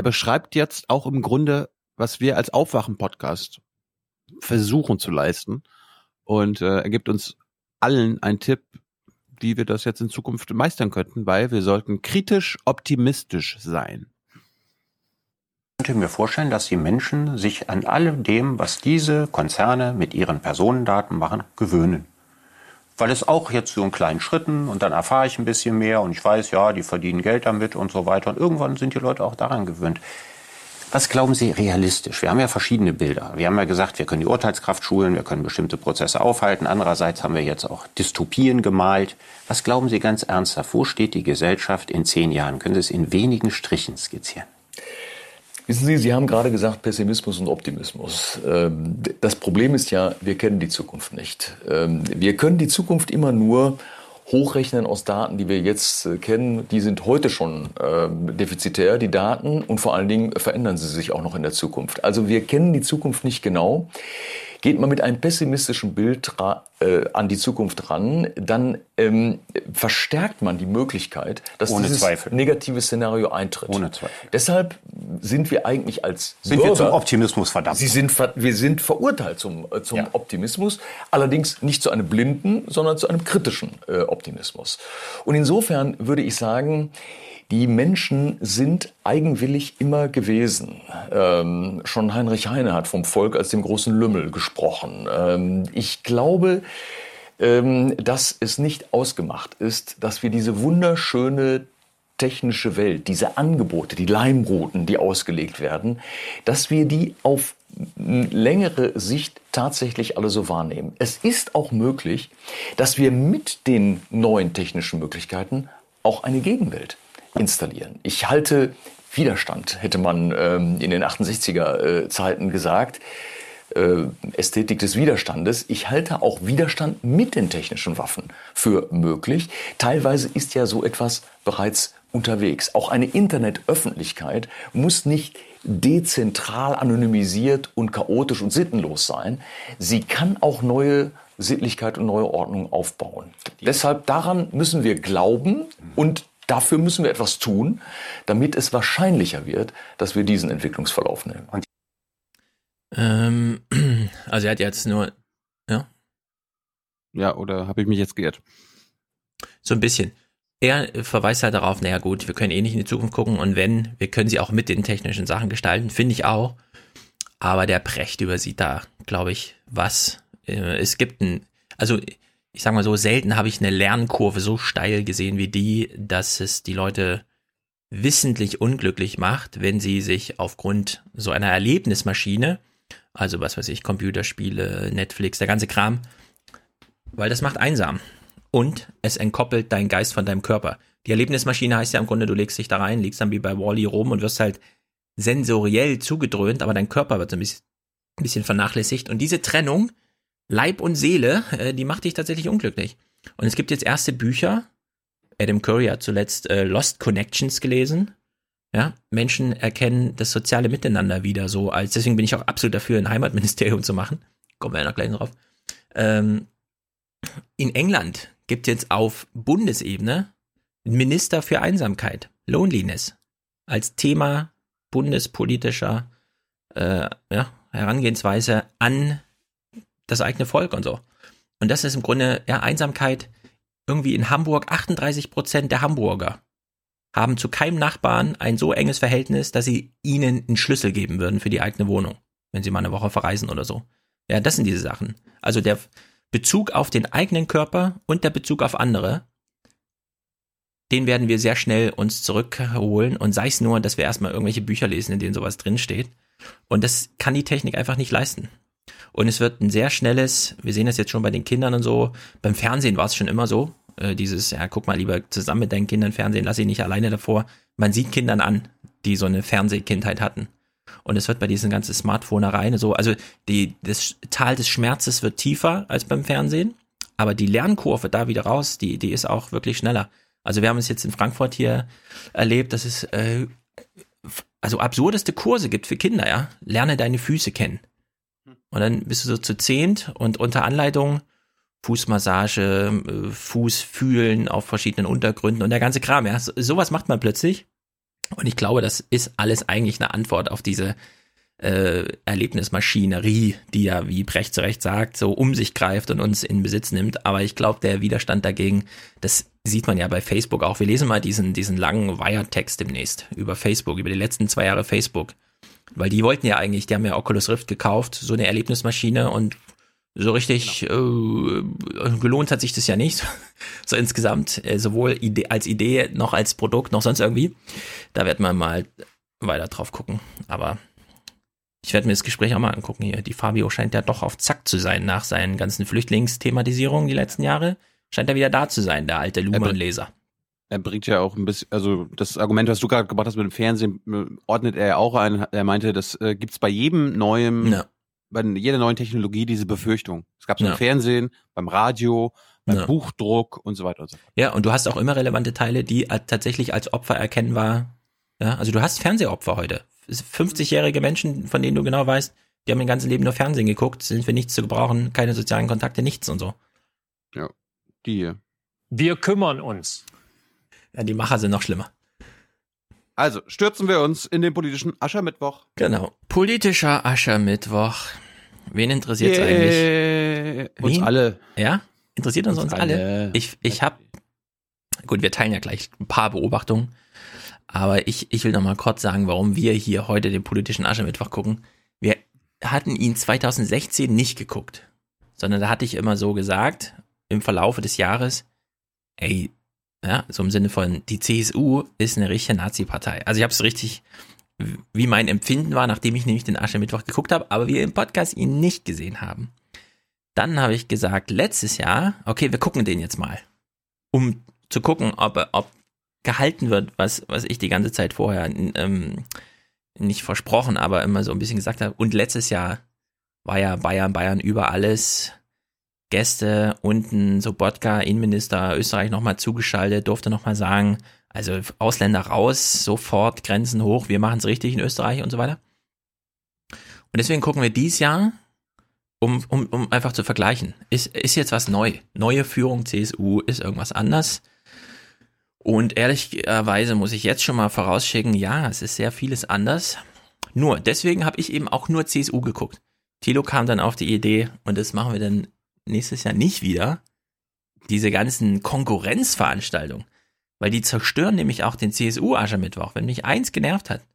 er beschreibt jetzt auch im Grunde, was wir als Aufwachen-Podcast versuchen zu leisten. Und äh, er gibt uns allen einen Tipp, wie wir das jetzt in Zukunft meistern könnten, weil wir sollten kritisch optimistisch sein. Ich könnte mir vorstellen, dass die Menschen sich an allem dem, was diese Konzerne mit ihren Personendaten machen, gewöhnen weil es auch jetzt so in kleinen Schritten und dann erfahre ich ein bisschen mehr und ich weiß, ja, die verdienen Geld damit und so weiter und irgendwann sind die Leute auch daran gewöhnt. Was glauben Sie realistisch? Wir haben ja verschiedene Bilder. Wir haben ja gesagt, wir können die Urteilskraft schulen, wir können bestimmte Prozesse aufhalten. Andererseits haben wir jetzt auch Dystopien gemalt. Was glauben Sie ganz ernsthaft? Wo steht die Gesellschaft in zehn Jahren? Können Sie es in wenigen Strichen skizzieren? Wissen Sie, Sie haben gerade gesagt Pessimismus und Optimismus. Ähm, das Problem ist ja, wir kennen die Zukunft nicht. Ähm, wir können die Zukunft immer nur hochrechnen aus Daten, die wir jetzt äh, kennen. Die sind heute schon ähm, defizitär, die Daten, und vor allen Dingen verändern sie sich auch noch in der Zukunft. Also wir kennen die Zukunft nicht genau. Geht man mit einem pessimistischen Bild äh, an die Zukunft ran, dann ähm, verstärkt man die Möglichkeit, dass Ohne dieses Zweifel. negative Szenario eintritt. Ohne Zweifel. Deshalb sind wir eigentlich als sind Bürger, wir zum Optimismus verdammt. Sie sind, wir sind verurteilt zum, äh, zum ja. Optimismus, allerdings nicht zu einem blinden, sondern zu einem kritischen äh, Optimismus. Und insofern würde ich sagen, die Menschen sind eigenwillig immer gewesen. Ähm, schon Heinrich Heine hat vom Volk als dem großen Lümmel gesprochen. Ähm, ich glaube, ähm, dass es nicht ausgemacht ist, dass wir diese wunderschöne technische Welt, diese Angebote, die Leimrouten, die ausgelegt werden, dass wir die auf längere Sicht tatsächlich alle so wahrnehmen. Es ist auch möglich, dass wir mit den neuen technischen Möglichkeiten auch eine Gegenwelt installieren. Ich halte Widerstand, hätte man ähm, in den 68er äh, Zeiten gesagt. Äh, Ästhetik des Widerstandes. Ich halte auch Widerstand mit den technischen Waffen für möglich. Teilweise ist ja so etwas bereits unterwegs. Auch eine Internetöffentlichkeit muss nicht dezentral anonymisiert und chaotisch und sittenlos sein. Sie kann auch neue Sittlichkeit und neue Ordnung aufbauen. Deshalb daran müssen wir glauben und Dafür müssen wir etwas tun, damit es wahrscheinlicher wird, dass wir diesen Entwicklungsverlauf nehmen. Ähm, also er hat jetzt nur, ja? Ja, oder habe ich mich jetzt geirrt? So ein bisschen. Er verweist halt darauf, naja gut, wir können eh nicht in die Zukunft gucken und wenn, wir können sie auch mit den technischen Sachen gestalten, finde ich auch. Aber der Precht übersieht da, glaube ich, was. Äh, Es gibt ein, also ich sag mal so, selten habe ich eine Lernkurve so steil gesehen wie die, dass es die Leute wissentlich unglücklich macht, wenn sie sich aufgrund so einer Erlebnismaschine, also was weiß ich, Computerspiele, Netflix, der ganze Kram, weil das macht einsam. Und es entkoppelt deinen Geist von deinem Körper. Die Erlebnismaschine heißt ja im Grunde, du legst dich da rein, liegst dann wie bei Wally rum und wirst halt sensoriell zugedröhnt, aber dein Körper wird so ein bisschen, ein bisschen vernachlässigt. Und diese Trennung, Leib und Seele, äh, die macht dich tatsächlich unglücklich. Und es gibt jetzt erste Bücher. Adam Curry hat zuletzt äh, Lost Connections gelesen. Ja, Menschen erkennen das soziale Miteinander wieder so als, deswegen bin ich auch absolut dafür, ein Heimatministerium zu machen. Kommen wir ja noch gleich drauf. Ähm, in England gibt jetzt auf Bundesebene Minister für Einsamkeit, Loneliness, als Thema bundespolitischer äh, ja, Herangehensweise an das eigene Volk und so. Und das ist im Grunde, ja, Einsamkeit irgendwie in Hamburg, 38 Prozent der Hamburger haben zu keinem Nachbarn ein so enges Verhältnis, dass sie ihnen einen Schlüssel geben würden für die eigene Wohnung, wenn sie mal eine Woche verreisen oder so. Ja, das sind diese Sachen. Also der Bezug auf den eigenen Körper und der Bezug auf andere, den werden wir sehr schnell uns zurückholen und sei es nur, dass wir erstmal irgendwelche Bücher lesen, in denen sowas drinsteht. Und das kann die Technik einfach nicht leisten. Und es wird ein sehr schnelles, wir sehen das jetzt schon bei den Kindern und so, beim Fernsehen war es schon immer so, äh, dieses, ja, guck mal lieber zusammen mit deinen Kindern Fernsehen, lass sie nicht alleine davor. Man sieht Kindern an, die so eine Fernsehkindheit hatten. Und es wird bei diesen ganzen Smartphonereien so, also die, das Tal des Schmerzes wird tiefer als beim Fernsehen, aber die Lernkurve da wieder raus, die, die ist auch wirklich schneller. Also wir haben es jetzt in Frankfurt hier erlebt, dass es äh, also absurdeste Kurse gibt für Kinder, ja. Lerne deine Füße kennen. Und dann bist du so zu zehnt und unter Anleitung Fußmassage, äh, Fuß fühlen auf verschiedenen Untergründen und der ganze Kram, ja. So, sowas macht man plötzlich. Und ich glaube, das ist alles eigentlich eine Antwort auf diese äh, Erlebnismaschinerie, die ja, wie Brecht zu Recht sagt, so um sich greift und uns in Besitz nimmt. Aber ich glaube, der Widerstand dagegen, das sieht man ja bei Facebook auch. Wir lesen mal diesen, diesen langen Wire-Text demnächst über Facebook, über die letzten zwei Jahre Facebook. Weil die wollten ja eigentlich, die haben ja Oculus Rift gekauft, so eine Erlebnismaschine und so richtig äh, gelohnt hat sich das ja nicht, so insgesamt, äh, sowohl Idee, als Idee noch als Produkt noch sonst irgendwie. Da wird man mal weiter drauf gucken. Aber ich werde mir das Gespräch auch mal angucken hier. Die Fabio scheint ja doch auf Zack zu sein nach seinen ganzen Flüchtlingsthematisierungen die letzten Jahre. Scheint er wieder da zu sein, der alte Luhmann-Leser. Er bringt ja auch ein bisschen, also das Argument, was du gerade gebracht hast mit dem Fernsehen, äh, ordnet er ja auch ein. Er meinte, das äh, gibt's bei jedem neuen, ja. bei jeder neuen Technologie diese Befürchtung. Es gab's Ja. beim Fernsehen, beim Radio, beim Ja. Buchdruck und so weiter und so fort. Ja, und du hast auch immer relevante Teile, die tatsächlich als Opfer erkennbar, ja, also du hast Fernsehopfer heute. 50-jährige Menschen, von denen du genau weißt, die haben ihr ganzes Leben nur Fernsehen geguckt, sind für nichts zu gebrauchen, keine sozialen Kontakte, nichts und so. Ja, die hier. Wir kümmern uns. Ja, die Macher sind noch schlimmer. Also, stürzen wir uns in den politischen Aschermittwoch. Genau. Politischer Aschermittwoch. Wen interessiert Yeah. eigentlich? Uns Wen? alle. Ja? Interessiert uns, Uns uns alle? alle. Ich, ich habe, gut, wir teilen ja gleich ein paar Beobachtungen, aber ich, ich will noch mal kurz sagen, warum wir hier heute den politischen Aschermittwoch gucken. Wir hatten ihn 2016 nicht geguckt, sondern da hatte ich immer so gesagt, im Verlaufe des Jahres, ey, ja, so im Sinne von, die CSU ist eine richtige Nazi-Partei. Also ich habe es richtig, wie mein Empfinden war, nachdem ich nämlich den Aschermittwoch geguckt habe, aber wir im Podcast ihn nicht gesehen haben. Dann habe ich gesagt, letztes Jahr, okay, wir gucken den jetzt mal, um zu gucken, ob, ob gehalten wird, was, was ich die ganze Zeit vorher ähm, nicht versprochen, aber immer so ein bisschen gesagt habe. Und letztes Jahr war ja Bayern, Bayern über alles. Gäste unten, Sobotka, Innenminister Österreich nochmal zugeschaltet, durfte nochmal sagen, also Ausländer raus, sofort Grenzen hoch, wir machen es richtig in Österreich und so weiter. Und deswegen gucken wir dies Jahr, um, um, um einfach zu vergleichen. Ist, ist jetzt was neu? Neue Führung CSU, ist irgendwas anders? Und ehrlicherweise muss ich jetzt schon mal vorausschicken, ja, es ist sehr vieles anders. Nur, deswegen habe ich eben auch nur CSU geguckt. Thilo kam dann auf die Idee, und das machen wir dann nächstes Jahr nicht wieder, diese ganzen Konkurrenzveranstaltungen. Weil die zerstören nämlich auch den CSU-Aschermittwoch. Wenn mich eins genervt hat,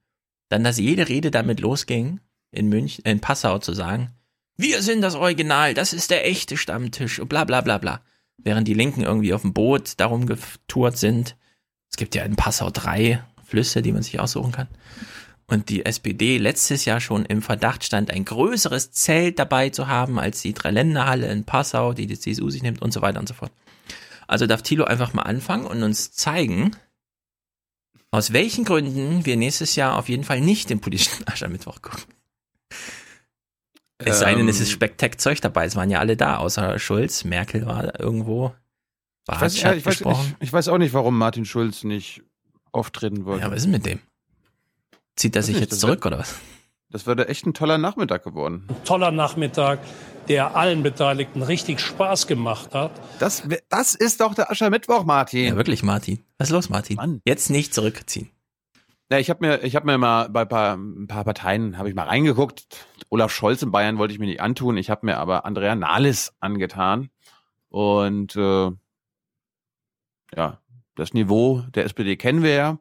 dann, dass jede Rede damit losging, in München, in Passau zu sagen, wir sind das Original, das ist der echte Stammtisch und bla bla bla bla. Während die Linken irgendwie auf dem Boot darum getourt sind. Es gibt ja in Passau drei Flüsse, die man sich aussuchen kann. Und die SPD letztes Jahr schon im Verdacht stand, ein größeres Zelt dabei zu haben als die Dreiländerhalle in Passau, die die CSU sich nimmt und so weiter und so fort. Also darf Thilo einfach mal anfangen und uns zeigen, aus welchen Gründen wir nächstes Jahr auf jeden Fall nicht den politischen Aschermittwoch gucken. Es sei denn, es ist Ähm. Spektackzeug dabei. Es waren ja alle da, außer Schulz. Merkel war irgendwo. Ich weiß, ja, ich, weiß, ich, ich weiß auch nicht, warum Martin Schulz nicht auftreten wollte. Ja, was ist mit dem? Zieht er sich jetzt zurück wär- oder was? Das wäre echt ein toller Nachmittag geworden. Toller Nachmittag, der allen Beteiligten richtig Spaß gemacht hat. Das, das ist doch der Aschermittwoch, Martin. Ja, wirklich, Martin. Was ist los, Martin? Jetzt nicht zurückziehen. Ja, ich habe mir, ich habe mir mal bei paar, ein paar Parteien habe ich mal reingeguckt. Olaf Scholz in Bayern wollte ich mir nicht antun. Ich habe mir aber Andrea Nahles angetan und äh, ja, das Niveau der SPD kennen wir ja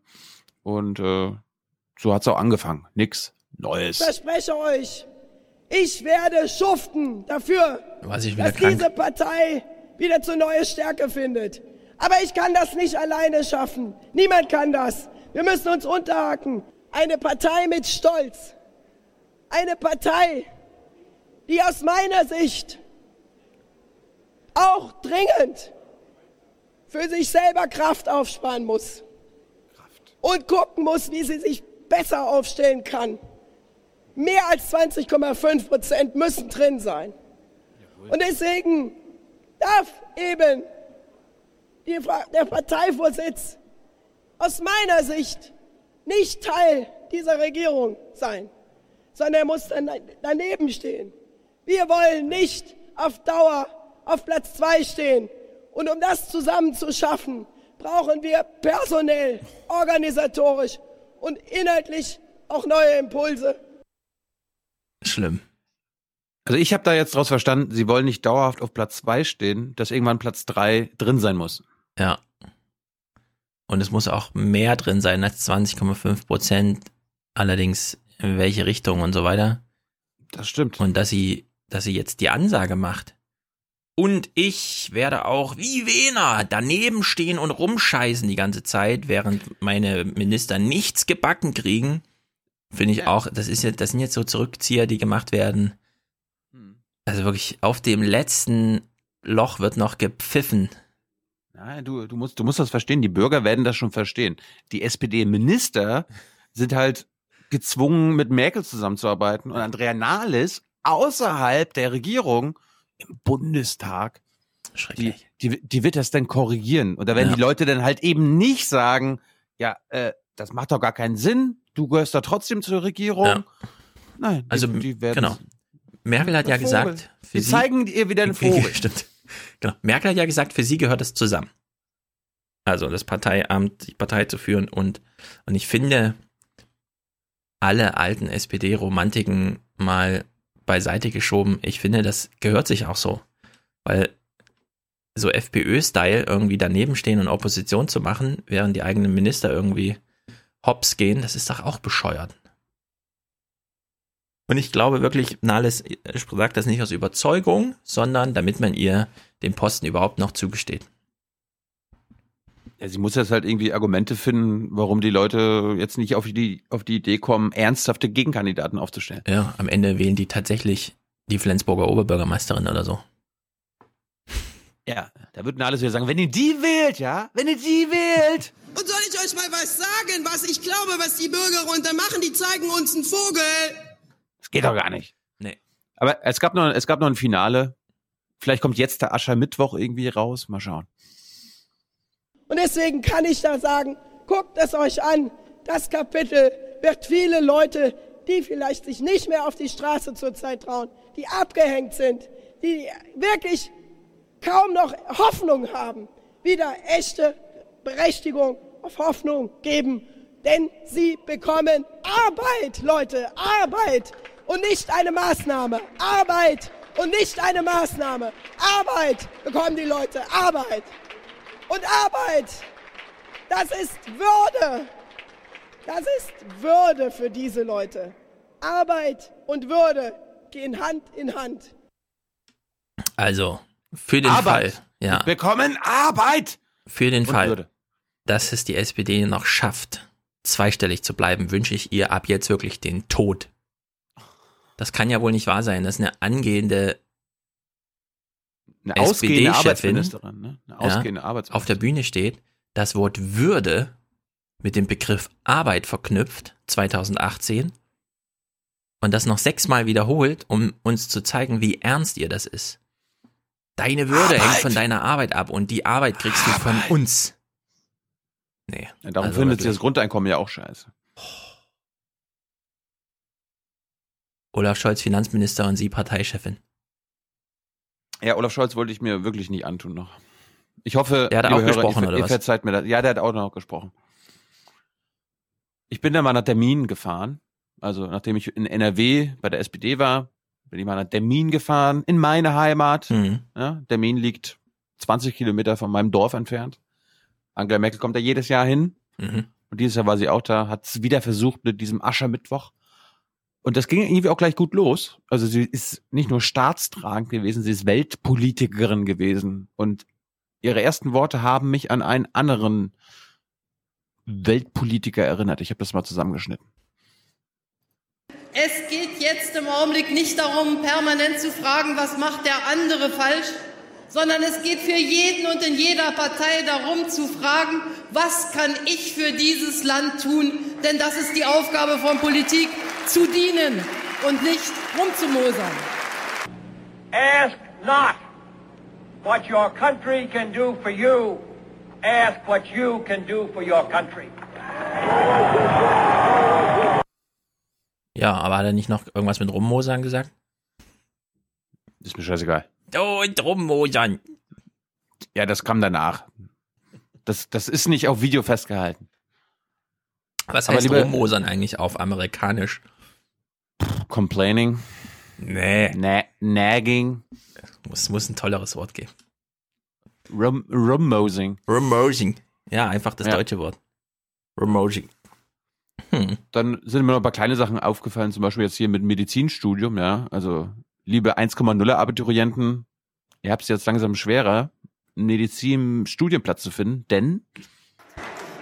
und äh, so hat's auch angefangen. Nix Neues. Ich verspreche euch, ich werde schuften dafür, dass krank. diese Partei wieder zu neue Stärke findet. Aber ich kann das nicht alleine schaffen. Niemand kann das. Wir müssen uns unterhaken. Eine Partei mit Stolz. Eine Partei, die aus meiner Sicht auch dringend für sich selber Kraft aufsparen muss. Und gucken muss, wie sie sich besser aufstellen kann. Mehr als 20,5 Prozent müssen drin sein. Und deswegen darf eben die, der Parteivorsitz aus meiner Sicht nicht Teil dieser Regierung sein, sondern er muss dann daneben stehen. Wir wollen nicht auf Dauer auf Platz zwei stehen. Und um das zusammen zu schaffen, brauchen wir personell, organisatorisch und inhaltlich auch neue Impulse. Schlimm. Also ich habe da jetzt draus verstanden, sie wollen nicht dauerhaft auf Platz zwei stehen, dass irgendwann Platz drei drin sein muss. Ja. Und es muss auch mehr drin sein als 20,5 Prozent. Allerdings in welche Richtung und so weiter. Das stimmt. Und dass sie, dass sie jetzt die Ansage macht. Und ich werde auch wie Wiener daneben stehen und rumscheißen die ganze Zeit, während meine Minister nichts gebacken kriegen. Finde ich auch, das ist jetzt, das sind jetzt so Zurückzieher, die gemacht werden. Also wirklich auf dem letzten Loch wird noch gepfiffen. Nein, du, du musst, du musst das verstehen. Die Bürger werden das schon verstehen. Die SPD-Minister sind halt gezwungen, mit Merkel zusammenzuarbeiten und Andrea Nahles außerhalb der Regierung im Bundestag. Die, die, die wird das dann korrigieren. Und da werden Ja. die Leute dann halt eben nicht sagen, ja, äh, das macht doch gar keinen Sinn. Du gehörst da trotzdem zur Regierung. Ja. Nein, die, Also, die werden genau. Merkel hat ja Vogel. gesagt, sie, zeigen ihr wieder einen Vogel. Stimmt. Genau. Merkel hat ja gesagt, für sie gehört es zusammen. Also das Parteiamt, die Partei zu führen und, und ich finde, alle alten SPD-Romantiken mal beiseite geschoben. Ich finde, das gehört sich auch so. Weil so FPÖ-Style irgendwie daneben stehen und Opposition zu machen, während die eigenen Minister irgendwie hops gehen, das ist doch auch bescheuert. Und ich glaube wirklich, Nahles sagt das nicht aus Überzeugung, sondern damit man ihr den Posten überhaupt noch zugesteht. Ja, sie muss jetzt halt irgendwie Argumente finden, warum die Leute jetzt nicht auf die, auf die Idee kommen, ernsthafte Gegenkandidaten aufzustellen. Ja, am Ende wählen die tatsächlich die Flensburger Oberbürgermeisterin oder so. Ja, da würden alles wieder sagen, wenn ihr die wählt, ja, wenn ihr die wählt. Und soll ich euch mal was sagen, was ich glaube, was die Bürger runter machen? Die zeigen uns einen Vogel. Das geht doch gar nicht. Nee. Aber es gab noch, es gab noch ein Finale. Vielleicht kommt jetzt der Aschermittwoch irgendwie raus. Mal schauen. Und deswegen kann ich da sagen, guckt es euch an. Das Kapitel wird viele Leute, die vielleicht sich nicht mehr auf die Straße zurzeit trauen, die abgehängt sind, die wirklich kaum noch Hoffnung haben, wieder echte Berechtigung auf Hoffnung geben. Denn sie bekommen Arbeit, Leute, Arbeit und nicht eine Maßnahme. Arbeit und nicht eine Maßnahme. Arbeit bekommen die Leute, Arbeit. Und Arbeit, das ist Würde. Das ist Würde für diese Leute. Arbeit und Würde gehen Hand in Hand. Also, für den Arbeit. Fall, ja, Wir bekommen Arbeit. für den Und Fall, Würde. dass es die SPD noch schafft, zweistellig zu bleiben, wünsche ich ihr ab jetzt wirklich den Tod. Das kann ja wohl nicht wahr sein, dass eine angehende Eine ausgehende Arbeitsministerin, ne? Eine ausgehende ja, Arbeitsministerin. auf der Bühne steht, das Wort Würde mit dem Begriff Arbeit verknüpft, 2018, und das noch sechsmal wiederholt, um uns zu zeigen, wie ernst ihr das ist. Deine Würde hängt von deiner Arbeit ab und die Arbeit kriegst du von uns. Nee. Ja, darum also findet sie das Grundeinkommen ja auch scheiße. Olaf Scholz, Finanzminister und sie Parteichefin. Ja, Olaf Scholz wollte ich mir wirklich nicht antun noch. Ich hoffe, Der hat auch gesprochen, ihr, oder ihr was? verzeiht mir das. Ja, der hat auch noch gesprochen. Ich bin da mal nach Termin gefahren. Also, nachdem ich in NRW bei der SPD war, bin ich mal nach Termin gefahren, in meine Heimat. Mhm. Ja, Termin liegt 20 Kilometer von meinem Dorf entfernt. Angela Merkel kommt da jedes Jahr hin. Mhm. Und dieses Jahr war sie auch da, hat es wieder versucht mit diesem Aschermittwoch. Und das ging irgendwie auch gleich gut los. Also sie ist nicht nur staatstragend gewesen, sie ist Weltpolitikerin gewesen. Und ihre ersten Worte haben mich an einen anderen Weltpolitiker erinnert. Ich habe das mal zusammengeschnitten. Es geht jetzt im Augenblick nicht darum, permanent zu fragen, was macht der andere falsch, sondern es geht für jeden und in jeder Partei darum zu fragen, was kann ich für dieses Land tun? Denn das ist die Aufgabe von Politik, zu dienen und nicht rumzumosern. Ask not what your country can do for you. Ask what you can do for your country. Ja, aber hat er nicht noch irgendwas mit Rummosern gesagt? Ist mir scheißegal. Und Rummosern. Ja, das kam danach. Das, das ist nicht auf Video festgehalten. Was Aber heißt lieber- Rummosern eigentlich auf amerikanisch? Complaining. Nee. Na nagging. Es muss ein tolleres Wort geben. Rum Rummosing. Rummosing. Ja, einfach das Ja. deutsche Wort. Rummosing. Hm. Dann sind mir noch ein paar kleine Sachen aufgefallen, zum Beispiel jetzt hier mit Medizinstudium, ja. Also, liebe 1,0er Abiturienten, ihr habt es jetzt langsam schwerer, einen Medizin-Studienplatz zu finden, denn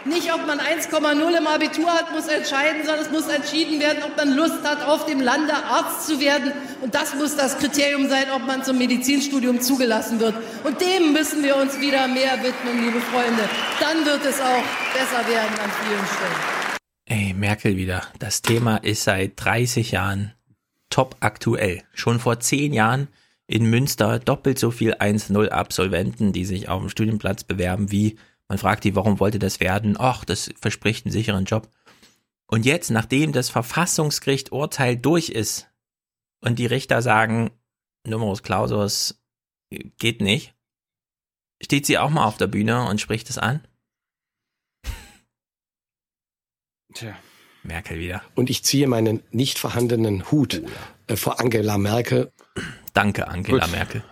Nicht, ob man 1,0 im Abitur hat, muss entscheiden, sondern es muss entschieden werden, ob man Lust hat, auf dem Lande Arzt zu werden. Und das muss das Kriterium sein, ob man zum Medizinstudium zugelassen wird. Und dem müssen wir uns wieder mehr widmen, liebe Freunde. Dann wird es auch besser werden an vielen Stellen. Ey, Merkel wieder. Das Thema ist seit 30 Jahren top aktuell. Schon vor 10 Jahren in Münster doppelt so viel 1-0-Absolventen, die sich auf dem Studienplatz bewerben, wie man fragt die, warum wollte das werden? Ach, das verspricht einen sicheren Job. Und jetzt, nachdem das Verfassungsgericht Urteil durch ist und die Richter sagen, Numerus Clausus geht nicht, steht sie auch mal auf der Bühne und spricht es an? Tja. Merkel wieder. Und ich ziehe meinen nicht vorhandenen Hut äh, vor Angela Merkel. Danke, Angela Gut. Merkel.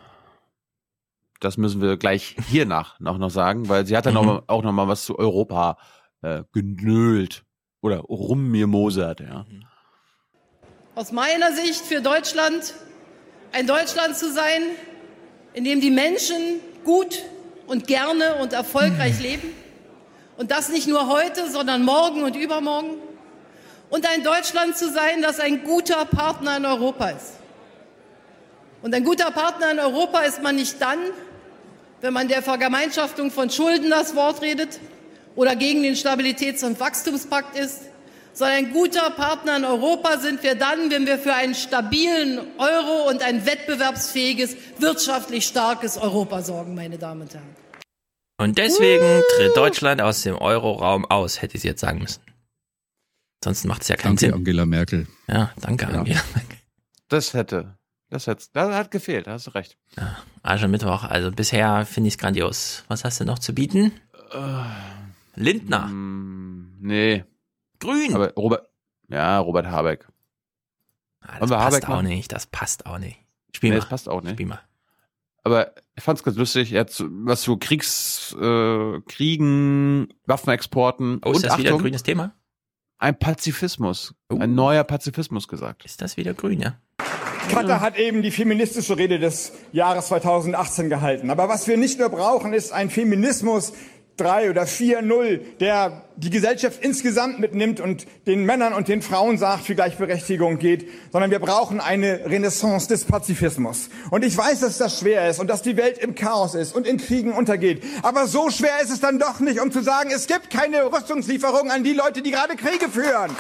Das müssen wir gleich hier nach noch, noch sagen, weil sie hat dann Mhm. mal, auch noch mal was zu Europa äh, genölt oder rummirmosert, ja. Aus meiner Sicht für Deutschland ein Deutschland zu sein, in dem die Menschen gut und gerne und erfolgreich leben. Und das nicht nur heute, sondern morgen und übermorgen. Und ein Deutschland zu sein, das ein guter Partner in Europa ist. Und ein guter Partner in Europa ist man nicht dann, wenn man der Vergemeinschaftung von Schulden das Wort redet oder gegen den Stabilitäts- und Wachstumspakt ist, sondern ein guter Partner in Europa sind wir dann, wenn wir für einen stabilen Euro und ein wettbewerbsfähiges, wirtschaftlich starkes Europa sorgen, meine Damen und Herren. Und deswegen tritt Deutschland aus dem Euroraum aus, hätte ich jetzt sagen müssen. Sonst macht es ja keinen Danke, Sinn. Angela Merkel. Ja, danke, Ja. Angela. Das hätte, das hätte, das hat gefehlt, da hast du recht. Aschermittwoch, also bisher finde ich es grandios. Was hast du noch zu bieten? Äh, Lindner. Mm, nee, Grün. Aber Robert, ja, Robert Habeck. Ah, das passt Habeck auch machen? nicht, das passt auch nicht. Spiel Nee, mal. das passt auch nicht. Spiel mal. Aber ich fand's ganz lustig, er hat was zu Kriegs, äh, Kriegen, Waffenexporten Oh, ist und das wieder ein Achtung, grünes Thema? ein Pazifismus, ein neuer Pazifismus gesagt. Ist das wieder grün, ja? Katar hat eben die feministische Rede des Jahres 2018 gehalten. Aber was wir nicht nur brauchen, ist ein Feminismus 3 oder 4.0, der die Gesellschaft insgesamt mitnimmt und den Männern und den Frauen sagt, für Gleichberechtigung geht, sondern wir brauchen eine Renaissance des Pazifismus. Und ich weiß, dass das schwer ist und dass die Welt im Chaos ist und in Kriegen untergeht. Aber so schwer ist es dann doch nicht, um zu sagen, es gibt keine Rüstungslieferungen an die Leute, die gerade Kriege führen.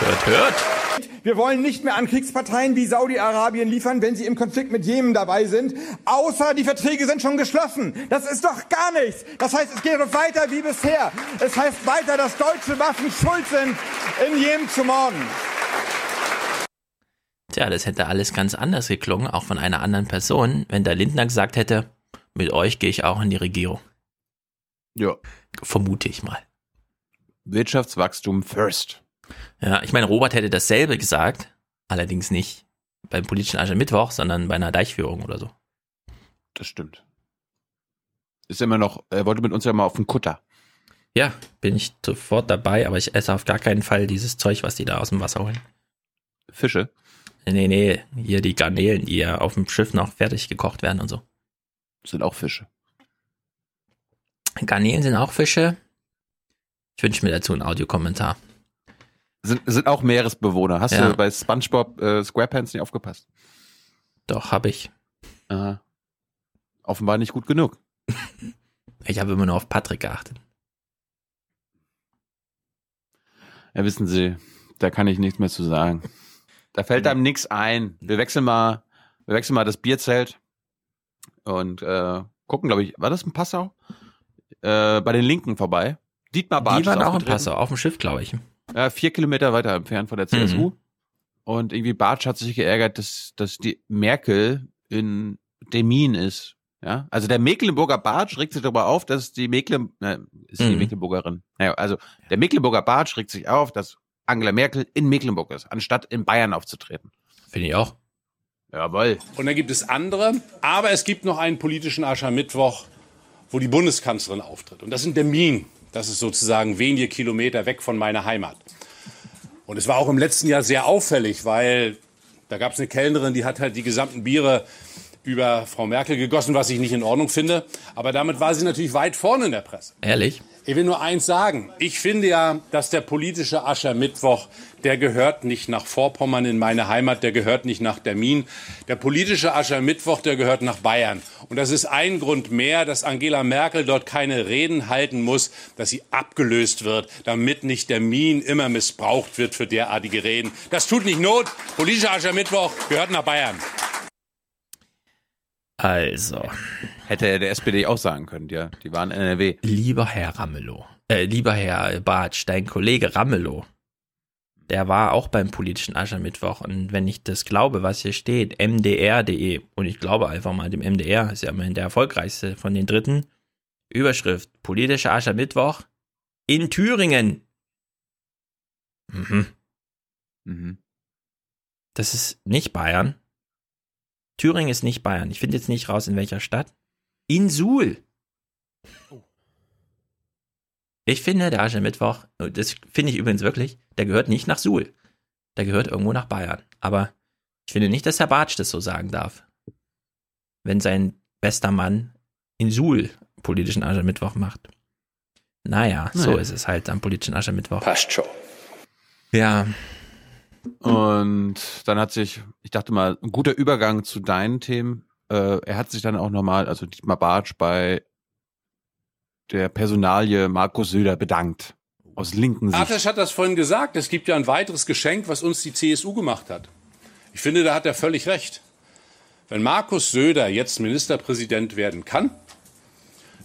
Hört, hört. Wir wollen nicht mehr an Kriegsparteien wie Saudi-Arabien liefern, wenn sie im Konflikt mit Jemen dabei sind, außer die Verträge sind schon geschlossen. Das ist doch gar nichts. Das heißt, es geht doch weiter wie bisher. Es heißt weiter, dass deutsche Waffen schuld sind, in Jemen zu morden. Tja, das hätte alles ganz anders geklungen, auch von einer anderen Person, wenn der Lindner gesagt hätte, mit euch gehe ich auch in die Regierung. Ja. Vermute ich mal. Wirtschaftswachstum first. Ja, ich meine, Robert hätte dasselbe gesagt, allerdings nicht beim politischen Aschermittwoch, sondern bei einer Deichführung oder so. Das stimmt. Ist immer noch, er wollte mit uns ja mal auf den Kutter. Ja, bin ich sofort dabei, aber ich esse auf gar keinen Fall dieses Zeug, was die da aus dem Wasser holen. Fische? Nee, nee, hier die Garnelen, die ja auf dem Schiff noch fertig gekocht werden und so. Sind auch Fische. Garnelen sind auch Fische. Ich wünsche mir dazu einen Audiokommentar. Sind, sind auch Meeresbewohner. Hast Ja. du bei SpongeBob äh, SquarePants nicht aufgepasst? Doch, habe ich. Aha. Offenbar nicht gut genug. Ich habe immer nur auf Patrick geachtet. Ja, wissen Sie, da kann ich nichts mehr zu sagen. Da fällt einem nichts ein. Wir wechseln mal, wir wechseln mal das Bierzelt und äh, gucken, glaube ich, war das in Passau? Äh, bei den Linken vorbei. Dietmar Bartsch Die waren auch in aufgetreten. Passau, auf dem Schiff, glaube ich. Ja, vier Kilometer weiter entfernt von der CSU. Mhm. Und irgendwie Bartsch hat sich geärgert, dass, dass die Merkel in Demin ist. Ja, also der Mecklenburger Bartsch regt sich darüber auf, dass die Mecklen, äh, ist die Mhm. Mecklenburgerin. Naja, also der Mecklenburger Bartsch regt sich auf, dass Angela Merkel in Mecklenburg ist, anstatt in Bayern aufzutreten. Finde ich auch. Jawohl. Und dann gibt es andere. Aber es gibt noch einen politischen Aschermittwoch, wo die Bundeskanzlerin auftritt. Und das in Demmin. Das ist sozusagen wenige Kilometer weg von meiner Heimat. Und es war auch im letzten Jahr sehr auffällig, weil da gab es eine Kellnerin, die hat halt die gesamten Biere über Frau Merkel gegossen, was ich nicht in Ordnung finde. Aber damit war sie natürlich weit vorne in der Presse. Ehrlich? Ich will nur eins sagen. Ich finde ja, dass der politische Aschermittwoch, der gehört nicht nach Vorpommern in meine Heimat, der gehört nicht nach Termin. Der politische Aschermittwoch, der gehört nach Bayern. Und das ist ein Grund mehr, dass Angela Merkel dort keine Reden halten muss, dass sie abgelöst wird, damit nicht der Min immer missbraucht wird für derartige Reden. Das tut nicht Not. Politischer Aschermittwoch gehört nach Bayern. Also. Hätte er der SPD auch sagen können, ja. Die waren NRW. Lieber Herr Ramelow, äh, lieber Herr Bartsch, dein Kollege Ramelow, der war auch beim politischen Aschermittwoch und wenn ich das glaube, was hier steht, mdr.de und ich glaube einfach mal dem MDR, ist ja immerhin der erfolgreichste von den dritten, Überschrift, politischer Aschermittwoch in Thüringen. Mhm. Mhm. Das ist nicht Bayern. Thüringen ist nicht Bayern. Ich finde jetzt nicht raus, in welcher Stadt. In Suhl. Ich finde, der Aschermittwoch, das finde ich übrigens wirklich, der gehört nicht nach Suhl. Der gehört irgendwo nach Bayern. Aber ich finde nicht, dass Herr Bartsch das so sagen darf. Wenn sein bester Mann in Suhl politischen Aschermittwoch macht. Naja, so Naja. ist es halt am politischen Aschermittwoch. Passt schon. Ja, Und dann hat sich, ich dachte mal, ein guter Übergang zu deinen Themen. Äh, er hat sich dann auch nochmal, also Dietmar Bartsch, bei der Personalie Markus Söder bedankt. Aus linken Sicht. Artesch hat das vorhin gesagt. Es gibt ja ein weiteres Geschenk, was uns die CSU gemacht hat. Ich finde, da hat er völlig recht. Wenn Markus Söder jetzt Ministerpräsident werden kann,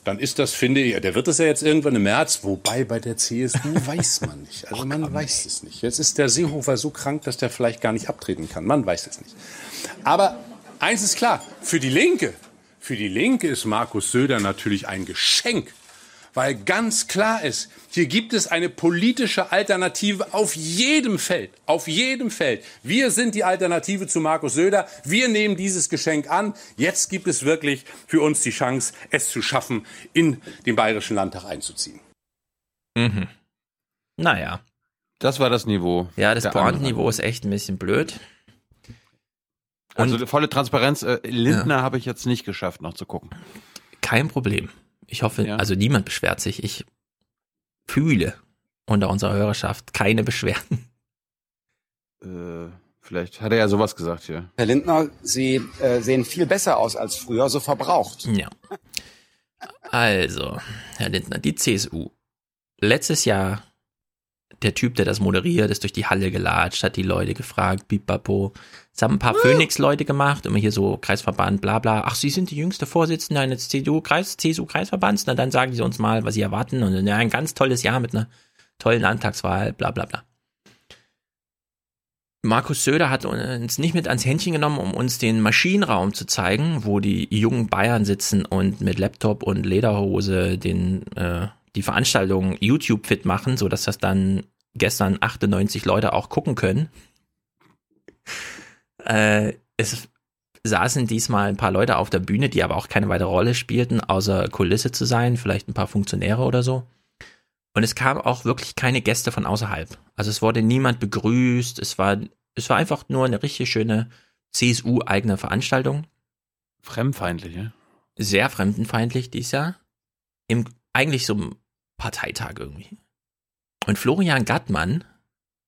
dann ist das, finde ich, der wird es ja jetzt irgendwann im März, wobei bei der CSU weiß man nicht. Also man weiß es nicht. Jetzt ist der Seehofer so krank, dass der vielleicht gar nicht abtreten kann. Man weiß es nicht. Aber eins ist klar, für die Linke, für die Linke ist Markus Söder natürlich ein Geschenk. Weil ganz klar ist, hier gibt es eine politische Alternative auf jedem Feld, auf jedem Feld. Wir sind die Alternative zu Markus Söder. Wir nehmen dieses Geschenk an. Jetzt gibt es wirklich für uns die Chance, es zu schaffen, in den Bayerischen Landtag einzuziehen. Mhm. Naja. Das war das Niveau. Ja, das Pointenniveau ist echt ein bisschen blöd. Also volle Transparenz. Äh, Lindner habe ich jetzt nicht geschafft, noch zu gucken. Kein Problem. Ich hoffe, also niemand beschwert sich. Ich fühle unter unserer Hörerschaft keine Beschwerden. Äh, vielleicht hat er ja sowas gesagt hier. Herr Lindner, Sie äh, sehen viel besser aus als früher, so verbraucht. Ja. Also, Herr Lindner, die CSU. Letztes Jahr der Typ, der das moderiert, ist durch die Halle gelatscht, hat die Leute gefragt, bipapo. Es haben ein paar Phoenix-Leute gemacht, immer hier so Kreisverband, bla bla. Ach, Sie sind die jüngste Vorsitzende eines CDU-Kreis, CSU-Kreisverbands. Na, dann sagen Sie uns mal, was Sie erwarten. Und ja, ein ganz tolles Jahr mit einer tollen Landtagswahl, bla bla bla. Markus Söder hat uns nicht mit ans Händchen genommen, um uns den Maschinenraum zu zeigen, wo die jungen Bayern sitzen und mit Laptop und Lederhose den äh, die Veranstaltung YouTube fit machen, so dass das dann gestern 98 Leute auch gucken können. Äh, es saßen diesmal ein paar Leute auf der Bühne, die aber auch keine weitere Rolle spielten, außer Kulisse zu sein, vielleicht ein paar Funktionäre oder so. Und es kamen auch wirklich keine Gäste von außerhalb. Also es wurde niemand begrüßt, es war, es war einfach nur eine richtig schöne CSU-eigene Veranstaltung. Fremdfeindlich, ja? Sehr fremdenfeindlich dies Jahr. Im, eigentlich so ein Parteitag irgendwie. Und Florian Gattmann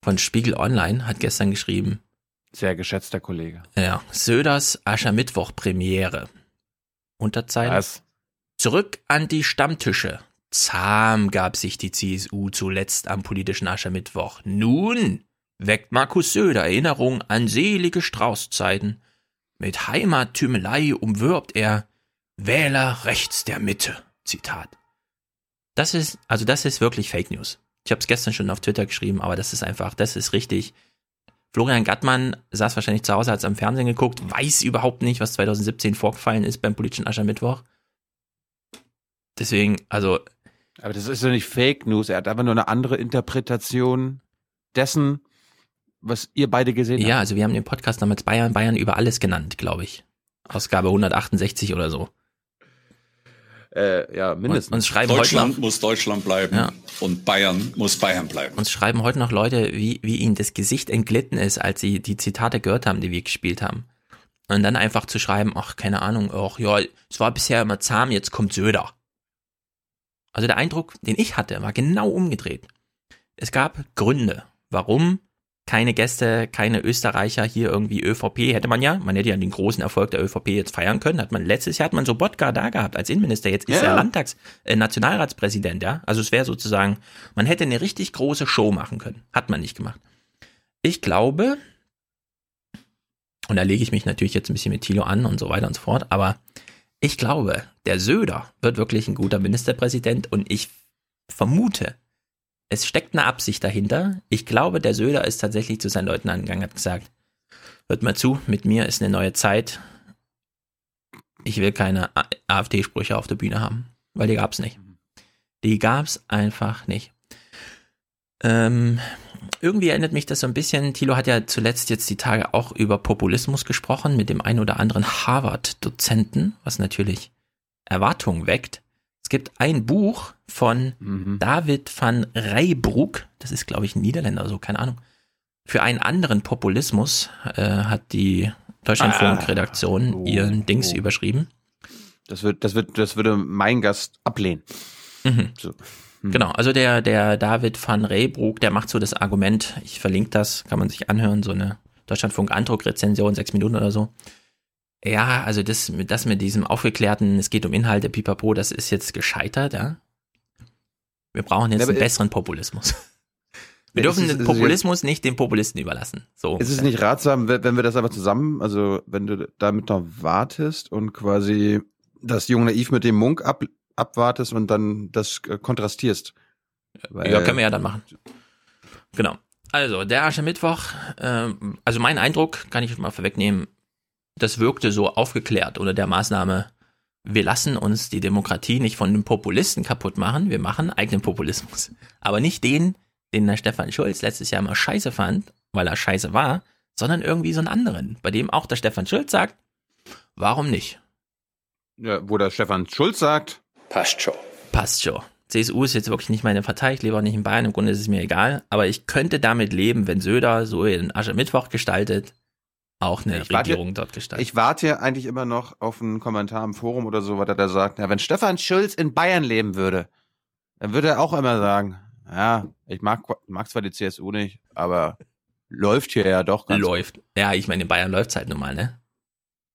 von Spiegel Online hat gestern geschrieben, sehr geschätzter Kollege. Ja, Söders Aschermittwoch Premiere. Unterzeichen. Was? Zurück an die Stammtische. Zahm gab sich die CSU zuletzt am politischen Aschermittwoch. Nun weckt Markus Söder Erinnerung an selige Straußzeiten. Mit Heimattümelei umwirbt er Wähler rechts der Mitte. Zitat. Das ist, also das ist wirklich Fake News. Ich habe es gestern schon auf Twitter geschrieben, aber das ist einfach, das ist richtig. Florian Gattmann saß wahrscheinlich zu Hause, hat es am Fernsehen geguckt, weiß überhaupt nicht, was 2017 vorgefallen ist beim politischen Aschermittwoch. Deswegen, also. Aber das ist ja nicht Fake News, er hat einfach nur eine andere Interpretation dessen, was ihr beide gesehen habt. Ja, also wir haben den Podcast damals Bayern, Bayern über alles genannt, glaube ich. Ausgabe 168 oder so. Äh, ja, mindestens. Uns schreiben Deutschland heute noch, muss Deutschland bleiben Ja. und Bayern muss Bayern bleiben. uns schreiben heute noch Leute, wie, wie ihnen das Gesicht entglitten ist, als sie die Zitate gehört haben, die wir gespielt haben. Und dann einfach zu schreiben, ach, keine Ahnung, ach ja, es war bisher immer zahm, jetzt kommt Söder. Also der Eindruck, den ich hatte, war genau umgedreht. Es gab Gründe, warum keine Gäste, keine Österreicher hier irgendwie ÖVP hätte man ja, man hätte ja den großen Erfolg der ÖVP jetzt feiern können, hat man letztes Jahr hat man Sobotka da gehabt als Innenminister, jetzt ist Ja. er Landtags äh, Nationalratspräsident, ja? Also es wäre sozusagen, man hätte eine richtig große Show machen können, hat man nicht gemacht. Ich glaube, und da lege ich mich natürlich jetzt ein bisschen mit Thilo an und so weiter und so fort, aber ich glaube, der Söder wird wirklich ein guter Ministerpräsident und ich vermute, es steckt eine Absicht dahinter. Ich glaube, der Söder ist tatsächlich zu seinen Leuten angegangen, hat gesagt, hört mal zu, mit mir ist eine neue Zeit. Ich will keine AfD-Sprüche auf der Bühne haben, weil die gab's nicht. Die gab's einfach nicht. Ähm, irgendwie erinnert mich das so ein bisschen. Thilo hat ja zuletzt jetzt die Tage auch über Populismus gesprochen mit dem einen oder anderen Harvard-Dozenten, was natürlich Erwartungen weckt. Es gibt ein Buch von David van Rijbroek, das ist glaube ich ein Niederländer oder so, keine Ahnung. Für einen anderen Populismus äh, hat die Deutschlandfunk-Redaktion ihren Dings überschrieben. Das wird, das wird, das würde mein Gast ablehnen. Mhm. So. Genau, also der, der David van Reybroek, der macht so das Argument, ich verlinke das, kann man sich anhören, so eine Deutschlandfunk-Andruck-Rezension, sechs Minuten oder so. Ja, also das, mit- das mit diesem aufgeklärten, es geht um Inhalte, pipapo, das ist jetzt gescheitert, ja. Wir brauchen jetzt Ja, einen es- besseren Populismus. Wir dürfen ist- den Populismus nicht den Populisten überlassen. So. Ist es nicht ratsam, wenn wir das aber zusammen, also wenn du damit noch wartest und quasi das Jung Naiv mit dem Munk ab, abwartest und dann das äh, kontrastierst? Weil- Ja, können wir ja dann machen. Genau. Also, der Aschermittwoch, ähm, also mein Eindruck, kann ich mal vorwegnehmen, das wirkte so aufgeklärt unter der Maßnahme, wir lassen uns die Demokratie nicht von den Populisten kaputt machen, wir machen eigenen Populismus. Aber nicht den, den der Stefan Schulz letztes Jahr immer scheiße fand, weil er scheiße war, sondern irgendwie so einen anderen, bei dem auch der Stefan Schulz sagt, warum nicht? Ja, wo der Stefan Schulz sagt, passt schon. Passt schon. CSU ist jetzt wirklich nicht meine Partei, ich lebe auch nicht in Bayern, im Grunde ist es mir egal, aber ich könnte damit leben, wenn Söder so in Aschermittwoch gestaltet, auch eine Ich warte- Regierung dort gestaltet. ich warte ja eigentlich immer noch auf einen Kommentar im Forum oder so, was er da sagt. Ja, wenn Stefan Schulz in Bayern leben würde, dann würde er auch immer sagen, ja, ich mag, mag zwar die CSU nicht, aber läuft hier ja doch ganz läuft. Ja, ich meine, in Bayern läuft's halt nun mal, ne?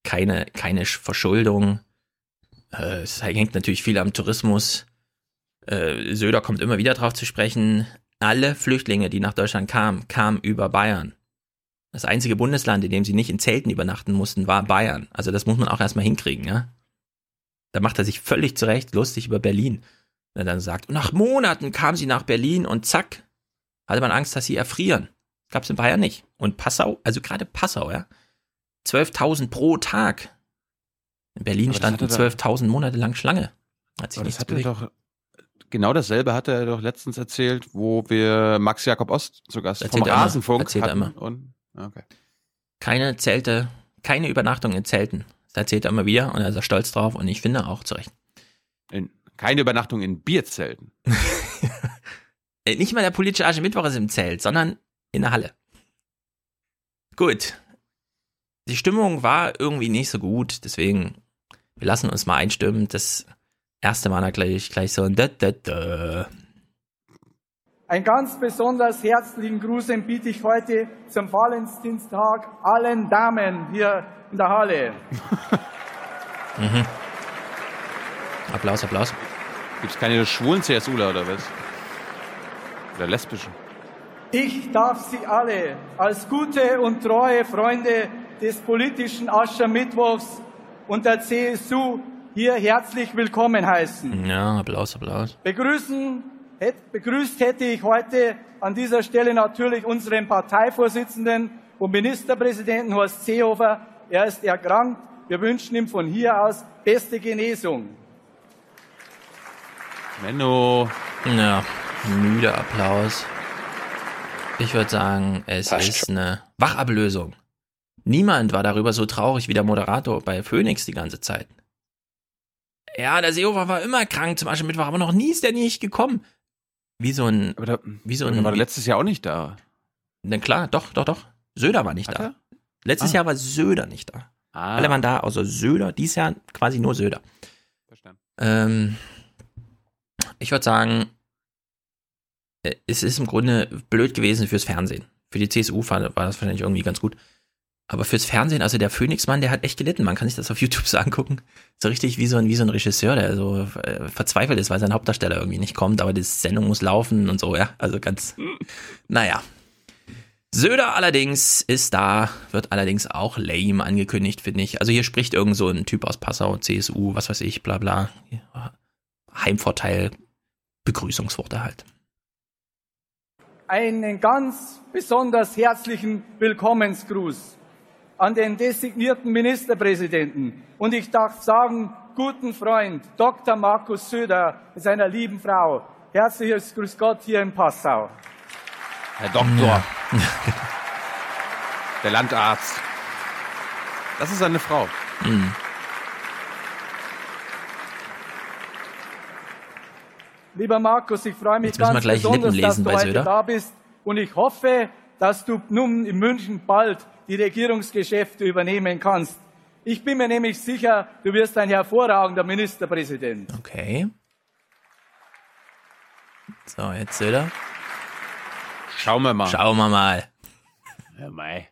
Keine, keine Sch- Verschuldung. Äh, es hängt natürlich viel am Tourismus. Äh, Söder kommt immer wieder drauf zu sprechen. Alle Flüchtlinge, die nach Deutschland kamen, kamen über Bayern. Das einzige Bundesland, in dem sie nicht in Zelten übernachten mussten, war Bayern. Also das muss man auch erstmal hinkriegen, ja? Da macht er sich völlig zurecht lustig über Berlin. Wenn er dann sagt, nach Monaten kam sie nach Berlin und zack, hatte man Angst, dass sie erfrieren. Gab's in Bayern nicht. Und Passau, also gerade Passau, ja. 12.000 pro Tag. In Berlin Aber das standen hat er 12.000 Monate lang Schlange. Hat sich das hat bewegt. doch, genau dasselbe hat er doch letztens erzählt, wo wir Max Jakob Ost zu Gast Erzählt vom. Rasenfunk er hatten. immer. Und, okay. Keine Zelte, keine Übernachtung in Zelten. Das erzählt er immer wieder und er ist da stolz drauf und ich finde auch zurecht. In, keine Übernachtung in Bierzelten. Äh, Nicht mal der politische Aschermittwoch ist im Zelt, sondern in der Halle. Gut. Die Stimmung war irgendwie nicht so gut, deswegen, wir lassen uns mal einstimmen. Das erste Mal da gleich, gleich so ein. Ein ganz besonders herzlichen Gruß biete ich heute zum Valentinstag allen Damen hier in der Halle. Mhm. Applaus, Applaus. Gibt's keine schwulen CSUler oder was? Oder lesbischen? Ich darf Sie alle als gute und treue Freunde des politischen Aschermittwochs und der CSU hier herzlich willkommen heißen. Ja, Applaus, Applaus. Begrüßen, begrüßt hätte ich heute an dieser Stelle natürlich unseren Parteivorsitzenden und Ministerpräsidenten Horst Seehofer. Er ist erkrankt. Wir wünschen ihm von hier aus beste Genesung. Menno. Ja, müder Applaus. Ich würde sagen, es Passt ist eine Wachablösung. Niemand war darüber so traurig wie der Moderator bei Phoenix die ganze Zeit. Ja, der Seehofer war immer krank zum Aschermittwoch, aber noch nie ist der nicht gekommen. Wie so ein, da, wie so ein, war letztes Jahr auch nicht da. na klar, doch, doch, doch. Söder war nicht Hat da. er? Letztes Ah. Jahr war Söder nicht da. Ah. Alle waren da, außer Söder. Dieses Jahr quasi nur Söder. Verstanden. Ähm, ich würde sagen, äh, es ist im Grunde blöd gewesen fürs Fernsehen. Für die CSU war, war das wahrscheinlich irgendwie ganz gut. Aber fürs Fernsehen, also der Phoenix-Mann, der hat echt gelitten. Man kann sich das auf YouTube so angucken. So richtig wie so ein, wie so ein Regisseur, der so äh, verzweifelt ist, weil sein Hauptdarsteller irgendwie nicht kommt, aber die Sendung muss laufen und so, ja. Also ganz, naja. Söder allerdings ist da, wird allerdings auch lame angekündigt, finde ich. Also hier spricht irgend so ein Typ aus Passau, CSU, was weiß ich, bla bla. Heimvorteil, Begrüßungsworte halt. Einen ganz besonders herzlichen Willkommensgruß an den designierten Ministerpräsidenten und ich darf sagen, guten Freund Dr. Markus Söder mit seiner lieben Frau. Herzliches Grüß Gott hier in Passau. Herr Doktor. Der Landarzt. Das ist seine Frau. Mhm. Lieber Markus, ich freue mich Jetzt ganz besonders, dass du heute da bist und ich hoffe, dass du nun in München bald die Regierungsgeschäfte übernehmen kannst. Ich bin mir nämlich sicher, du wirst ein hervorragender Ministerpräsident. Okay. So, jetzt Söder. Schauen wir mal. Schauen wir mal. Ja, mei.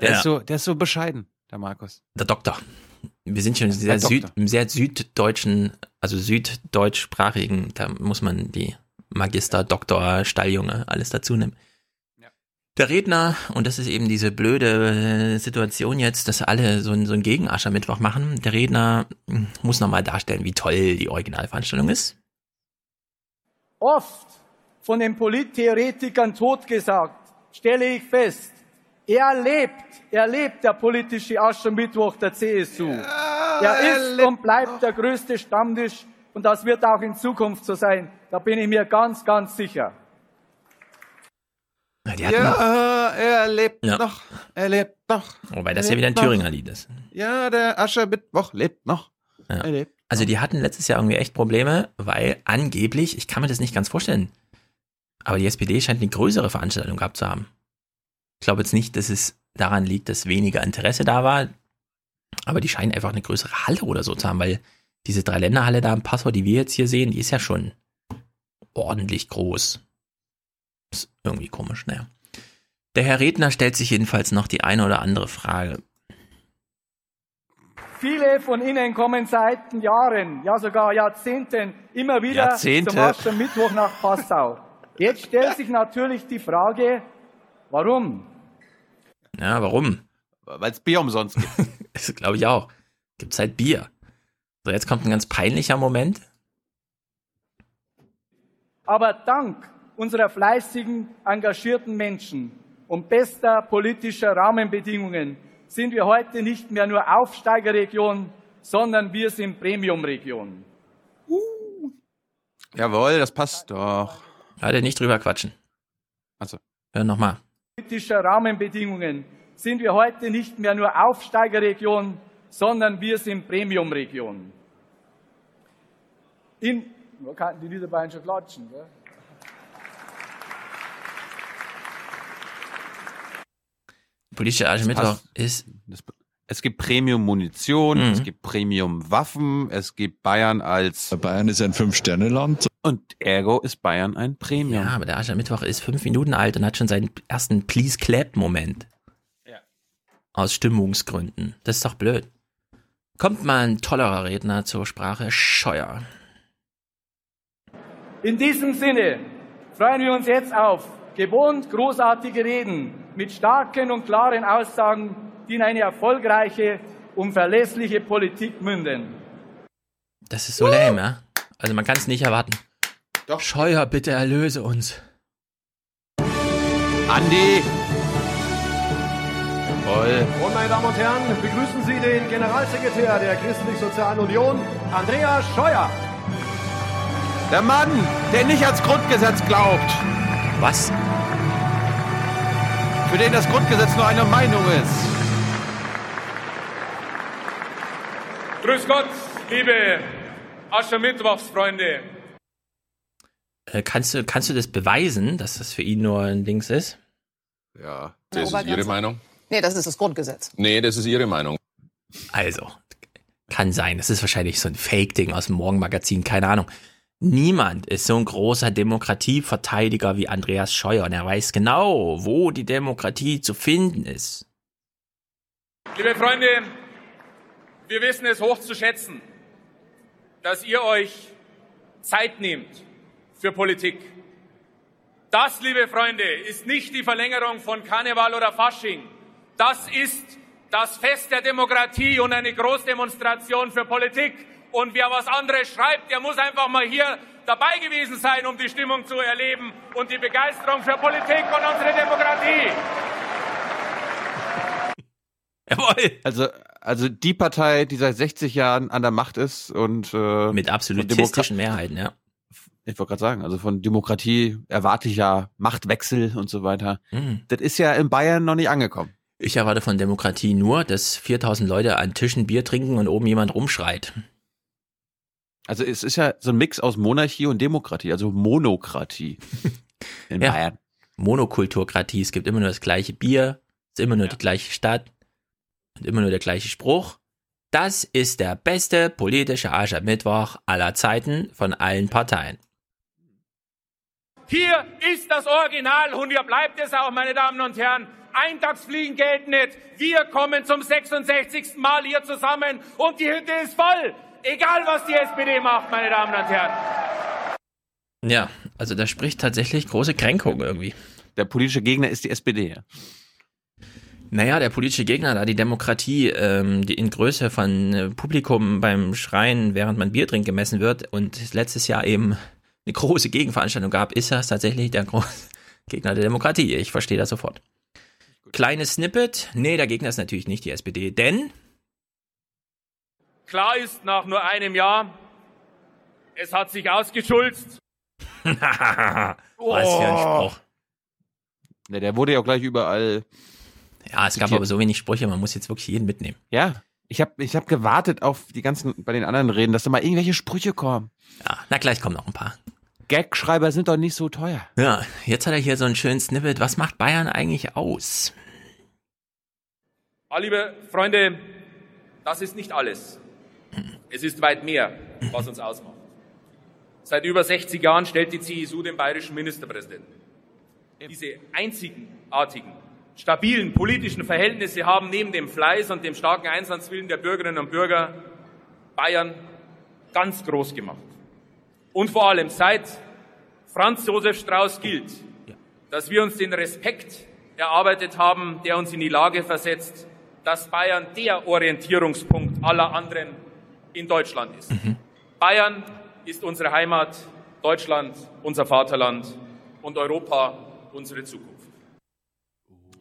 Der, Ja. ist so, der ist so bescheiden, der Markus. Der Doktor. Wir sind schon sehr Süd, im sehr süddeutschen, also süddeutschsprachigen, da muss man die Magister, Doktor, Stalljunge, alles dazu nehmen. Der Redner, und das ist eben diese blöde äh, Situation jetzt, dass alle so ein, so ein Gegenaschermittwoch machen, der Redner hm, muss nochmal darstellen, wie toll die Originalveranstaltung ist. Oft von den Polittheoretikern totgesagt, stelle ich fest, er lebt, er lebt der politische Aschermittwoch der CSU. Er ist und bleibt der größte Stammtisch und das wird auch in Zukunft so sein. Da bin ich mir ganz, ganz sicher. Ja, er lebt Ja. noch. Er lebt noch. Wobei das ja wieder ein. Thüringer Lied ist. Ja, der Aschermittwoch lebt noch. Ja. Er lebt. Also die hatten letztes Jahr irgendwie echt Probleme, weil angeblich, ich kann mir das nicht ganz vorstellen, aber die SPD scheint eine größere Veranstaltung gehabt zu haben. Ich glaube jetzt nicht, dass es daran liegt, dass weniger Interesse da war, aber die scheinen einfach eine größere Halle oder so zu haben, weil diese Dreiländerhalle da im Passau, die wir jetzt hier sehen, die ist ja schon ordentlich groß. Ist irgendwie komisch, naja. Der Herr Redner stellt sich jedenfalls noch die eine oder andere Frage. Viele von Ihnen kommen seit Jahren, ja sogar Jahrzehnten immer wieder Jahrzehnte. zum Aschermittwoch nach Passau. Jetzt stellt sich natürlich die Frage, warum? Ja, warum? Weil es Bier umsonst gibt. Das glaube ich auch. Gibt's halt Bier. So, jetzt kommt ein ganz peinlicher Moment. Aber dank unserer fleißigen, engagierten Menschen und bester politischer Rahmenbedingungen sind wir heute nicht mehr nur Aufsteigerregion, sondern wir sind Premiumregion. Jawohl, das passt doch. Warte, nicht drüber quatschen. Also. Hör nochmal. politischer Rahmenbedingungen sind wir heute nicht mehr nur Aufsteigerregion, sondern wir sind Premiumregion. In, man kann die Niederbayern schon klatschen, gell? Politische Aschermittwoch passt. ist. Das, es gibt Premium-Munition, Mhm. es gibt Premium-Waffen, es gibt Bayern als. Bayern ist ein Fünf-Sterne-Land. Und ergo ist Bayern ein Premium. Ja, aber der Aschermittwoch ist fünf Minuten alt und hat schon seinen ersten Please Clap-Moment. Ja. Aus Stimmungsgründen. Das ist doch blöd. Kommt mal ein tollerer Redner zur Sprache Scheuer. In diesem Sinne freuen wir uns jetzt auf gewohnt großartige Reden mit starken und klaren Aussagen, die in eine erfolgreiche und verlässliche Politik münden. Das ist so lame, ja? Also man kann es nicht erwarten. Doch. Scheuer, bitte erlöse uns. Andi! Jawohl. Und meine Damen und Herren, begrüßen Sie den Generalsekretär der Christlich-Sozialen Union, Andreas Scheuer. Der Mann, der nicht ans Grundgesetz glaubt. Was? Für den das Grundgesetz nur eine Meinung ist. Grüß Gott, liebe Aschermittwochsfreunde. Äh, kannst, du, kannst du das beweisen, dass das für ihn nur ein Dings ist? Ja, das ist Ihre. Meinung? Nee, das ist das Grundgesetz. Nee, das ist Ihre Meinung. Also, kann sein. Das ist wahrscheinlich so ein Fake-Ding aus dem Morgenmagazin, keine Ahnung. Niemand ist so ein großer Demokratieverteidiger wie Andreas Scheuer und er weiß genau, wo die Demokratie zu finden ist. Liebe Freunde, wir wissen es hoch zu schätzen, dass ihr euch Zeit nehmt für Politik. Das, liebe Freunde, ist nicht die Verlängerung von Karneval oder Fasching. Das ist das Fest der Demokratie und eine Großdemonstration für Politik. Und wer was anderes schreibt, der muss einfach mal hier dabei gewesen sein, um die Stimmung zu erleben und die Begeisterung für Politik und unsere Demokratie. Jawohl. Also, also die Partei, die seit 60 Jahren an der Macht ist und äh, Mit absolutistischen Mehrheiten, ja. Ich wollte gerade sagen, also von Demokratie erwarte ich ja Machtwechsel und so weiter. Mhm. Das ist ja in Bayern noch nicht angekommen. Ich erwarte von Demokratie nur, dass 4000 Leute an Tischen Bier trinken und oben jemand rumschreit. Also es ist ja so ein Mix aus Monarchie und Demokratie, also Monokratie in Ja. Bayern. Monokulturkratie, es gibt immer nur das gleiche Bier, es ist immer nur die gleiche Stadt und immer nur der gleiche Spruch. Das ist der beste politische Aschermittwoch aller Zeiten von allen Parteien. Hier ist das Original und hier bleibt es auch, meine Damen und Herren. Eintagsfliegen gelten nicht. Wir kommen zum 66. Mal hier zusammen und die Hütte ist voll. Egal, was die SPD macht, meine Damen und Herren. Ja, also da spricht tatsächlich große Kränkung irgendwie. Der politische Gegner ist die SPD. ja. Naja, der politische Gegner, da die Demokratie ähm, die in Größe von äh, Publikum beim Schreien, während man Bier trinkt, gemessen wird und es letztes Jahr eben eine große Gegenveranstaltung gab, ist das tatsächlich der große Gegner der Demokratie. Ich verstehe das sofort. Kleines Snippet. Nee, der Gegner ist natürlich nicht die SPD, denn Klar ist nach nur einem Jahr, es hat sich ausgeschulzt. Was für ein Spruch. Ne, der wurde ja auch gleich überall. Ja, es gab zitiert. aber so wenig Sprüche, man muss jetzt wirklich jeden mitnehmen. Ja, ich habe ich hab gewartet auf die ganzen, bei den anderen Reden, dass da mal irgendwelche Sprüche kommen. Ja, na gleich kommen noch ein paar. Gagschreiber sind doch nicht so teuer. Ja, jetzt hat er hier so einen schönen Snippet. Was macht Bayern eigentlich aus? Ah, liebe Freunde, das ist nicht alles. Es ist weit mehr, was uns ausmacht. Seit über 60 Jahren stellt die CSU den bayerischen Ministerpräsidenten. Diese einzigartigen, stabilen politischen Verhältnisse haben neben dem Fleiß und dem starken Einsatzwillen der Bürgerinnen und Bürger Bayern ganz groß gemacht. Und vor allem seit Franz Josef Strauß gilt, dass wir uns den Respekt erarbeitet haben, der uns in die Lage versetzt, dass Bayern der Orientierungspunkt aller anderen in Deutschland ist. Bayern ist unsere Heimat, Deutschland unser Vaterland und Europa unsere Zukunft.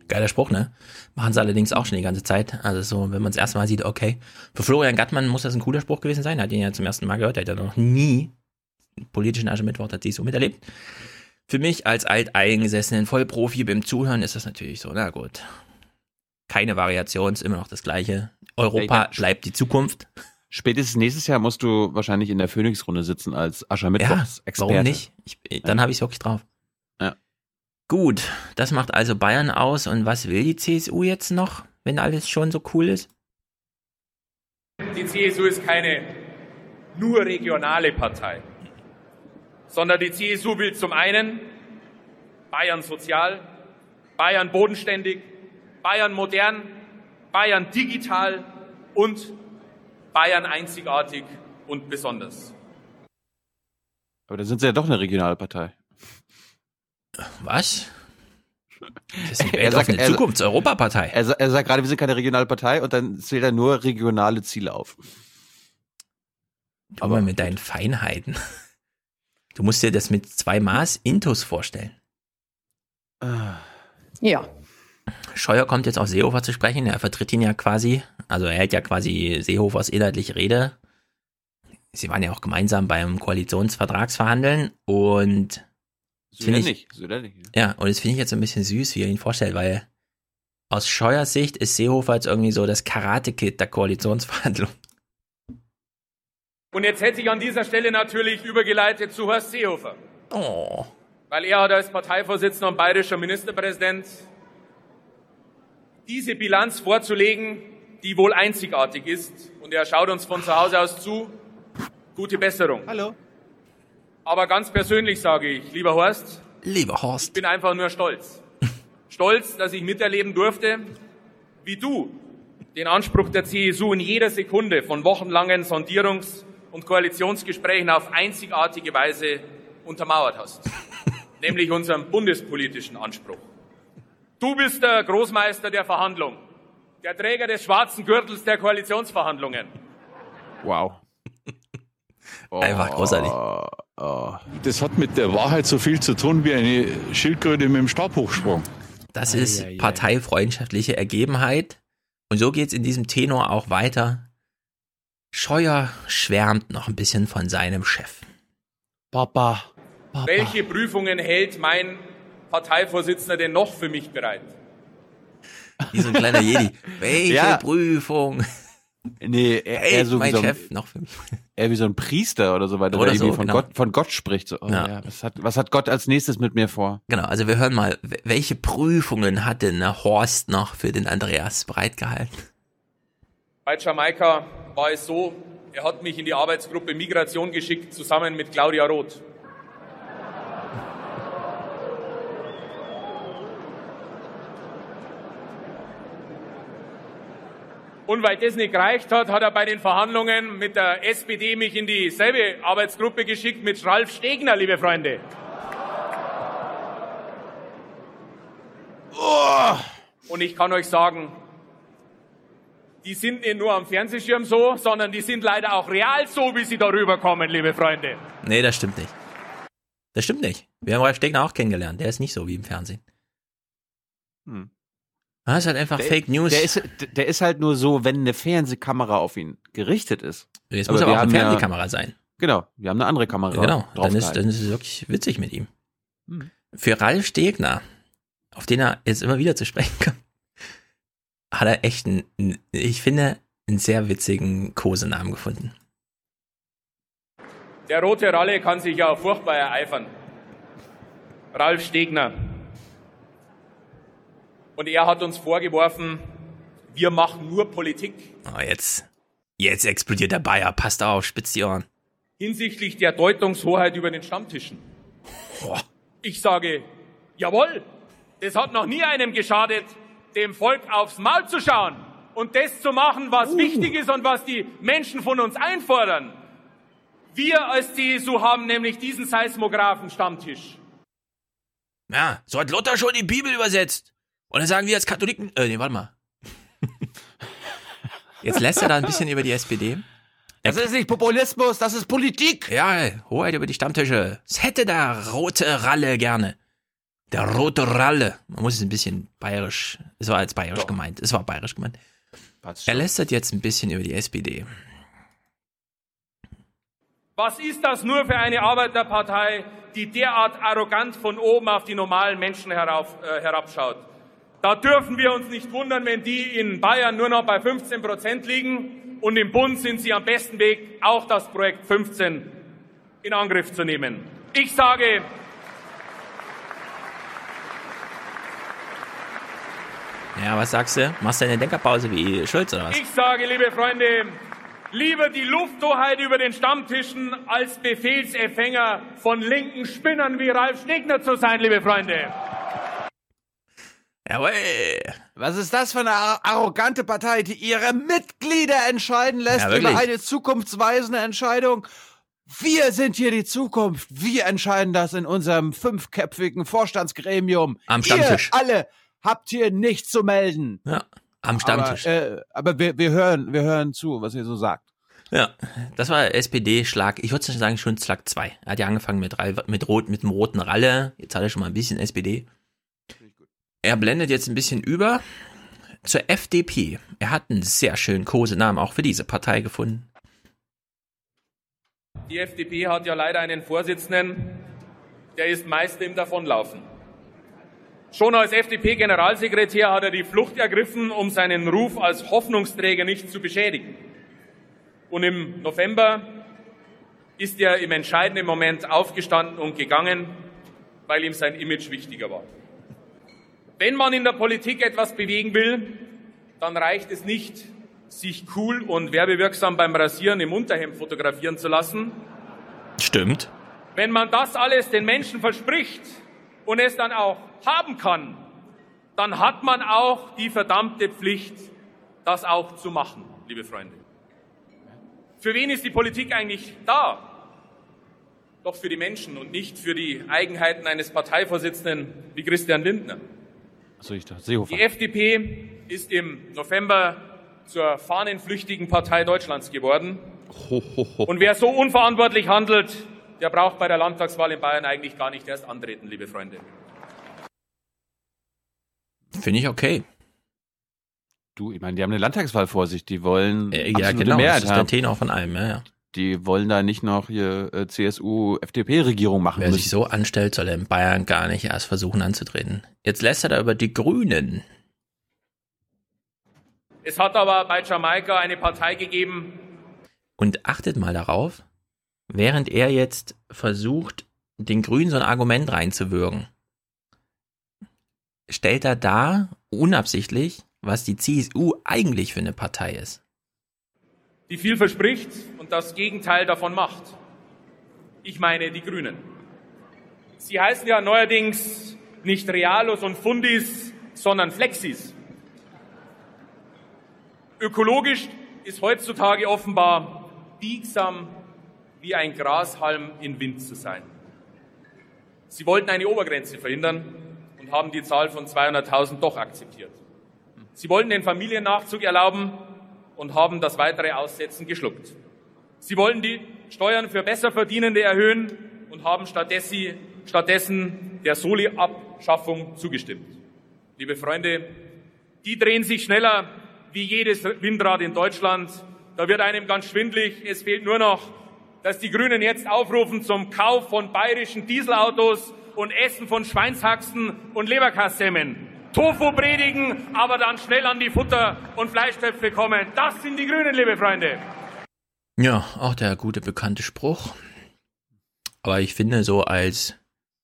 Geiler Spruch, ne? Machen sie allerdings auch schon die ganze Zeit. Also so, wenn man es erstmal sieht, okay. Für Florian Gattmann muss das ein cooler Spruch gewesen sein. Er hat ihn ja zum ersten Mal gehört. Er hat ja noch nie politischen Aschermittwoch hat sie so miterlebt. Für mich als alteingesessenen Vollprofi beim Zuhören ist das natürlich so, na gut. Keine Variation, ist immer noch das Gleiche. Europa bleibt die Zukunft. Spätestens nächstes Jahr musst du wahrscheinlich in der Phoenix-Runde sitzen als Ja, Aschermittwochs-Experte. warum nicht? Ich, dann habe ich es wirklich drauf. Ja. Gut, das macht also Bayern aus. Und was will die CSU jetzt noch, wenn alles schon so cool ist? Die CSU ist keine nur regionale Partei, sondern die CSU will zum einen Bayern sozial, Bayern bodenständig, Bayern modern, Bayern digital und Bayern einzigartig und besonders. Aber da sind sie ja doch eine Regionalpartei. Was? Das ist Er sagt- eine Zukunfts-Europapartei. Er, er sagt gerade, wir sind keine Regionalpartei und dann zählt er nur regionale Ziele auf. Aber mit deinen Feinheiten. Du musst dir das mit zwei Maß Intus vorstellen. Ja. Scheuer kommt jetzt auf Seehofer zu sprechen. Er vertritt ihn ja quasi. Also er hält ja quasi Seehofers inhaltliche Rede. Sie waren ja auch gemeinsam beim Koalitionsvertragsverhandeln und ja ich-. So ja ja, und das finde ich jetzt so ein bisschen süß, wie er ihn vorstellt, weil aus Scheuers Sicht ist Seehofer jetzt irgendwie so das Karate-Kid der Koalitionsverhandlung. Und jetzt hätte ich an dieser Stelle natürlich übergeleitet zu Horst Seehofer. Oh. Weil er hat als Parteivorsitzender und bayerischer Ministerpräsident diese Bilanz vorzulegen, die wohl einzigartig ist. Und er schaut uns von zu Hause aus zu. Gute Besserung. Hallo. Aber ganz persönlich sage ich, lieber Horst, Lieber ich Horst. bin einfach nur stolz. stolz, dass ich miterleben durfte, wie du den Anspruch der CSU in jeder Sekunde von wochenlangen Sondierungs- und Koalitionsgesprächen auf einzigartige Weise untermauert hast. nämlich unseren bundespolitischen Anspruch. Du bist der Großmeister der Verhandlung, der Träger des schwarzen Gürtels der Koalitionsverhandlungen. Wow. Einfach großartig. Oh. Das hat mit der Wahrheit so viel zu tun wie eine Schildkröte mit dem Stabhochsprung. Das ist parteifreundschaftliche Ergebenheit. Und so geht's in diesem Tenor auch weiter. Scheuer schwärmt noch ein bisschen von seinem Chef. Papa. Papa. Welche Prüfungen hält mein Parteivorsitzender denn noch für mich bereit? Wie so ein kleiner Jedi. Welche Ja. Prüfung? Nee, er, Hey, er so wie mein so ein, Chef noch für mich. Er wie so ein Priester oder so weiter, Oder der so, von, genau. Gott, von Gott spricht. So, oh, Ja. ja. was, hat, was hat Gott als nächstes mit mir vor? Genau, also wir hören mal, welche Prüfungen hat denn Horst noch für den Andreas bereitgehalten? Bei Jamaika war es so, er hat mich in die Arbeitsgruppe Migration geschickt, zusammen mit Claudia Roth. Und weil das nicht gereicht hat, hat er bei den Verhandlungen mit der SPD mich in dieselbe Arbeitsgruppe geschickt mit Ralf Stegner, liebe Freunde. Und ich kann euch sagen, die sind nicht nur am Fernsehschirm so, sondern die sind leider auch real so, wie sie darüber kommen, liebe Freunde. Nee, das stimmt nicht. Das stimmt nicht. Wir haben Ralf Stegner auch kennengelernt. Der ist nicht so wie im Fernsehen. Hm. Das ist halt einfach der, Fake News. Der ist, der ist halt nur so, wenn eine Fernsehkamera auf ihn gerichtet ist. Jetzt muss aber, aber auch eine Fernsehkamera ja, sein. Genau, wir haben eine andere Kamera. Genau, dann ist, dann ist es wirklich witzig mit ihm. Hm. Für Ralf Stegner, auf den er jetzt immer wieder zu sprechen kommt, hat er echt einen, ich finde, einen sehr witzigen Kosenamen gefunden. Der rote Ralle kann sich ja furchtbar ereifern. Ralf Stegner. Und er hat uns vorgeworfen, wir machen nur Politik. Oh, jetzt, jetzt explodiert der Bayer. Passt auf, spitzt die Ohren. Hinsichtlich der Deutungshoheit über den Stammtischen. Oh. Ich sage, jawohl, das hat noch nie einem geschadet, dem Volk aufs Maul zu schauen und das zu machen, was uh. wichtig ist und was die Menschen von uns einfordern. Wir als CSU haben nämlich diesen Seismographen-Stammtisch. Ja, so hat Luther schon die Bibel übersetzt. Und dann sagen wir als Katholiken, äh, nee, warte mal. Jetzt lässt er da ein bisschen über die SPD. Das ist nicht Populismus, das ist Politik. Ja, Hoheit über die Stammtische. Das hätte der rote Ralle gerne. Der rote Ralle. Man muss es ein bisschen bayerisch, es war als bayerisch Doch. gemeint. Es war bayerisch gemeint. Er lästert jetzt ein bisschen über die SPD. Was ist das nur für eine Arbeiterpartei, die derart arrogant von oben auf die normalen Menschen herauf, äh, herabschaut? Da dürfen wir uns nicht wundern, wenn die in Bayern nur noch bei 15 Prozent liegen und im Bund sind sie am besten Weg, auch das Projekt 15 in Angriff zu nehmen. Ich sage, Ja, was sagst du? Machst du eine Denkerpause wie Schulz oder was? Ich sage, liebe Freunde, lieber die Lufthoheit über den Stammtischen als Befehlsempfänger von linken Spinnern wie Ralf Stegner zu sein, liebe Freunde. Jawohl. Was ist das für eine arrogante Partei, die ihre Mitglieder entscheiden lässt ja, über eine zukunftsweisende Entscheidung? Wir sind hier die Zukunft. Wir entscheiden das in unserem fünfköpfigen Vorstandsgremium. Am Stammtisch. Ihr alle habt hier nichts zu melden. Ja, am Stammtisch. Aber, äh, aber wir, wir, hören, wir hören zu, was ihr so sagt. Ja, das war SPD-Schlag, ich würde sagen schon Schlag 2. Er hat ja angefangen mit, mit, Rot, mit dem roten Ralle, jetzt hat er schon mal ein bisschen SPD. Er blendet jetzt ein bisschen über zur FDP. Er hat einen sehr schönen Kosenamen auch für diese Partei gefunden. Die FDP hat ja leider einen Vorsitzenden, der ist Meister im Davonlaufen. Schon als FDP-Generalsekretär hat er die Flucht ergriffen, um seinen Ruf als Hoffnungsträger nicht zu beschädigen. Und im November ist er im entscheidenden Moment aufgestanden und gegangen, weil ihm sein Image wichtiger war. Wenn man in der Politik etwas bewegen will, dann reicht es nicht, sich cool und werbewirksam beim Rasieren im Unterhemd fotografieren zu lassen. Stimmt. Wenn man das alles den Menschen verspricht und es dann auch haben kann, dann hat man auch die verdammte Pflicht, das auch zu machen, liebe Freunde. Für wen ist die Politik eigentlich da? Doch für die Menschen und nicht für die Eigenheiten eines Parteivorsitzenden wie Christian Lindner. So, ich dachte, Seehofer. Die FDP ist im November zur fahnenflüchtigen Partei Deutschlands geworden. Ho, ho, ho. Und wer so unverantwortlich handelt, der braucht bei der Landtagswahl in Bayern eigentlich gar nicht erst antreten, liebe Freunde. Finde ich okay. Du, ich meine, die haben eine Landtagswahl vor sich, die wollen äh, ja genau, Mehrheit das ist der Tenor von allem, ja, ja. Die wollen da nicht noch hier äh, CSU, FDP-Regierung machen. Wer müssen. sich so anstellt, soll er in Bayern gar nicht erst versuchen anzutreten. Jetzt lässt er da über die Grünen. Es hat aber bei Jamaika eine Partei gegeben. Und achtet mal darauf, während er jetzt versucht, den Grünen so ein Argument reinzuwürgen, stellt er da unabsichtlich, was die CSU eigentlich für eine Partei ist. Die viel verspricht und das Gegenteil davon macht. Ich meine die Grünen. Sie heißen ja neuerdings nicht Realos und Fundis, sondern Flexis. Ökologisch ist heutzutage offenbar biegsam wie ein Grashalm in Wind zu sein. Sie wollten eine Obergrenze verhindern und haben die Zahl von 200.000 doch akzeptiert. Sie wollten den Familiennachzug erlauben und haben das weitere Aussetzen geschluckt. Sie wollen die Steuern für Besserverdienende erhöhen und haben stattdessen der Soli-Abschaffung zugestimmt. Liebe Freunde, die drehen sich schneller wie jedes Windrad in Deutschland. Da wird einem ganz schwindlig. Es fehlt nur noch, dass die Grünen jetzt aufrufen zum Kauf von bayerischen Dieselautos und Essen von Schweinshaxen und Leberkassemmen. Tofu predigen, aber dann schnell an die Futter- und Fleischtöpfe kommen. Das sind die Grünen, liebe Freunde. Ja, auch der gute bekannte Spruch. Aber ich finde so als,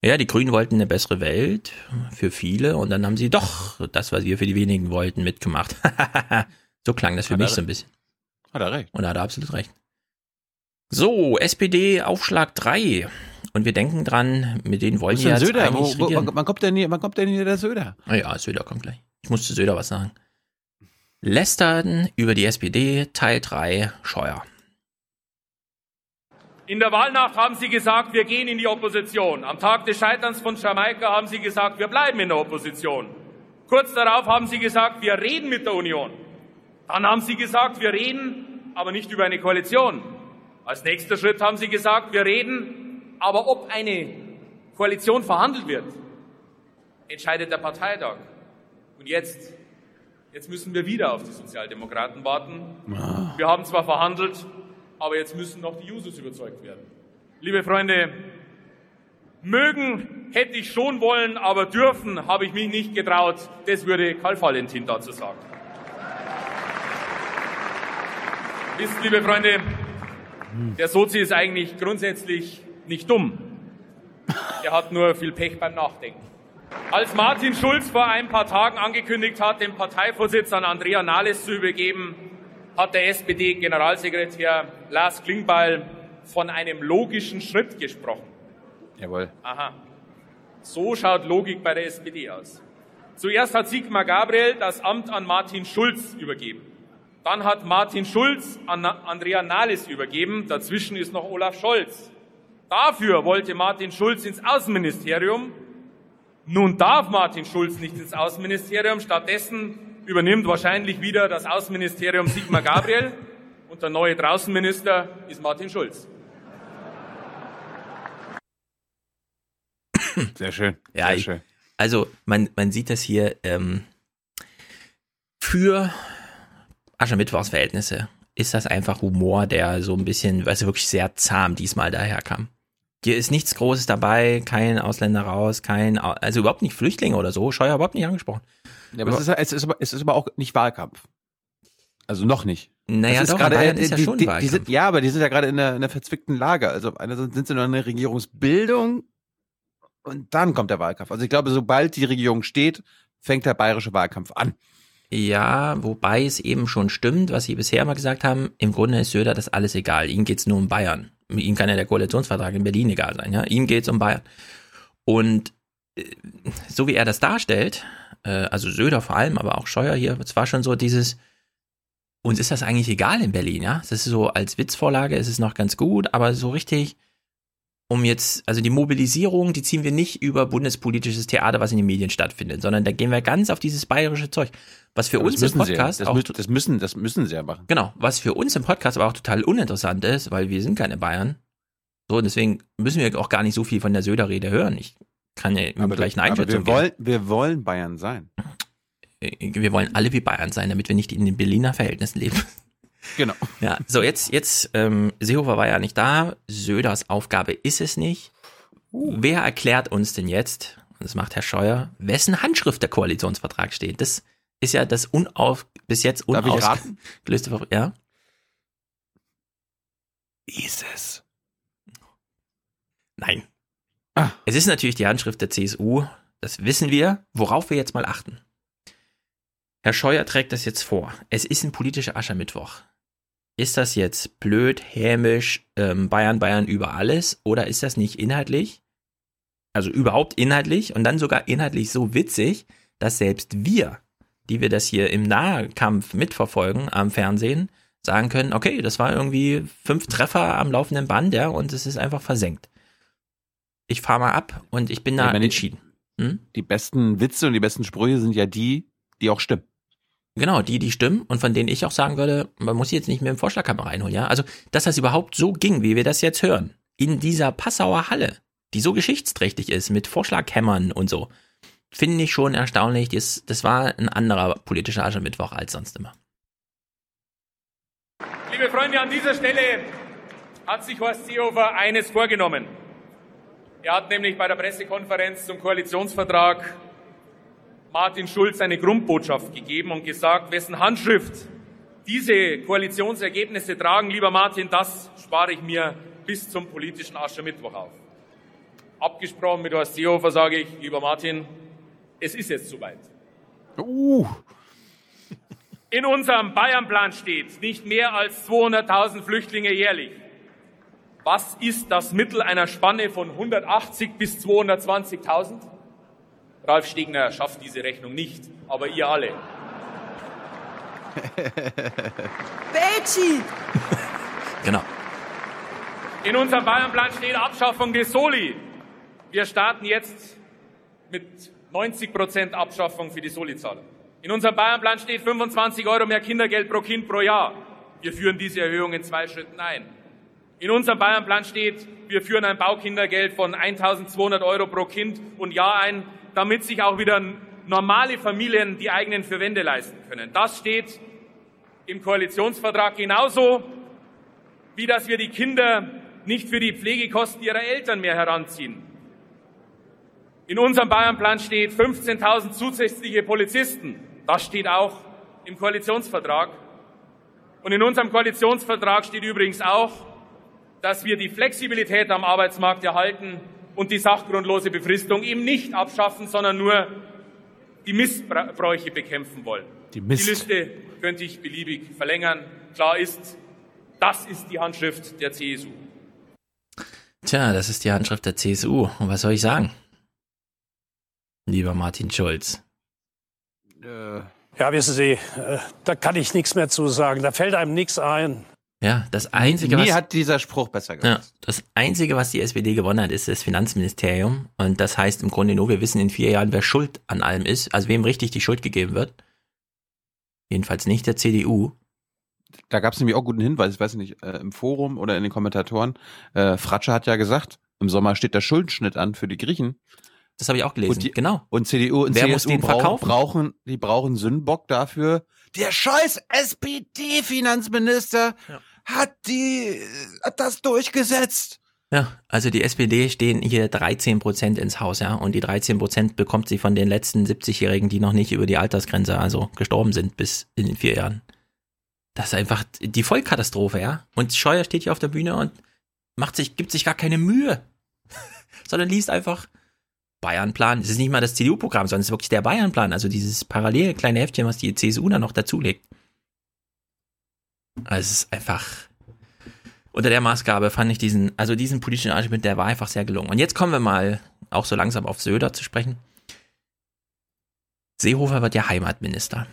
ja, die Grünen wollten eine bessere Welt für viele und dann haben sie doch das, was wir für die wenigen wollten, mitgemacht. so klang das für Hat mich so ein bisschen. Hat er recht. Und da hat er absolut recht. So, SPD Aufschlag 3. Und wir denken dran, mit denen Wo wollen wir jetzt Söder? eigentlich Wo, wo, regieren. wann kommt denn hier, wann kommt denn hier der Söder? Ah ja, Söder kommt gleich. Ich muss zu Söder was sagen. Lästern über die SPD, Teil 3, Scheuer. In der Wahlnacht haben Sie gesagt, wir gehen in die Opposition. Am Tag des Scheiterns von Jamaika haben Sie gesagt, wir bleiben in der Opposition. Kurz darauf haben Sie gesagt, wir reden mit der Union. Dann haben Sie gesagt, wir reden, aber nicht über eine Koalition. Als nächster Schritt haben Sie gesagt, wir reden, aber ob eine Koalition verhandelt wird, entscheidet der Parteitag. Und jetzt, jetzt müssen wir wieder auf die Sozialdemokraten warten. Wir haben zwar verhandelt, aber jetzt müssen noch die Jusos überzeugt werden. Liebe Freunde, mögen hätte ich schon wollen, aber dürfen habe ich mich nicht getraut. Das würde Karl Valentin dazu sagen. Wisst, liebe Freunde, der Sozi ist eigentlich grundsätzlich nicht dumm. Er hat nur viel Pech beim Nachdenken. Als Martin Schulz vor ein paar Tagen angekündigt hat, den Parteivorsitz an Andrea Nahles zu übergeben, hat der SPD-Generalsekretär Lars Klingbeil von einem logischen Schritt gesprochen. Jawohl. Aha. So schaut Logik bei der SPD aus. Zuerst hat Sigmar Gabriel das Amt an Martin Schulz übergeben. Dann hat Martin Schulz an Andrea Nahles übergeben. Dazwischen ist noch Olaf Scholz. Dafür wollte Martin Schulz ins Außenministerium. Nun darf Martin Schulz nicht ins Außenministerium. Stattdessen übernimmt wahrscheinlich wieder das Außenministerium Sigmar Gabriel. Und der neue Draußenminister ist Martin Schulz. Sehr schön. Ja, Sehr ich, schön. also man, man sieht das hier ähm, für Aschermittwochsverhältnisse ist das einfach Humor, der so ein bisschen, also wirklich sehr zahm diesmal daherkam. Hier ist nichts Großes dabei, kein Ausländer raus, kein, also überhaupt nicht Flüchtlinge oder so, Scheuer überhaupt nicht angesprochen. Ja, aber es ist, es, ist aber, es ist aber auch nicht Wahlkampf. Also noch nicht. Naja, Das doch, gerade, Bayern ist ja die, schon die, die Wahlkampf. sind, Ja, aber die sind ja gerade in einer, in einer verzwickten Lage. Also einerseits sind sie noch in der Regierungsbildung und dann kommt der Wahlkampf. Also ich glaube, sobald die Regierung steht, fängt der bayerische Wahlkampf an. Ja, wobei es eben schon stimmt, was Sie bisher immer gesagt haben, im Grunde ist Söder das alles egal. Ihm geht's nur um Bayern. Ihm kann ja der Koalitionsvertrag in Berlin egal sein, ja. Ihm geht's um Bayern. Und äh, so wie er das darstellt, äh, also Söder vor allem, aber auch Scheuer hier, es war schon so dieses, uns ist das eigentlich egal in Berlin, ja. Das ist so als Witzvorlage ist es noch ganz gut, aber so richtig, um jetzt, also die Mobilisierung, die ziehen wir nicht über bundespolitisches Theater, was in den Medien stattfindet, sondern da gehen wir ganz auf dieses bayerische Zeug. Was für Aber uns im ja. Podcast das, auch müssen, das müssen, das müssen sie ja machen. Genau, was für uns im Podcast aber auch total uninteressant ist, weil wir sind keine Bayern. So, und deswegen müssen wir auch gar nicht so viel von der Söder-Rede hören. Ich kann ja Aber, gleich eine aber Einschätzung wir wollen, wir wollen Bayern sein. geben. Wir wollen alle wie Bayern sein, damit wir nicht in den Berliner Verhältnissen leben. Genau. Ja, so jetzt, jetzt, ähm, Seehofer war ja nicht da. Söders Aufgabe ist es nicht. Wer erklärt uns denn jetzt, und das macht Herr Scheuer, wessen Handschrift der Koalitionsvertrag steht? Das ist ja das unauf, bis jetzt unausgelöste, ja? Ist es? Nein. Es ist natürlich die Handschrift der CSU, das wissen wir, worauf wir jetzt mal achten. Herr Scheuer trägt das jetzt vor. Es ist ein politischer Aschermittwoch. Ist das jetzt blöd, hämisch, ähm, Bayern, Bayern über alles oder ist das nicht inhaltlich? Also überhaupt inhaltlich und dann sogar inhaltlich so witzig, dass selbst wir, die wir das hier im Nahkampf mitverfolgen am Fernsehen, sagen können, okay, das war irgendwie fünf Treffer am laufenden Band, ja, und es ist einfach versenkt. Ich fahre mal ab und ich bin da Ich meine, entschieden. Hm? Die besten Witze und die besten Sprüche sind ja die, die auch stimmen. Genau, die, die stimmen und von denen ich auch sagen würde, man muss sie jetzt nicht mehr im Vorschlaghammer reinholen, ja. Also, dass das überhaupt so ging, wie wir das jetzt hören, in dieser Passauer Halle, die so geschichtsträchtig ist, mit Vorschlaghämmern und so, finde ich schon erstaunlich. Das, das war ein anderer politischer Aschermittwoch als sonst immer. Liebe Freunde, an dieser Stelle hat sich Horst Seehofer eines vorgenommen. Er hat nämlich bei der Pressekonferenz zum Koalitionsvertrag Martin Schulz eine Grundbotschaft gegeben und gesagt, wessen Handschrift diese Koalitionsergebnisse tragen, lieber Martin, das spare ich mir bis zum politischen Aschermittwoch auf. Abgesprochen mit Horst Seehofer sage ich, lieber Martin, es ist jetzt soweit. Uh. In unserem Bayernplan steht nicht mehr als 200.000 Flüchtlinge jährlich. Was ist das Mittel einer Spanne von 180 bis 220.000? Ralf Stegner schafft diese Rechnung nicht, aber ihr alle. Betschi! Genau. In unserem Bayernplan steht Abschaffung des Soli. Wir starten jetzt mit 90 Prozent Abschaffung für die Soli-Zahler. In unserem Bayernplan steht 25 Euro mehr Kindergeld pro Kind pro Jahr. Wir führen diese Erhöhung in zwei Schritten ein. In unserem Bayernplan steht, wir führen ein Baukindergeld von 1200 Euro pro Kind und Jahr ein, damit sich auch wieder normale Familien die eigenen Verwände leisten können. Das steht im Koalitionsvertrag genauso, wie dass wir die Kinder nicht für die Pflegekosten ihrer Eltern mehr heranziehen. In unserem Bayernplan steht 15.000 zusätzliche Polizisten. Das steht auch im Koalitionsvertrag. Und in unserem Koalitionsvertrag steht übrigens auch, dass wir die Flexibilität am Arbeitsmarkt erhalten und die sachgrundlose Befristung eben nicht abschaffen, sondern nur die Missbräuche bekämpfen wollen. Die, Mist. die Liste könnte ich beliebig verlängern. Klar ist, das ist die Handschrift der CSU. Tja, das ist die Handschrift der CSU. Und was soll ich sagen? Lieber Martin Schulz. Äh. Ja, wissen Sie, äh, da kann ich nichts mehr zu sagen. Da fällt einem nichts ein. Ja, das Einzige, Nie was, hat dieser Spruch besser gemacht. ja, das Einzige, was die SPD gewonnen hat, ist das Finanzministerium. Und das heißt im Grunde nur, wir wissen in vier Jahren, wer schuld an allem ist, also wem richtig die Schuld gegeben wird. Jedenfalls nicht der CDU. Da gab es nämlich auch guten Hinweis, ich weiß nicht, äh, im Forum oder in den Kommentatoren. Äh, Fratsche hat ja gesagt, im Sommer steht der Schuldenschnitt an für die Griechen. Das habe ich auch gelesen. Und die, genau. Und CDU und Wer muss CSU den brauchen, verkaufen? brauchen, die brauchen Sündenbock dafür. Der scheiß SPD-Finanzminister hat die, hat das durchgesetzt. Ja, also die SPD stehen hier 13 Prozent ins Haus, ja, und die 13 Prozent bekommt sie von den letzten 70-Jährigen, die noch nicht über die Altersgrenze, also gestorben sind bis in den vier Jahren. Das ist einfach die Vollkatastrophe, ja. Und Scheuer steht hier auf der Bühne und macht sich, gibt sich gar keine Mühe, sondern liest einfach Bayernplan. Es ist nicht mal das CDU-Programm, sondern es ist wirklich der Bayernplan, also dieses parallele kleine Heftchen, was die CSU dann noch dazulegt. Also es ist einfach unter der Maßgabe fand ich diesen, also diesen politischen Argument, der war einfach sehr gelungen. Und jetzt kommen wir mal auch so langsam auf Söder zu sprechen. Seehofer wird ja Heimatminister.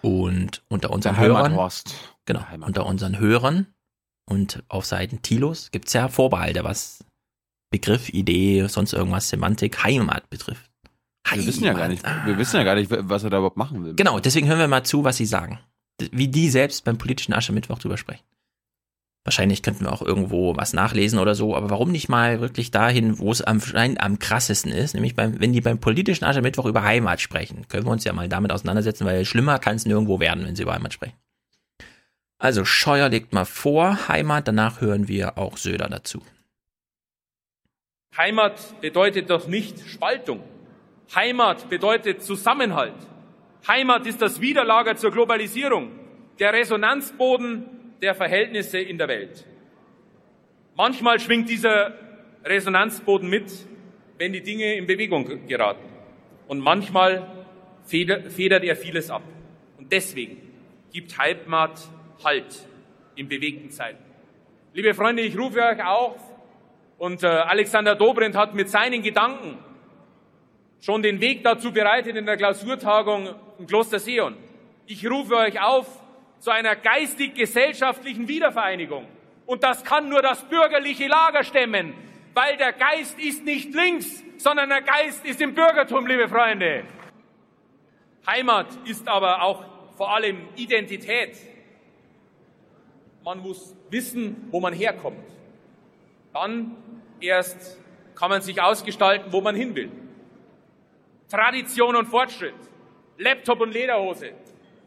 Und unter unseren Der Hörern, Heimathorst. genau, unter unseren Hörern und auf Seiten Tilos gibt's ja Vorbehalte, was Begriff, Idee, sonst irgendwas, Semantik, Heimat betrifft. Wir wissen ja gar nicht, wir wissen ja gar nicht, was er da überhaupt machen will. Genau, deswegen hören wir mal zu, was sie sagen. Wie die selbst beim politischen Aschermittwoch drüber sprechen. Wahrscheinlich könnten wir auch irgendwo was nachlesen oder so, aber warum nicht mal wirklich dahin, wo es am, am krassesten ist, nämlich beim, wenn die beim politischen Aschermittwoch über Heimat sprechen, können wir uns ja mal damit auseinandersetzen, weil schlimmer kann es nirgendwo werden, wenn sie über Heimat sprechen. Also Scheuer legt mal vor, Heimat, danach hören wir auch Söder dazu. Heimat bedeutet doch nicht Spaltung. Heimat bedeutet Zusammenhalt. Heimat ist das Widerlager zur Globalisierung, der Resonanzboden der Verhältnisse in der Welt. Manchmal schwingt dieser Resonanzboden mit, wenn die Dinge in Bewegung geraten. Und manchmal federt er vieles ab. Und deswegen gibt Heimat Halt in bewegten Zeiten. Liebe Freunde, ich rufe euch auf, und äh, Alexander Dobrindt hat mit seinen Gedanken schon den Weg dazu bereitet in der Klausurtagung im Kloster Sion. Ich rufe euch auf zu einer geistig-gesellschaftlichen Wiedervereinigung. Und das kann nur das bürgerliche Lager stemmen, weil der Geist ist nicht links, sondern der Geist ist im Bürgertum, liebe Freunde. Heimat ist aber auch vor allem Identität. Man muss wissen, wo man herkommt. Dann erst kann man sich ausgestalten, wo man hin will. Tradition und Fortschritt, Laptop und Lederhose,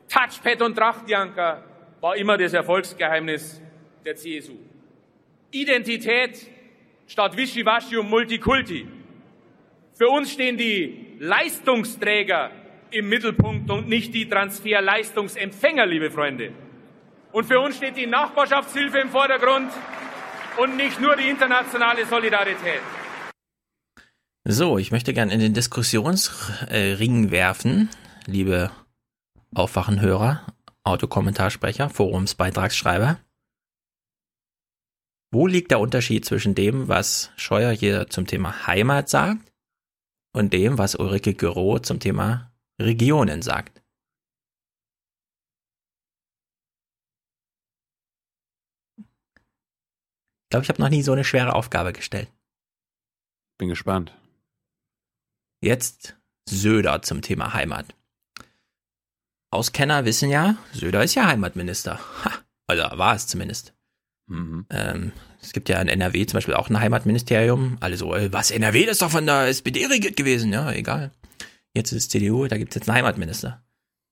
Touchpad und Trachtjanker war immer das Erfolgsgeheimnis der CSU. Identität statt Wischiwaschi und Multikulti. Für uns stehen die Leistungsträger im Mittelpunkt und nicht die Transferleistungsempfänger, liebe Freunde. Und für uns steht die Nachbarschaftshilfe im Vordergrund und nicht nur die internationale Solidarität. So, ich möchte gerne in den Diskussionsring werfen, liebe Aufwachenhörer, Autokommentarsprecher, Forumsbeitragsschreiber. Wo liegt der Unterschied zwischen dem, was Scheuer hier zum Thema Heimat sagt und dem, was Ulrike Gürow zum Thema Regionen sagt? Ich glaube, ich habe noch nie so eine schwere Aufgabe gestellt. Bin gespannt. Jetzt Söder zum Thema Heimat. Auskenner wissen ja, Söder ist ja Heimatminister. Ha, also war es zumindest. Mhm. Ähm, es gibt ja in NRW zum Beispiel auch ein Heimatministerium. Alle so, äh, was, NRW, das ist doch von der SPD regiert gewesen. Ja, egal. Jetzt ist es CDU, da gibt es jetzt einen Heimatminister.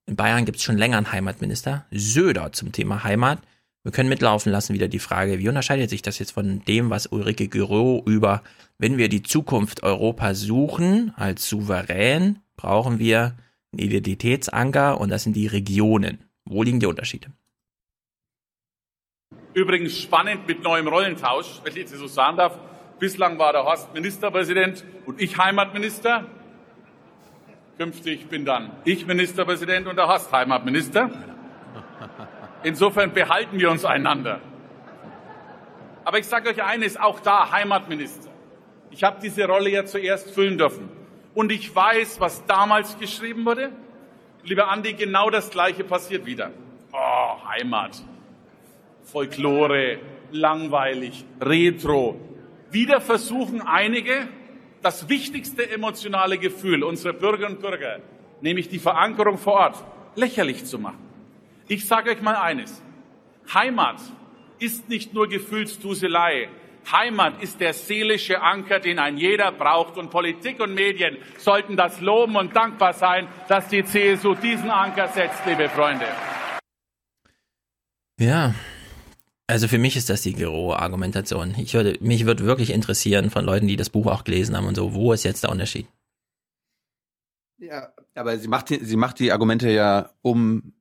In Bayern gibt es schon länger einen Heimatminister. Söder zum Thema Heimat. Wir können mitlaufen lassen wieder die Frage, wie unterscheidet sich das jetzt von dem, was Ulrike Gürow über, wenn wir die Zukunft Europa suchen, als souverän, brauchen wir einen Identitätsanker und das sind die Regionen. Wo liegen die Unterschiede? Übrigens spannend mit neuem Rollentausch, wenn ich das so sagen darf. Bislang war der Horst Ministerpräsident und ich Heimatminister. Künftig bin dann ich Ministerpräsident und der Horst Heimatminister. Insofern behalten wir uns einander. Aber ich sage euch eines, auch da Heimatminister. Ich habe diese Rolle ja zuerst füllen dürfen. Und ich weiß, was damals geschrieben wurde. Lieber Andi, genau das Gleiche passiert wieder. Oh, Heimat. Folklore, langweilig, retro. Wieder versuchen einige, das wichtigste emotionale Gefühl unserer Bürgerinnen und Bürger, nämlich die Verankerung vor Ort, lächerlich zu machen. Ich sage euch mal eines. Heimat ist nicht nur Gefühlsduselei. Heimat ist der seelische Anker, den ein jeder braucht. Und Politik und Medien sollten das loben und dankbar sein, dass die CSU diesen Anker setzt, liebe Freunde. Ja, also für mich ist das die gerohe Argumentation. Ich würde, mich würde wirklich interessieren von Leuten, die das Buch auch gelesen haben und so, wo ist jetzt der Unterschied? Ja, aber sie macht, die, sie macht die Argumente ja, um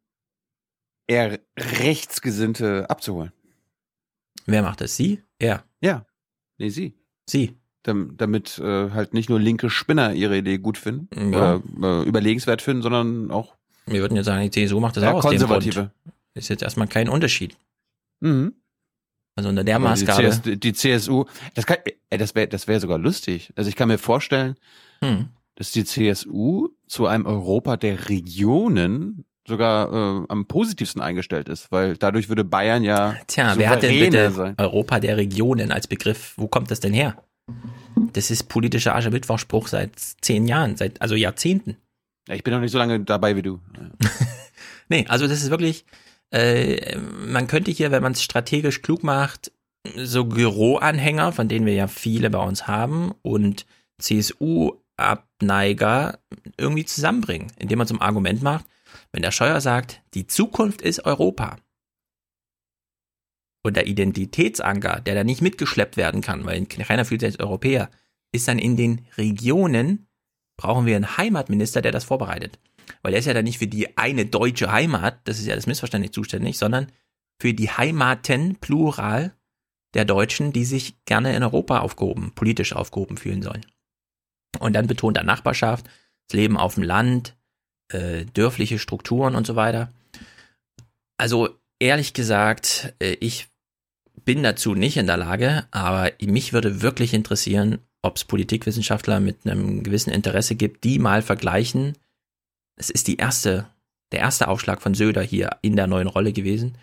eher Rechtsgesinnte abzuholen. Wer macht das? Sie? Er? Ja. Nee, sie. Sie. Dam, damit äh, halt nicht nur linke Spinner ihre Idee gut finden, Ja. oder äh, überlegenswert finden, sondern auch Wir würden ja sagen, die CSU macht das Ja, auch aus dem. Grund. Ist jetzt erstmal kein Unterschied. Mhm. Also unter der Maßgabe. Die, CS, die CSU, das, kann, ey, das wäre das wär sogar lustig. Also ich kann mir vorstellen, Hm. dass die CSU zu einem Europa der Regionen sogar äh, am positivsten eingestellt ist, weil dadurch würde Bayern ja Tja, wer hat denn bitte sein. Europa der Regionen als Begriff? Wo kommt das denn her? Das ist politischer Aschermittwochspruch seit zehn Jahren, seit also Jahrzehnten. Ja, ich bin noch nicht so lange dabei wie du. Nee, also das ist wirklich, äh, man könnte hier, wenn man es strategisch klug macht, so Büroanhänger, von denen wir ja viele bei uns haben, und CSU-Abneiger irgendwie zusammenbringen, indem man zum Argument macht, wenn der Scheuer sagt, die Zukunft ist Europa. Und der Identitätsanker, der da nicht mitgeschleppt werden kann, weil keiner fühlt sich als Europäer, ist dann in den Regionen, brauchen wir einen Heimatminister, der das vorbereitet. Weil er ist ja dann nicht für die eine deutsche Heimat, das ist ja das Missverständnis zuständig, sondern für die Heimaten, plural, der Deutschen, die sich gerne in Europa aufgehoben, politisch aufgehoben fühlen sollen. Und dann betont er Nachbarschaft, das Leben auf dem Land, äh, dörfliche Strukturen und so weiter. Also ehrlich gesagt, äh, ich bin dazu nicht in der Lage, aber mich würde wirklich interessieren, ob es Politikwissenschaftler mit einem gewissen Interesse gibt, die mal vergleichen. Es ist die erste, der erste Aufschlag von Söder hier in der neuen Rolle gewesen,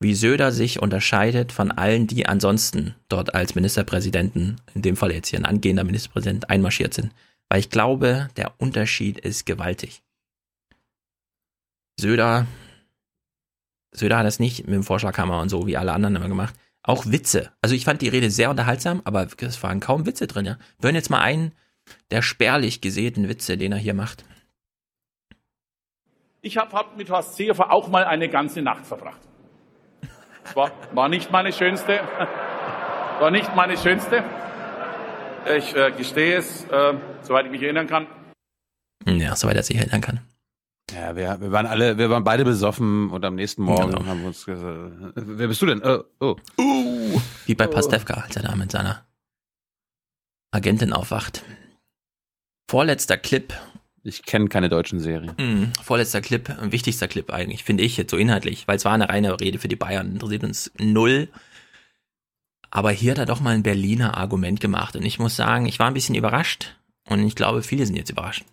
wie Söder sich unterscheidet von allen, die ansonsten dort als Ministerpräsidenten, in dem Fall jetzt hier ein angehender Ministerpräsident, einmarschiert sind. Weil ich glaube, der Unterschied ist gewaltig. Söder, Söder hat das nicht mit dem Vorschlaghammer und so wie alle anderen immer gemacht. Auch Witze. Also ich fand die Rede sehr unterhaltsam, aber es waren kaum Witze drin, ja. Wir hören jetzt mal einen der spärlich gesäten Witze, den er hier macht. Ich habe hab mit Horst Seehofer auch mal eine ganze Nacht verbracht. War, war nicht meine schönste, war nicht meine schönste. Ich äh, gestehe es, äh, soweit ich mich erinnern kann. Ja, soweit er sich erinnern kann. Ja, wir, wir waren alle, wir waren beide besoffen und am nächsten Morgen Genau. haben wir uns gesagt, wer bist du denn? Oh, oh. Wie bei Pastewka, als er da mit seiner Agentin aufwacht. Vorletzter Clip. Ich kenne keine deutschen Serien. Mhm, vorletzter Clip, äh, wichtigster Clip eigentlich, finde ich jetzt so inhaltlich, weil es war eine reine Rede für die Bayern, interessiert uns null. Aber hier hat er doch mal ein Berliner Argument gemacht und ich muss sagen, ich war ein bisschen überrascht und ich glaube, viele sind jetzt überrascht.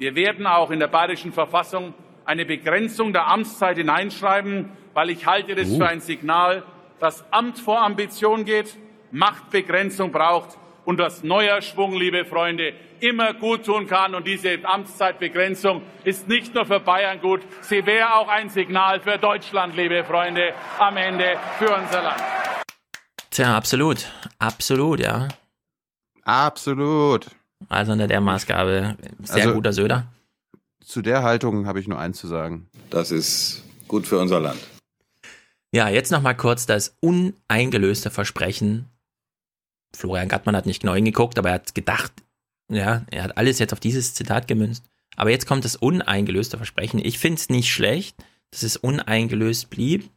Wir werden auch in der bayerischen Verfassung eine Begrenzung der Amtszeit hineinschreiben, weil ich halte das für ein Signal, dass Amt vor Ambition geht, Machtbegrenzung braucht und dass neuer Schwung, liebe Freunde, immer gut tun kann. Und diese Amtszeitbegrenzung ist nicht nur für Bayern gut, sie wäre auch ein Signal für Deutschland, liebe Freunde, am Ende für unser Land. Tja, absolut. Absolut, ja. Absolut. Also unter der Maßgabe, sehr Also- guter Söder. Zu der Haltung habe ich nur eins zu sagen. Das ist gut für unser Land. Ja, jetzt noch mal kurz das uneingelöste Versprechen. Florian Gattmann hat nicht genau hingeguckt, aber er hat gedacht, ja, er hat alles jetzt auf dieses Zitat gemünzt. Aber jetzt kommt das uneingelöste Versprechen. Ich finde es nicht schlecht, dass es uneingelöst blieb.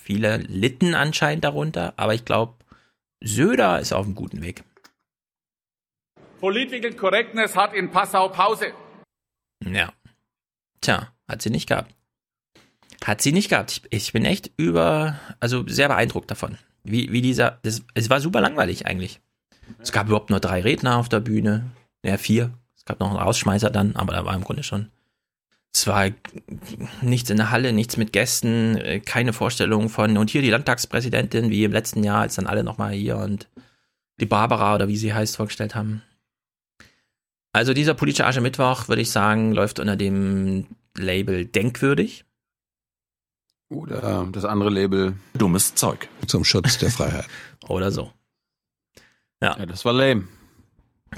Viele litten anscheinend darunter, aber ich glaube, Söder ist auf einem guten Weg. Political Correctness hat in Passau Pause. Ja. Tja, hat sie nicht gehabt. Hat sie nicht gehabt. Ich, ich bin echt über, also sehr beeindruckt davon. Wie, wie dieser, das, es war super langweilig eigentlich. Es gab überhaupt nur drei Redner auf der Bühne. Ja, vier. Es gab noch einen Rausschmeißer dann, aber da war im Grunde schon. Es war nichts in der Halle, nichts mit Gästen, äh, keine Vorstellung von, und hier die Landtagspräsidentin, wie im letzten Jahr, als dann alle nochmal hier und die Barbara oder wie sie heißt, vorgestellt haben. Also dieser politische Aschermittwoch, würde ich sagen, läuft unter dem Label denkwürdig. Oder das andere Label. Dummes Zeug. Zum Schutz der Freiheit. Oder so. Ja. ja, das war lame.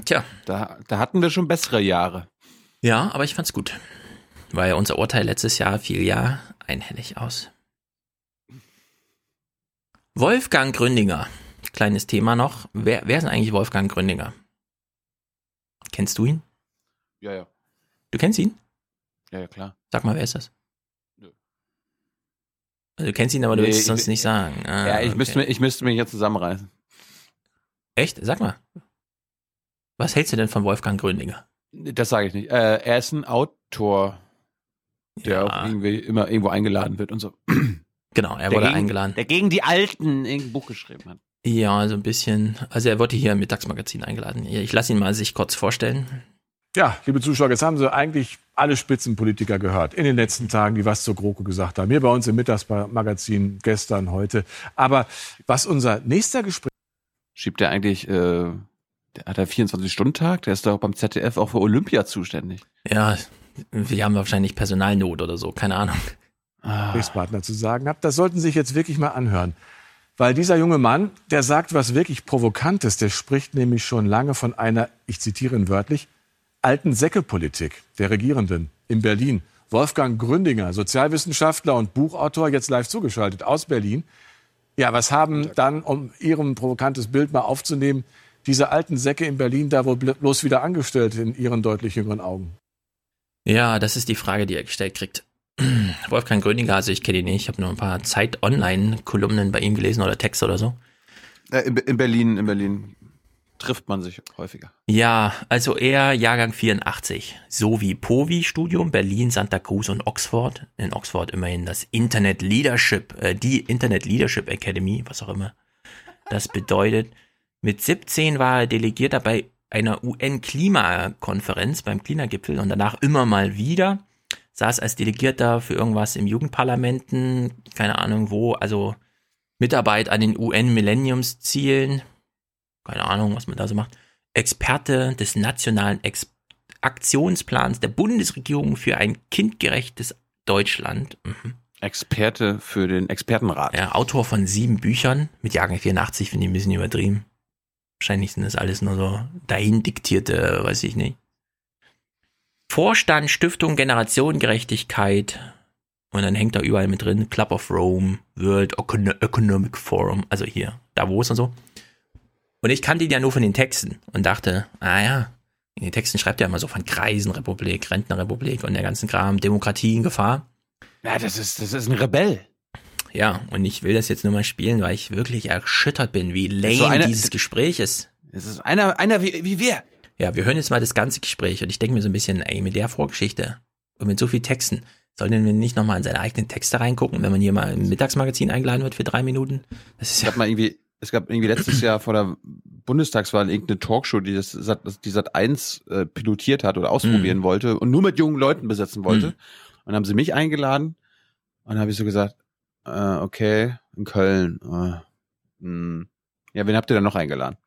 Tja. Da, da hatten wir schon bessere Jahre. Ja, aber ich fand's gut. Weil unser Urteil letztes Jahr fiel ja einhellig aus. Wolfgang Gründinger. Kleines Thema noch. Wer, wer ist eigentlich Wolfgang Gründinger? Kennst du ihn? Ja, ja. Du kennst ihn? Ja, ja, klar. Sag mal, wer ist das? Also du kennst ihn, aber du Nee, willst es sonst nicht sagen. Ah, ja, ich, okay. müsste, ich müsste mich jetzt zusammenreißen. Echt? Sag mal. Was hältst du denn von Wolfgang Gründinger? Das sage ich nicht. Äh, er ist ein Autor, der auch irgendwie immer irgendwo eingeladen wird und so. Genau, er Der wurde gegen- eingeladen. Der gegen die Alten irgendein Buch geschrieben hat. Ja, so ein bisschen. Also er wurde hier im Mittagsmagazin eingeladen. Ich lasse ihn mal sich kurz vorstellen. Ja, liebe Zuschauer, jetzt haben Sie eigentlich alle Spitzenpolitiker gehört in den letzten Tagen, die was zur GroKo gesagt haben. Hier bei uns im Mittagsmagazin gestern, heute. Aber was unser nächster Gespräch Schiebt er eigentlich, äh, der hat er 24-Stunden-Tag? Der ist doch beim ZDF auch für Olympia zuständig. Ja, wir haben wahrscheinlich Personalnot oder so, keine Ahnung. Gesprächspartner zu sagen hat, das sollten Sie sich jetzt wirklich mal anhören. Weil dieser junge Mann, der sagt was wirklich Provokantes, der spricht nämlich schon lange von einer, ich zitiere ihn wörtlich, alten Säckepolitik der Regierenden in Berlin. Wolfgang Gründinger, Sozialwissenschaftler und Buchautor, jetzt live zugeschaltet aus Berlin. Ja, was haben dann, um Ihrem provokantes Bild mal aufzunehmen, diese alten Säcke in Berlin da wohl bl- bloß wieder angestellt in Ihren deutlich jüngeren Augen? Ja, das ist die Frage, die er gestellt kriegt. Wolfgang Gröninger, also ich kenne ihn nicht, ich habe nur ein paar Zeit-Online-Kolumnen bei ihm gelesen oder Texte oder so. In, in Berlin, in Berlin trifft man sich häufiger. Ja, also er Jahrgang 84, so wie Povi-Studium, Berlin, Santa Cruz und Oxford. In Oxford immerhin das Internet Leadership, äh, die Internet Leadership Academy, was auch immer das bedeutet. Mit 17 war er Delegierter bei einer UN-Klimakonferenz beim Klimagipfel und danach immer mal wieder. Saß als Delegierter für irgendwas im Jugendparlamenten, keine Ahnung wo, also Mitarbeit an den UN-Millenniumszielen, keine Ahnung, was man da so macht. Experte des nationalen Ex Aktionsplans der Bundesregierung für ein kindgerechtes Deutschland. Mhm. Experte für den Expertenrat. Ja, Autor von sieben Büchern mit Jahrgang 84, finde ich ein bisschen übertrieben. Wahrscheinlich sind das alles nur so dahin diktierte, weiß ich nicht. Vorstand Stiftung Generationengerechtigkeit. Und dann hängt da überall mit drin Club of Rome, World Econ- Economic Forum, also hier, Davos und so. Und ich kannte ihn ja nur von den Texten und dachte, ah ja, in den Texten schreibt er immer so von Kreisenrepublik, Rentnerrepublik und der ganzen Kram, Demokratie in Gefahr. Ja, das ist, das ist ein Rebell. Ja, und ich will das jetzt nur mal spielen, weil ich wirklich erschüttert bin, wie lame so einer- dieses Gespräch ist. Es ist einer, einer wie, wie wir. Ja, wir hören jetzt mal das ganze Gespräch und ich denke mir so ein bisschen, ey, mit der Vorgeschichte und mit so viel Texten, sollen wir nicht nochmal in seine eigenen Texte reingucken, wenn man hier mal im Mittagsmagazin eingeladen wird für drei Minuten? Das ist Es ja, mal irgendwie, es gab irgendwie letztes Jahr vor der Bundestagswahl irgendeine Talkshow, die das die Sat 1 äh, pilotiert hat oder ausprobieren Mhm. wollte und nur mit jungen Leuten besetzen wollte. Mhm. Und dann haben sie mich eingeladen und dann habe ich so gesagt, äh, okay, in Köln. Äh, hm. Ja, wen habt ihr denn noch eingeladen?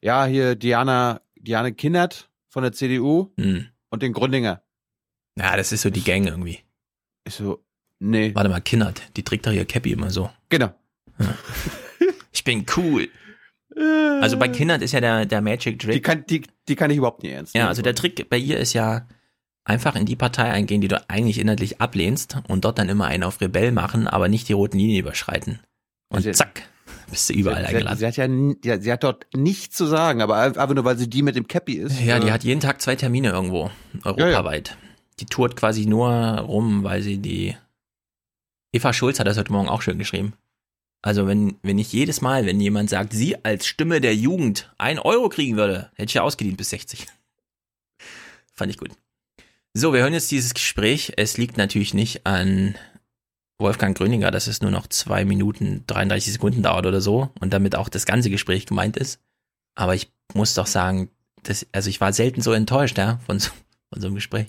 Ja, hier Diana, Diane Kindert von der CDU hm. und den Grundinger. ja, das ist so die Gang irgendwie. Ich so, nee. Warte mal, Kinnert, die trägt doch ihr Cappy immer so. Genau. Ich bin cool. Also bei Kinnert ist ja der, der Magic Trick. Die kann, die, die kann ich überhaupt nicht ernst Ja, nehmen. also der Trick bei ihr ist ja einfach in die Partei eingehen, die du eigentlich inhaltlich ablehnst und dort dann immer einen auf Rebell machen, aber nicht die roten Linien überschreiten. Und Sie- zack, bist du überall sie, sie, eingeladen. sie hat ja, ja, sie hat dort nichts zu sagen, aber einfach nur, weil sie die mit dem Cappy ist. Ja, die äh, hat jeden Tag zwei Termine irgendwo, europaweit. Die tourt quasi nur rum, weil sie die. Eva Schulz hat das heute Morgen auch schön geschrieben. Also wenn, wenn ich jedes Mal, wenn jemand sagt, sie als Stimme der Jugend ein Euro kriegen würde, hätte ich ja ausgedient bis 60. Fand ich gut. So, wir hören jetzt dieses Gespräch. Es liegt natürlich nicht an Wolfgang Gröninger, dass es nur noch zwei Minuten 33 Sekunden dauert oder so und damit auch das ganze Gespräch gemeint ist. Aber ich muss doch sagen, das, also ich war selten so enttäuscht, ja, von so, von so einem Gespräch.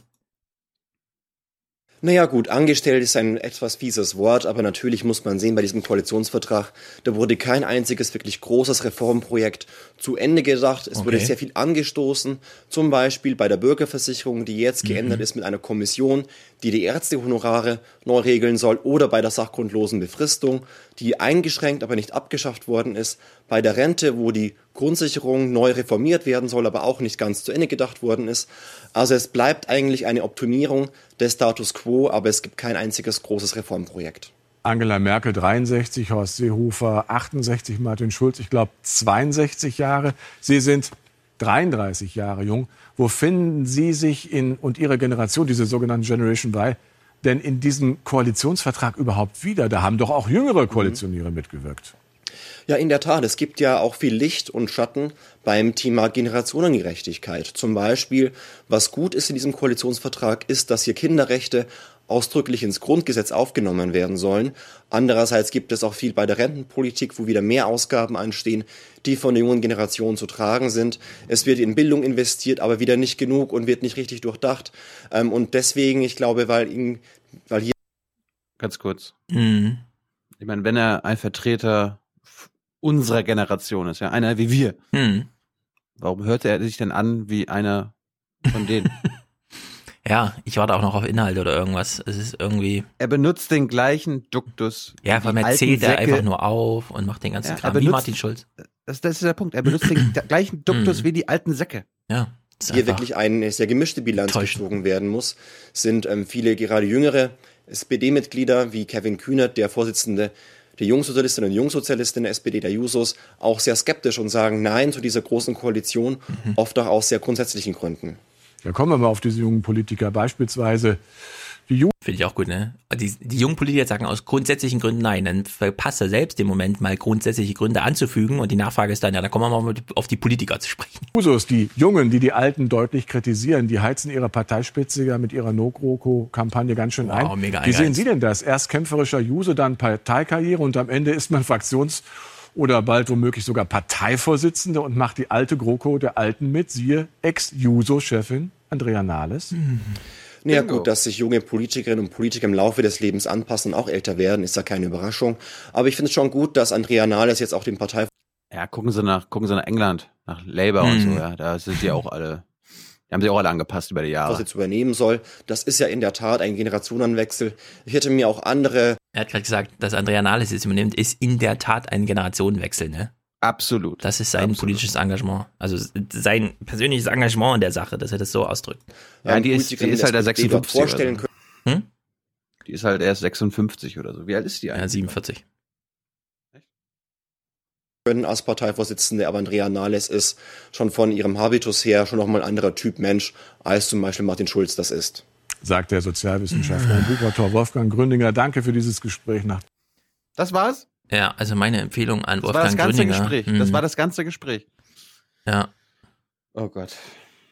Naja gut, angestellt ist ein etwas fieses Wort, aber natürlich muss man sehen, bei diesem Koalitionsvertrag, da wurde kein einziges wirklich großes Reformprojekt zu Ende gedacht. Es wurde Okay. sehr viel angestoßen, zum Beispiel bei der Bürgerversicherung, die jetzt Mhm. geändert ist mit einer Kommission, die die Ärztehonorare neu regeln soll, oder bei der sachgrundlosen Befristung, die eingeschränkt, aber nicht abgeschafft worden ist, bei der Rente, wo die Grundsicherung neu reformiert werden soll, aber auch nicht ganz zu Ende gedacht worden ist. Also es bleibt eigentlich eine Optimierung des Status quo, aber es gibt kein einziges großes Reformprojekt. Angela Merkel 63, Horst Seehofer 68, Martin Schulz, ich glaube 62 Jahre. Sie sind 33 Jahre jung. Wo finden Sie sich in, und Ihre Generation, diese sogenannte Generation Y, denn in diesem Koalitionsvertrag überhaupt wieder? Da haben doch auch jüngere Koalitionäre mitgewirkt. Ja, in der Tat. Es gibt ja auch viel Licht und Schatten beim Thema Generationengerechtigkeit. Zum Beispiel, was gut ist in diesem Koalitionsvertrag, ist, dass hier Kinderrechte ausdrücklich ins Grundgesetz aufgenommen werden sollen. Andererseits gibt es auch viel bei der Rentenpolitik, wo wieder mehr Ausgaben anstehen, die von der jungen Generation zu tragen sind. Es wird in Bildung investiert, aber wieder nicht genug und wird nicht richtig durchdacht. Ähm, Und deswegen, ich glaube, weil, ihn, weil hier Ganz kurz. Mhm. Ich meine, wenn er ein Vertreter unserer Generation ist, ja, einer wie wir, Mhm. warum hört er sich denn an wie einer von denen? Ja, ich warte auch noch auf Inhalte oder irgendwas. Es ist irgendwie. er benutzt den gleichen Duktus. Ja, wie vor allem die er alten zählt er einfach nur auf und macht den ganzen Ja, Kram. Wie benutzt- Martin Schulz. Das, das ist der Punkt. Er benutzt den gleichen Duktus Mhm. wie die alten Säcke. Ja. hier wirklich eine sehr gemischte Bilanz gezogen werden muss, sind ähm, viele gerade jüngere SPD-Mitglieder wie Kevin Kühnert, der Vorsitzende der Jungsozialistinnen und Jungsozialisten der SPD, der Jusos, auch sehr skeptisch und sagen Nein zu dieser großen Koalition, Mhm. oft auch aus sehr grundsätzlichen Gründen. Ja, kommen wir mal auf diese jungen Politiker. Beispielsweise die Jugend. Finde ich auch gut, ne? Die, die jungen Politiker sagen aus grundsätzlichen Gründen nein. Dann verpasst er selbst den Moment, mal grundsätzliche Gründe anzufügen und die Nachfrage ist dann, ja, da kommen wir mal auf die Politiker zu sprechen. Jusos, die Jungen, die die Alten deutlich kritisieren, die heizen ihre Parteispitze ja mit ihrer No-GroKo-Kampagne ganz schön ein. Wow, mega Wie sehen. Sie denn das? Erst kämpferischer Juso, dann Parteikarriere und am Ende ist man Fraktions- oder bald womöglich sogar Parteivorsitzende und macht die alte GroKo der Alten mit. Siehe Ex-Juso-Chefin Andrea Nahles. Naja gut, dass sich junge Politikerinnen und Politiker im Laufe des Lebens anpassen und auch älter werden, ist ja keine Überraschung. Aber ich finde es schon gut, dass Andrea Nahles jetzt auch den Partei Ja, gucken Sie nach, gucken Sie nach England, nach Labour und so, Mhm. ja. Da sind die auch alle, die haben sich auch alle angepasst über die Jahre. was jetzt übernehmen soll. Das ist ja in der Tat ein Generationenwechsel. Ich hätte mir auch andere Er hat gerade gesagt, dass Andrea Nahles jetzt übernimmt, ist in der Tat ein Generationenwechsel, ne? Absolut. Das ist sein politisches Engagement. Also sein persönliches Engagement in der Sache, dass er das so ausdrückt. Ja, die ist, die ist halt der 56 vorstellen oder so. Hm? Die ist halt erst 56 oder so. Wie alt ist die eigentlich? Ja, 47. können als Parteivorsitzende, aber Andrea Nahles ist schon von ihrem Habitus her schon nochmal ein anderer Typ Mensch, als zum Beispiel Martin Schulz das ist. Sagt der Sozialwissenschaftler und Buchautor Wolfgang Gründinger. Danke für dieses Gespräch nach. Das war's? Ja, also meine Empfehlung an Das war Wolfgang das ganze Gründinger. Gespräch. Mhm. Das war das ganze Gespräch. Ja. Oh Gott.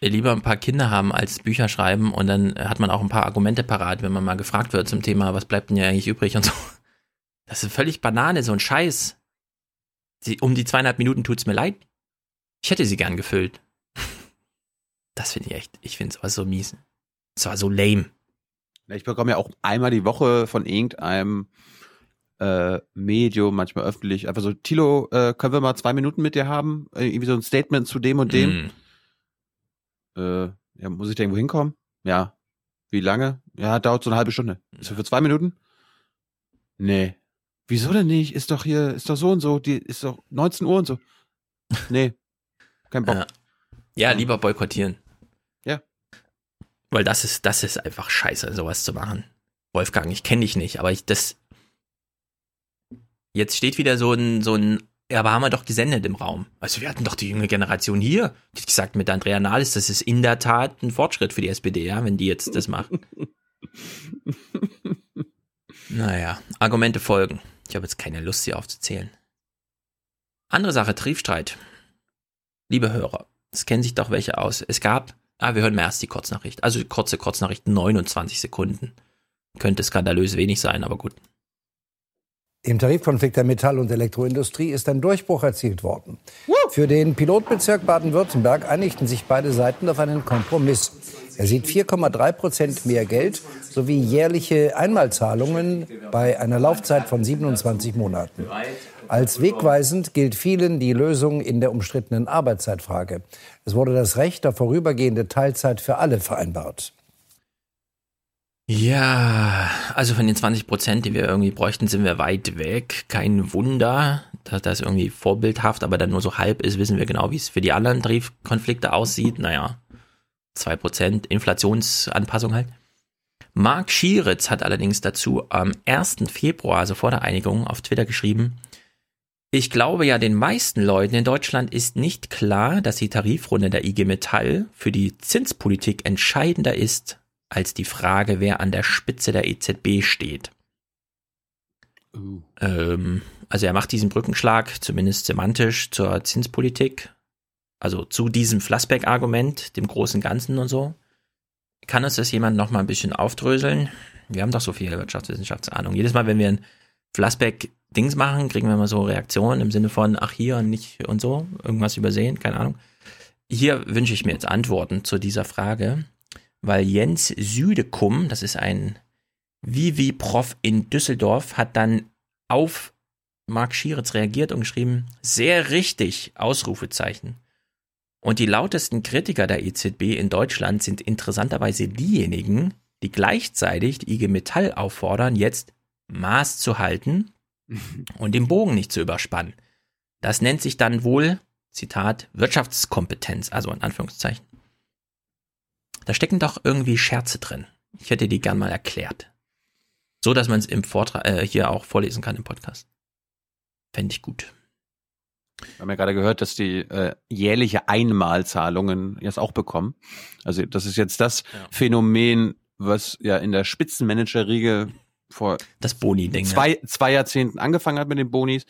Lieber ein paar Kinder haben als Bücher schreiben und dann hat man auch ein paar Argumente parat, wenn man mal gefragt wird zum Thema, was bleibt denn ja eigentlich übrig und so. Das ist völlig Banane, so ein Scheiß. Die, um die zweieinhalb Minuten tut's mir leid. Ich hätte sie gern gefüllt. Das finde ich echt, ich finde sowas so mies. Es war so lame. Ich bekomme ja auch einmal die Woche von irgendeinem äh, Medium, manchmal öffentlich, einfach so, Tilo, äh, können wir mal zwei Minuten mit dir haben? Äh, irgendwie so ein Statement zu dem und dem. Äh, ja, muss ich da irgendwo hinkommen? Ja. Wie lange? Ja, dauert so eine halbe Stunde. Ist das für zwei Minuten? Nee. Wieso denn nicht? Ist doch hier, ist doch so und so, die ist doch 19 Uhr und so. Nee. Kein Bock. Ja. lieber boykottieren. Ja. Weil das ist, das ist einfach scheiße, sowas zu machen. Wolfgang, ich kenne dich nicht, aber ich, das. Jetzt steht wieder so ein, so ein, ja, aber haben wir doch gesendet im Raum. Also wir hatten doch die junge Generation hier. Die hat gesagt, mit Andrea Nahles, das ist in der Tat ein Fortschritt für die SPD, ja, wenn die jetzt das machen. naja, Argumente folgen. Ich habe jetzt keine Lust, sie aufzuzählen. Andere Sache, Triebstreit. Liebe Hörer, es kennen sich doch welche aus. Es gab, ah, wir hören mal erst die Kurznachricht. Also die kurze Kurznachricht, 29 Sekunden. Könnte skandalös wenig sein, aber gut. Im Tarifkonflikt der Metall- und Elektroindustrie ist ein Durchbruch erzielt worden. Für den Pilotbezirk Baden-Württemberg einigten sich beide Seiten auf einen Kompromiss. Er sieht 4,3 Prozent mehr Geld sowie jährliche Einmalzahlungen bei einer Laufzeit von 27 Monaten. Als wegweisend gilt vielen die Lösung in der umstrittenen Arbeitszeitfrage. Es wurde das Recht auf vorübergehende Teilzeit für alle vereinbart. Ja, also von den 20 Prozent, die wir irgendwie bräuchten, sind wir weit weg. Kein Wunder, dass das irgendwie vorbildhaft, aber dann nur so halb ist, wissen wir genau, wie es für die anderen Tarifkonflikte aussieht. Naja, 2 Prozent Inflationsanpassung halt. Marc Schieritz hat allerdings dazu am 1. Februar, also vor der Einigung, auf Twitter geschrieben, ich glaube ja, den meisten Leuten in Deutschland ist nicht klar, dass die Tarifrunde der IG Metall für die Zinspolitik entscheidender ist als die Frage, wer an der Spitze der EZB steht. Ähm, also er macht diesen Brückenschlag, zumindest semantisch, zur Zinspolitik, also zu diesem Flassbeck-Argument, dem großen Ganzen und so. Kann uns das jemand noch mal ein bisschen aufdröseln? Wir haben doch so viel Wirtschaftswissenschaftsahnung. Jedes Mal, wenn wir ein Flassbeck-Dings machen, kriegen wir mal so Reaktionen im Sinne von, ach hier und nicht und so, irgendwas übersehen, keine Ahnung. Hier wünsche ich mir jetzt Antworten zu dieser Frage, weil Jens Südekum, das ist ein Vivi-Prof in Düsseldorf, hat dann auf Marc Schieritz reagiert und geschrieben, sehr richtig, Ausrufezeichen. Und die lautesten Kritiker der EZB in Deutschland sind interessanterweise diejenigen, die gleichzeitig die IG Metall auffordern, jetzt Maß zu halten und den Bogen nicht zu überspannen. Das nennt sich dann wohl, Zitat, Wirtschaftskompetenz, also in Anführungszeichen. Da stecken doch irgendwie Scherze drin. Ich hätte die gern mal erklärt. So, dass man es im Vortrag äh, hier auch vorlesen kann im Podcast. Fände ich gut. Wir haben ja gerade gehört, dass die äh, jährliche Einmalzahlungen jetzt auch bekommen. Also das ist jetzt das Phänomen, was ja in der Spitzenmanager-Riege vor das Boni-Ding, zwei, zwei Jahrzehnten angefangen hat mit den Bonis.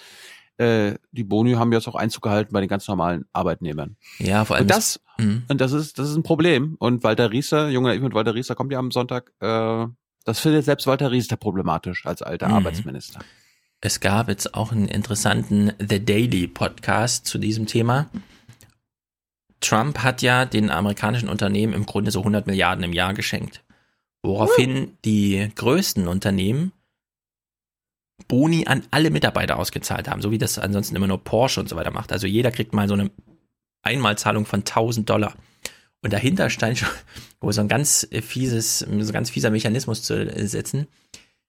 Äh, die Boni haben jetzt auch Einzug gehalten bei den ganz normalen Arbeitnehmern. Ja, vor allem. Und das, Mhm. und das ist, das ist ein Problem. Und Walter Rieser, junger mit Walter Rieser kommt ja am Sonntag, äh, das findet selbst Walter Rieser problematisch als alter Mhm. Arbeitsminister. Es gab jetzt auch einen interessanten The Daily Podcast zu diesem Thema. Trump hat ja den amerikanischen Unternehmen im Grunde so 100 Milliarden im Jahr geschenkt. Woraufhin die größten Unternehmen Boni an alle Mitarbeiter ausgezahlt haben, so wie das ansonsten immer nur Porsche und so weiter macht. Also jeder kriegt mal so eine Einmalzahlung von 1000 Dollar. Und dahinter stand schon wo so ein ganz fieses, so ein ganz fieser Mechanismus zu setzen.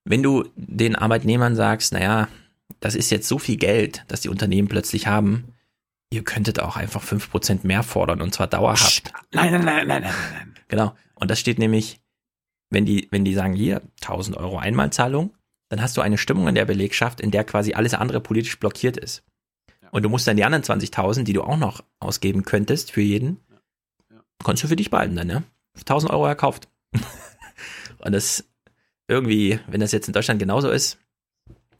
Wenn du den Arbeitnehmern sagst, naja, das ist jetzt so viel Geld, das die Unternehmen plötzlich haben, ihr könntet auch einfach 5% mehr fordern und zwar dauerhaft. Nein, nein, nein, nein, nein, nein. Genau. Und das steht nämlich, wenn die, wenn die sagen, hier, 1000 Euro Einmalzahlung, dann hast du eine Stimmung in der Belegschaft, in der quasi alles andere politisch blockiert ist. Und du musst dann die anderen 20.000, die du auch noch ausgeben könntest für jeden, konntest du für dich behalten dann, ja? 1000 Euro erkauft. und das irgendwie, wenn das jetzt in Deutschland genauso ist,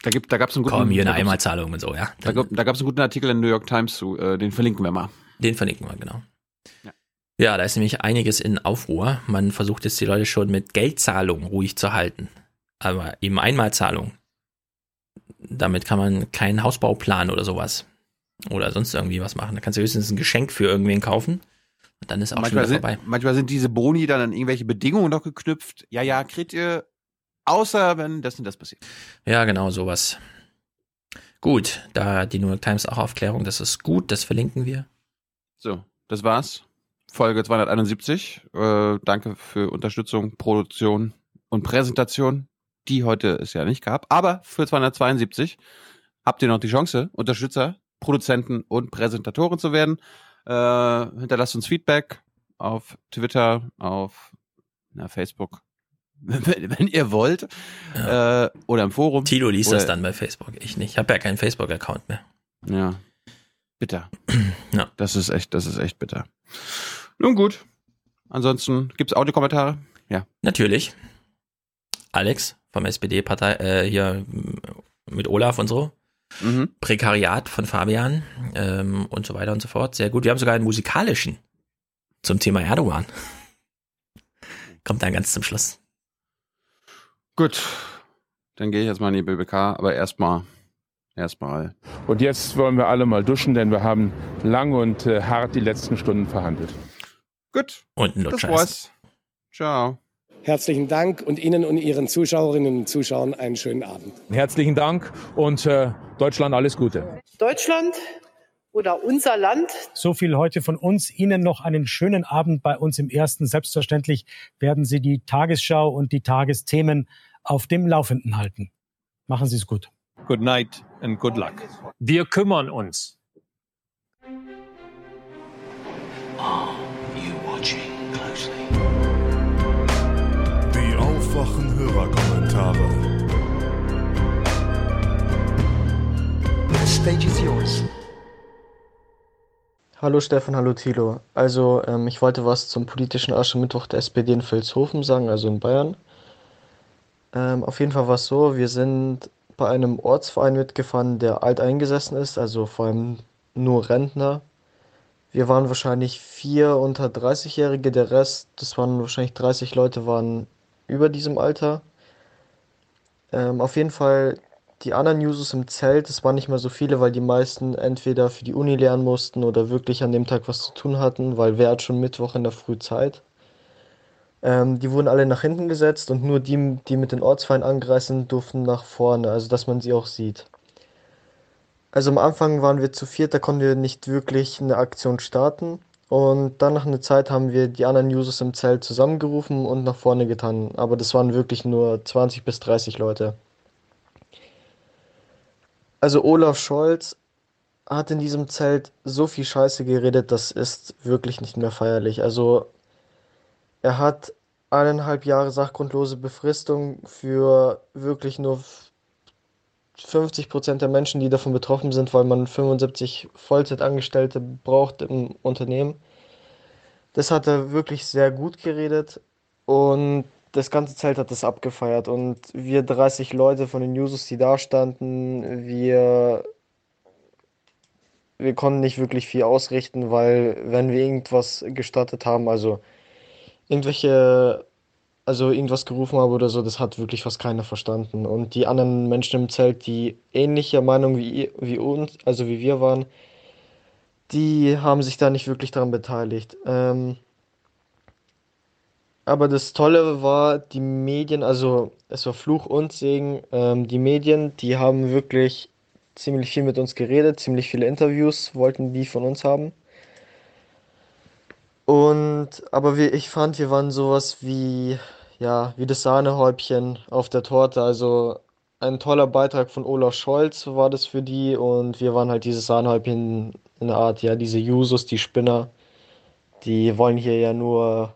Da, gibt, da gab es einen guten, komm, hier eine gab's- Einmalzahlung und so, ja. Da, gab- da gab es einen guten Artikel in New York Times zu, äh, den verlinken wir mal. Den verlinken wir, genau. Ja, da ist nämlich einiges in Aufruhr. Man versucht jetzt die Leute schon mit Geldzahlung ruhig zu halten. Aber eben Einmalzahlung. Damit kann man keinen Hausbauplan oder sowas. Oder sonst irgendwie was machen. Da kannst du höchstens ein Geschenk für irgendwen kaufen. Und dann ist auch schon manchmal, wieder sind, vorbei. manchmal sind diese Boni dann an irgendwelche Bedingungen noch geknüpft. Ja, ja, kriegt ihr, außer wenn das und das passiert. Ja, genau, sowas. Gut, da hat die New York Times auch Aufklärung. Das ist gut, das verlinken wir. So, das war's. Folge 271. Äh, danke für Unterstützung, Produktion und Präsentation, die heute es ja nicht gab. Aber für 272 habt ihr noch die Chance, Unterstützer, Produzenten und Präsentatoren zu werden. Äh, hinterlasst uns Feedback auf Twitter, auf na, Facebook, wenn, wenn ihr wollt. Äh, oder im Forum. Tilo liest oder, das dann bei Facebook. Ich nicht. Ich habe ja keinen Facebook-Account mehr. Ja. Bitter. Ja. Das ist echt, das ist echt bitter. Nun gut. Ansonsten gibt's Audiokommentare? Ja. Natürlich. Alex vom SPD-Partei, äh, hier mit Olaf und so. Mhm. Prekariat von Fabian ähm, und so weiter und so fort. Sehr gut. Wir haben sogar einen musikalischen zum Thema Erdogan. Kommt dann ganz zum Schluss. Gut. Dann gehe ich jetzt mal in die BBK, aber erstmal, erstmal. Und jetzt wollen wir alle mal duschen, denn wir haben lang und äh, hart die letzten Stunden verhandelt. Gut. Und ein Das Lutscher war's. Ciao. Herzlichen Dank und Ihnen und Ihren Zuschauerinnen und Zuschauern einen schönen Abend. Herzlichen Dank und äh, Deutschland alles Gute. Deutschland oder unser Land So viel heute von uns. Ihnen noch einen schönen Abend bei uns im Ersten. Selbstverständlich werden Sie die Tagesschau und die Tagesthemen auf dem Laufenden halten. Machen Sie es gut. Good night and good luck. Wir kümmern uns. Die Aufwachen-Hörerkommentare. The stage is yours. Hallo Stefan, hallo Thilo. Also, ähm, ich wollte was zum politischen Aschermittwoch der SPD in Vilshofen sagen, also in Bayern. Ähm, auf jeden Fall war es so, wir sind bei einem Ortsverein mitgefahren, der alteingesessen ist, also vor allem nur Rentner. Wir waren wahrscheinlich vier unter 30-Jährige, der Rest, das waren wahrscheinlich 30 Leute, waren über diesem Alter. Ähm, auf jeden Fall die anderen Jusos im Zelt, es waren nicht mehr so viele, weil die meisten entweder für die Uni lernen mussten oder wirklich an dem Tag was zu tun hatten, weil wer hat schon Mittwoch in der Früh Zeit. Ähm, die wurden alle nach hinten gesetzt und nur die, die mit den Ortsverein angereist durften nach vorne, also dass man sie auch sieht. Also am Anfang waren wir zu viert, da konnten wir nicht wirklich eine Aktion starten. Und dann nach einer Zeit haben wir die anderen Users im Zelt zusammengerufen und nach vorne getan. Aber das waren wirklich nur 20 bis 30 Leute. Also Olaf Scholz hat in diesem Zelt so viel Scheiße geredet, das ist wirklich nicht mehr feierlich. Also er hat eineinhalb Jahre sachgrundlose Befristung für wirklich nur 50 Prozent der Menschen, die davon betroffen sind, weil man 75 Vollzeitangestellte braucht im Unternehmen. Das hat er wirklich sehr gut geredet und das ganze Zelt hat das abgefeiert und wir 30 Leute von den Users, die da standen, wir, wir konnten nicht wirklich viel ausrichten, weil wenn wir irgendwas gestartet haben, also irgendwelche, also irgendwas gerufen haben oder so, das hat wirklich fast keiner verstanden. Und die anderen Menschen im Zelt, die ähnlicher Meinung wie, wie uns, also wie wir waren, die haben sich da nicht wirklich daran beteiligt. Ähm, aber das Tolle war, die Medien, also es war Fluch und Segen, ähm, die Medien, die haben wirklich ziemlich viel mit uns geredet, ziemlich viele Interviews wollten die von uns haben. Und, aber wir, ich fand, wir waren sowas wie, ja, wie das Sahnehäubchen auf der Torte. Also ein toller Beitrag von Olaf Scholz war das für die und wir waren halt dieses Sahnehäubchen in der Art, ja, diese Jusos, die Spinner, die wollen hier ja nur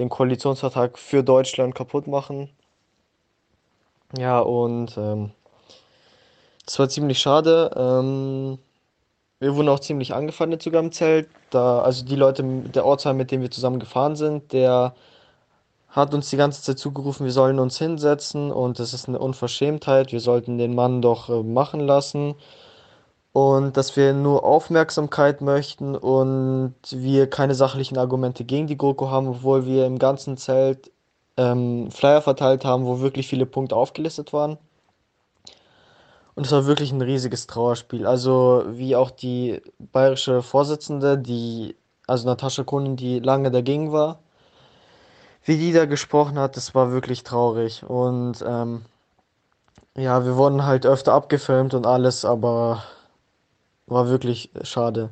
den Koalitionsvertrag für Deutschland kaputt machen. Ja, und ähm, das war ziemlich schade. Ähm, wir wurden auch ziemlich angefeindet sogar im Zelt. Da, also die Leute, der Ortsteil, mit dem wir zusammen gefahren sind, der hat uns die ganze Zeit zugerufen, wir sollen uns hinsetzen und das ist eine Unverschämtheit, wir sollten den Mann doch äh, machen lassen und dass wir nur Aufmerksamkeit möchten und wir keine sachlichen Argumente gegen die GroKo haben, obwohl wir im ganzen Zelt ähm, Flyer verteilt haben, wo wirklich viele Punkte aufgelistet waren. Und es war wirklich ein riesiges Trauerspiel. Also wie auch die bayerische Vorsitzende, die, also Natascha Kunin, die lange dagegen war, wie die da gesprochen hat, das war wirklich traurig. Und ähm, ja, wir wurden halt öfter abgefilmt und alles, aber war wirklich schade.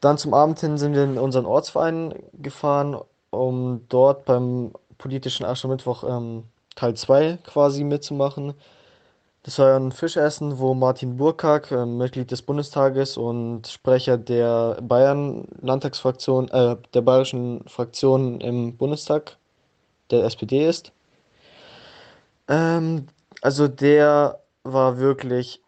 Dann zum Abend hin sind wir in unseren Ortsverein gefahren, um dort beim politischen Aschermittwoch ähm, Teil 2 quasi mitzumachen. Das war ein Fischessen, wo Martin Burkhardt, äh, Mitglied des Bundestages und Sprecher der Bayern-Landtagsfraktion, äh, der bayerischen Fraktion im Bundestag der SPD ist. Ähm, also der war wirklich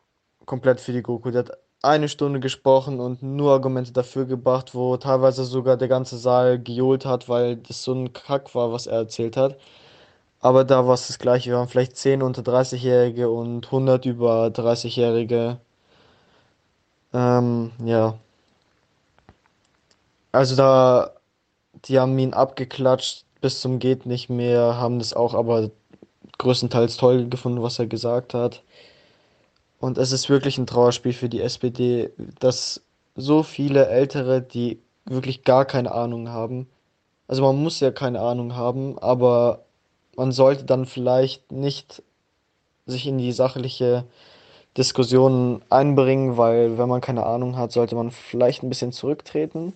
komplett für die GroKo. Der hat eine Stunde gesprochen und nur Argumente dafür gebracht, wo teilweise sogar der ganze Saal gejohlt hat, weil das so ein Kack war, was er erzählt hat. Aber da war es das gleiche. Wir haben vielleicht 10 unter 30-Jährige und 100 über 30-Jährige. Ähm, ja. Also da, die haben ihn abgeklatscht bis zum geht nicht mehr, haben das auch aber größtenteils toll gefunden, was er gesagt hat. Und es ist wirklich ein Trauerspiel für die SPD, dass so viele Ältere, die wirklich gar keine Ahnung haben, also man muss ja keine Ahnung haben, aber man sollte dann vielleicht nicht sich in die sachliche Diskussion einbringen, weil wenn man keine Ahnung hat, sollte man vielleicht ein bisschen zurücktreten.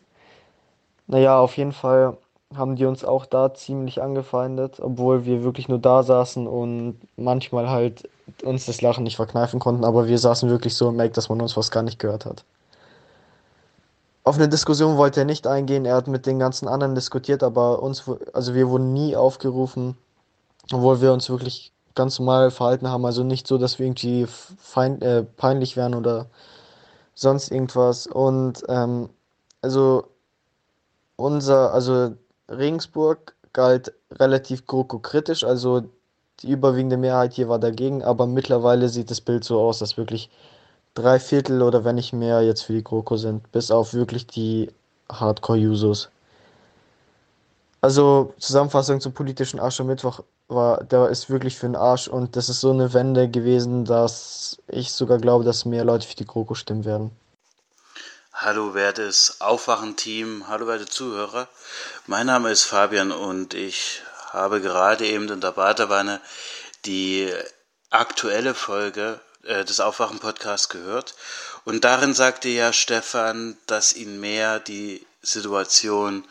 Naja, auf jeden Fall haben die uns auch da ziemlich angefeindet, obwohl wir wirklich nur da saßen und manchmal halt uns das Lachen nicht verkneifen konnten, aber wir saßen wirklich so im Eck, dass man uns fast gar nicht gehört hat. Auf eine Diskussion wollte er nicht eingehen, er hat mit den ganzen anderen diskutiert, aber uns, also wir wurden nie aufgerufen, obwohl wir uns wirklich ganz normal verhalten haben. Also nicht so, dass wir irgendwie feind, äh, peinlich wären oder sonst irgendwas. Und ähm, also unser, also Regensburg galt relativ GroKo-kritisch, also die überwiegende Mehrheit hier war dagegen, aber mittlerweile sieht das Bild so aus, dass wirklich drei Viertel oder wenn nicht mehr jetzt für die GroKo sind, bis auf wirklich die Hardcore-Users. Also Zusammenfassung zum politischen Aschermittwoch war, der ist wirklich für den Arsch und das ist so eine Wende gewesen, dass ich sogar glaube, dass mehr Leute für die GroKo stimmen werden. Hallo wertes Aufwachen-Team, hallo werte Zuhörer. Mein Name ist Fabian und ich habe gerade eben in der Badewanne die aktuelle Folge äh, des Aufwachen-Podcasts gehört. Und darin sagte ja Stefan, dass ihn mehr die Situation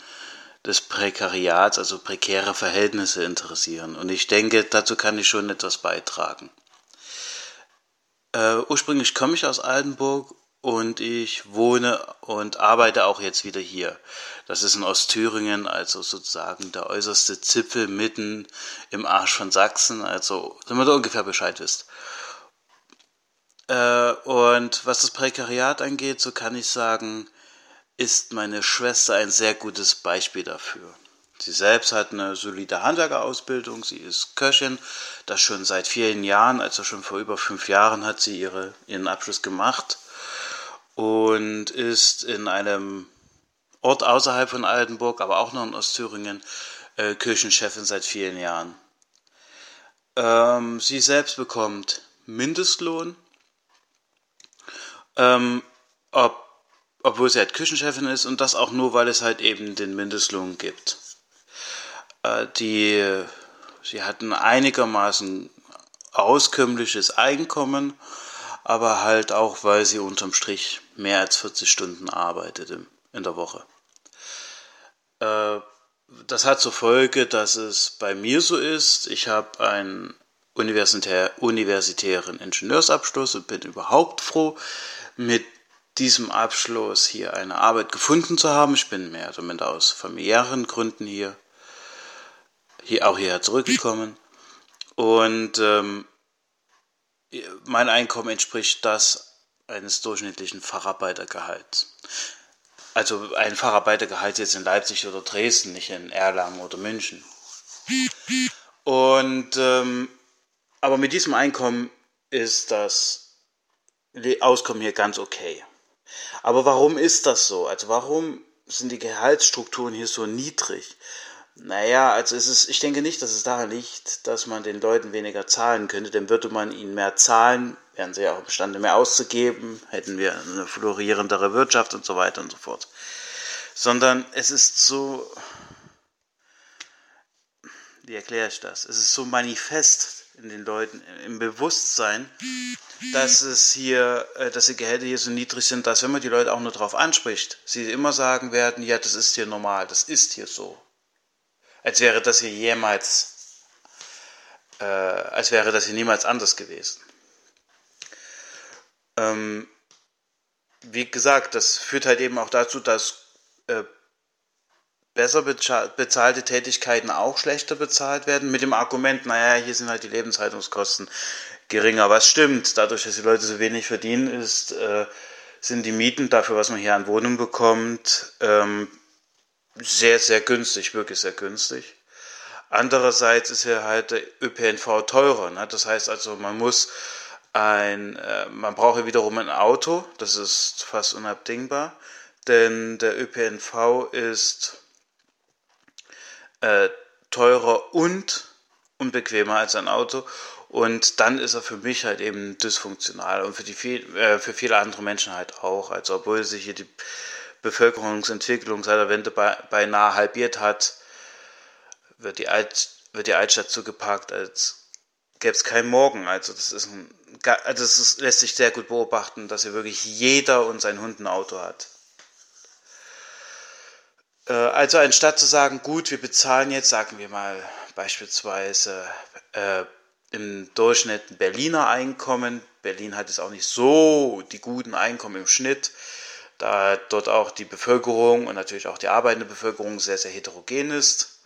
des Prekariats, also prekäre Verhältnisse interessieren. Und ich denke, dazu kann ich schon etwas beitragen. Äh, ursprünglich komme ich aus Altenburg und ich wohne und arbeite auch jetzt wieder hier. Das ist in Ostthüringen, also sozusagen der äußerste Zipfel mitten im Arsch von Sachsen, also damit ihr ungefähr Bescheid wisst. Äh, und was das Prekariat angeht, so kann ich sagen, ist meine Schwester ein sehr gutes Beispiel dafür. Sie selbst hat eine solide Handwerkerausbildung, sie ist Köchin, das schon seit vielen Jahren, also schon vor über fünf Jahren hat sie ihre, ihren Abschluss gemacht und ist in einem Ort außerhalb von Altenburg, aber auch noch in Ostthüringen, äh, Kirchenchefin seit vielen Jahren. Ähm, sie selbst bekommt Mindestlohn, ähm, ob obwohl sie halt Küchenchefin ist und das auch nur, weil es halt eben den Mindestlohn gibt. Äh, die, sie hatten einigermaßen auskömmliches Einkommen, aber halt auch, weil sie unterm Strich mehr als 40 Stunden arbeitet in der Woche. Äh, das hat zur Folge, dass es bei mir so ist, ich habe einen universitär, universitären Ingenieursabschluss und bin überhaupt froh mit diesem Abschluss hier eine Arbeit gefunden zu haben. Ich bin mehr oder minder aus familiären Gründen hier, hier auch hierher zurückgekommen. Und ähm, mein Einkommen entspricht das eines durchschnittlichen Facharbeitergehalts. Also ein Facharbeitergehalt jetzt in Leipzig oder Dresden, nicht in Erlangen oder München. Und ähm, aber mit diesem Einkommen ist das Auskommen hier ganz okay. Aber warum ist das so? Also warum sind die Gehaltsstrukturen hier so niedrig? Naja, also es ist, ich denke nicht, dass es daran liegt, dass man den Leuten weniger zahlen könnte, denn würde man ihnen mehr zahlen, wären sie ja auch imstande, mehr auszugeben, hätten wir eine florierendere Wirtschaft und so weiter und so fort. Sondern es ist so, wie erkläre ich das? Es ist so manifest in den Leuten, im Bewusstsein, dass es hier, äh, dass die Gehälter hier so niedrig sind, dass wenn man die Leute auch nur darauf anspricht, sie immer sagen werden, ja, das ist hier normal, das ist hier so als wäre das hier jemals, äh, als wäre das hier niemals anders gewesen. Ähm, wie gesagt, das führt halt eben auch dazu, dass äh, besser bezahlte Tätigkeiten auch schlechter bezahlt werden, mit dem Argument, naja, hier sind halt die Lebenshaltungskosten geringer. Was stimmt, dadurch, dass die Leute so wenig verdienen, ist, äh, sind die Mieten dafür, was man hier an Wohnungen bekommt, ähm, sehr, sehr günstig, wirklich sehr günstig. Andererseits ist ja halt der ÖPNV teurer. Ne? Das heißt also, man muss ein, äh, man braucht wiederum ein Auto, das ist fast unabdingbar, denn der ÖPNV ist äh, teurer und unbequemer als ein Auto und dann ist er für mich halt eben dysfunktional und für, die viel, äh, für viele andere Menschen halt auch. Also obwohl sich hier die Bevölkerungsentwicklung seit der Wende beinahe halbiert hat, wird die, Alt, wird die Altstadt zugeparkt, als gäbe es keinen Morgen. Also das ist ein, also das lässt sich sehr gut beobachten, dass hier wirklich jeder und sein Hund ein Auto hat. Äh, also anstatt zu sagen, gut, wir bezahlen jetzt, sagen wir mal beispielsweise äh, im Durchschnitt ein Berliner Einkommen. Berlin hat jetzt auch nicht so die guten Einkommen im Schnitt da dort auch die Bevölkerung und natürlich auch die arbeitende Bevölkerung sehr, sehr heterogen ist.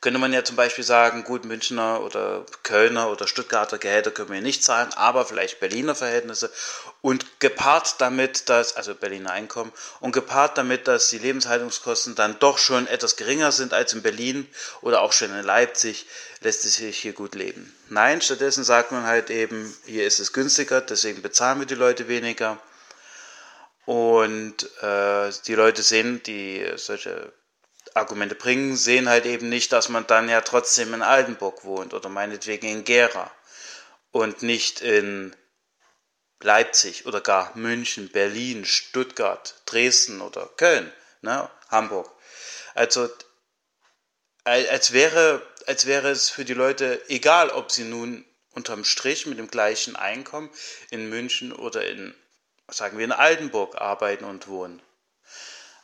Könnte man ja zum Beispiel sagen, gut, Münchner oder Kölner oder Stuttgarter Gehälter können wir nicht zahlen, aber vielleicht Berliner Verhältnisse und gepaart damit, dass, also Berliner Einkommen, und gepaart damit, dass die Lebenshaltungskosten dann doch schon etwas geringer sind als in Berlin oder auch schon in Leipzig, lässt es sich hier gut leben. Nein, stattdessen sagt man halt eben, hier ist es günstiger, deswegen bezahlen wir die Leute weniger und äh, die Leute sehen, die solche Argumente bringen, sehen halt eben nicht, dass man dann ja trotzdem in Altenburg wohnt oder meinetwegen in Gera und nicht in Leipzig oder gar München, Berlin, Stuttgart, Dresden oder Köln, ne, Hamburg. Also als wäre, als wäre es für die Leute egal, ob sie nun unterm Strich mit dem gleichen Einkommen in München oder in sagen wir, in Altenburg arbeiten und wohnen.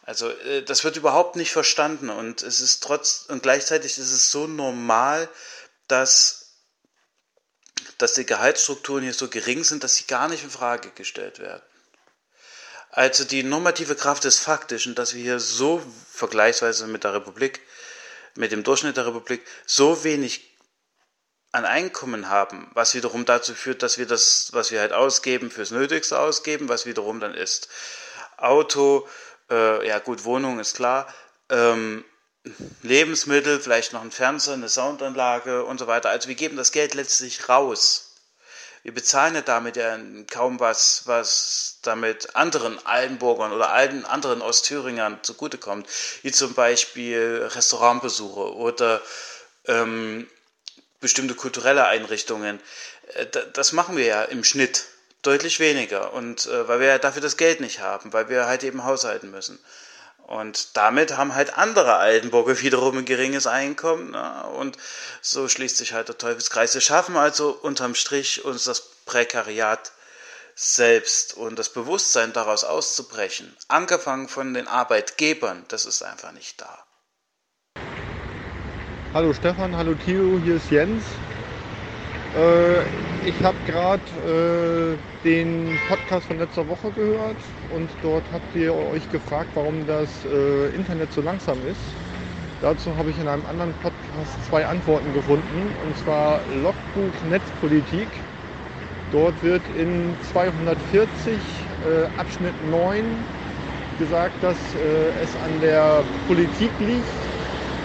Also äh, das wird überhaupt nicht verstanden und es ist trotz und gleichzeitig ist es so normal, dass dass die Gehaltsstrukturen hier so gering sind, dass sie gar nicht in Frage gestellt werden. Also die normative Kraft des Faktischen, dass wir hier so vergleichsweise mit der Republik, mit dem Durchschnitt der Republik, so wenig an Einkommen haben, was wiederum dazu führt, dass wir das, was wir halt ausgeben, fürs Nötigste ausgeben, was wiederum dann ist Auto, äh, ja gut, Wohnung ist klar, ähm, Lebensmittel, vielleicht noch ein Fernseher, eine Soundanlage und so weiter. Also wir geben das Geld letztlich raus. Wir bezahlen ja damit ja kaum was, was damit anderen Altenburgern oder allen anderen Ostthüringern zugutekommt, wie zum Beispiel Restaurantbesuche oder ähm, bestimmte kulturelle Einrichtungen. Äh, das machen wir ja im Schnitt deutlich weniger. Und äh, weil wir ja dafür das Geld nicht haben, weil wir halt eben haushalten müssen. Und damit haben halt andere Altenburger wiederum ein geringes Einkommen. Na, und so schließt sich halt der Teufelskreis. Wir schaffen also unterm Strich uns das Prekariat selbst und das Bewusstsein daraus auszubrechen, angefangen von den Arbeitgebern, das ist einfach nicht da. Hallo Stefan, hallo Theo, hier ist Jens. Äh, ich habe gerade äh, den Podcast von letzter Woche gehört und dort habt ihr euch gefragt, warum das äh, Internet so langsam ist. Dazu habe ich in einem anderen Podcast zwei Antworten gefunden, und zwar Logbuch Netzpolitik. Dort wird in 240 äh, Abschnitt 9 gesagt, dass äh, es an der Politik liegt,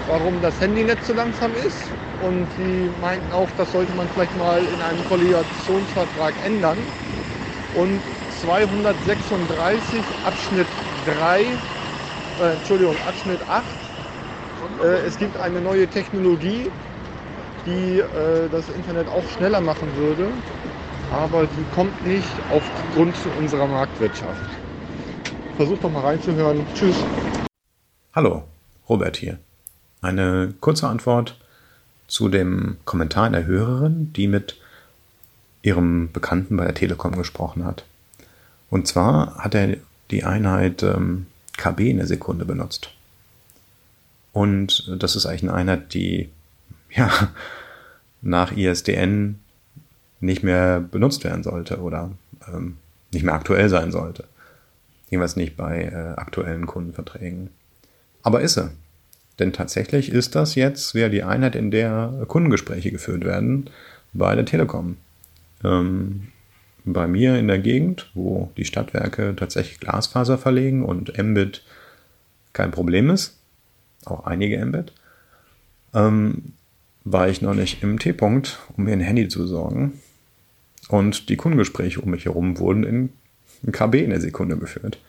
warum das Handynetz so langsam ist. Und sie meinten auch, das sollte man vielleicht mal in einem Koalitionsvertrag ändern. Und 236 Abschnitt 3, äh, Entschuldigung, Abschnitt 8. Äh, es gibt eine neue Technologie, die äh, das Internet auch schneller machen würde, aber die kommt nicht aufgrund unserer Marktwirtschaft. Versucht doch mal reinzuhören. Tschüss. Hallo, Robert hier. Eine kurze Antwort zu dem Kommentar einer Hörerin, die mit ihrem Bekannten bei der Telekom gesprochen hat. Und zwar hat er die Einheit ähm, KB in der Sekunde benutzt. Und das ist eigentlich eine Einheit, die ja nach ISDN nicht mehr benutzt werden sollte oder ähm, nicht mehr aktuell sein sollte. Jedenfalls nicht bei äh, aktuellen Kundenverträgen. Aber ist er. Denn tatsächlich ist das jetzt wieder die Einheit, in der Kundengespräche geführt werden bei der Telekom. Ähm, bei mir in der Gegend, wo die Stadtwerke tatsächlich Glasfaser verlegen und Mbit kein Problem ist, auch einige Mbit, ähm, war ich noch nicht im T-Punkt, um mir ein Handy zu sorgen. Und die Kundengespräche um mich herum wurden in KB in der Sekunde geführt.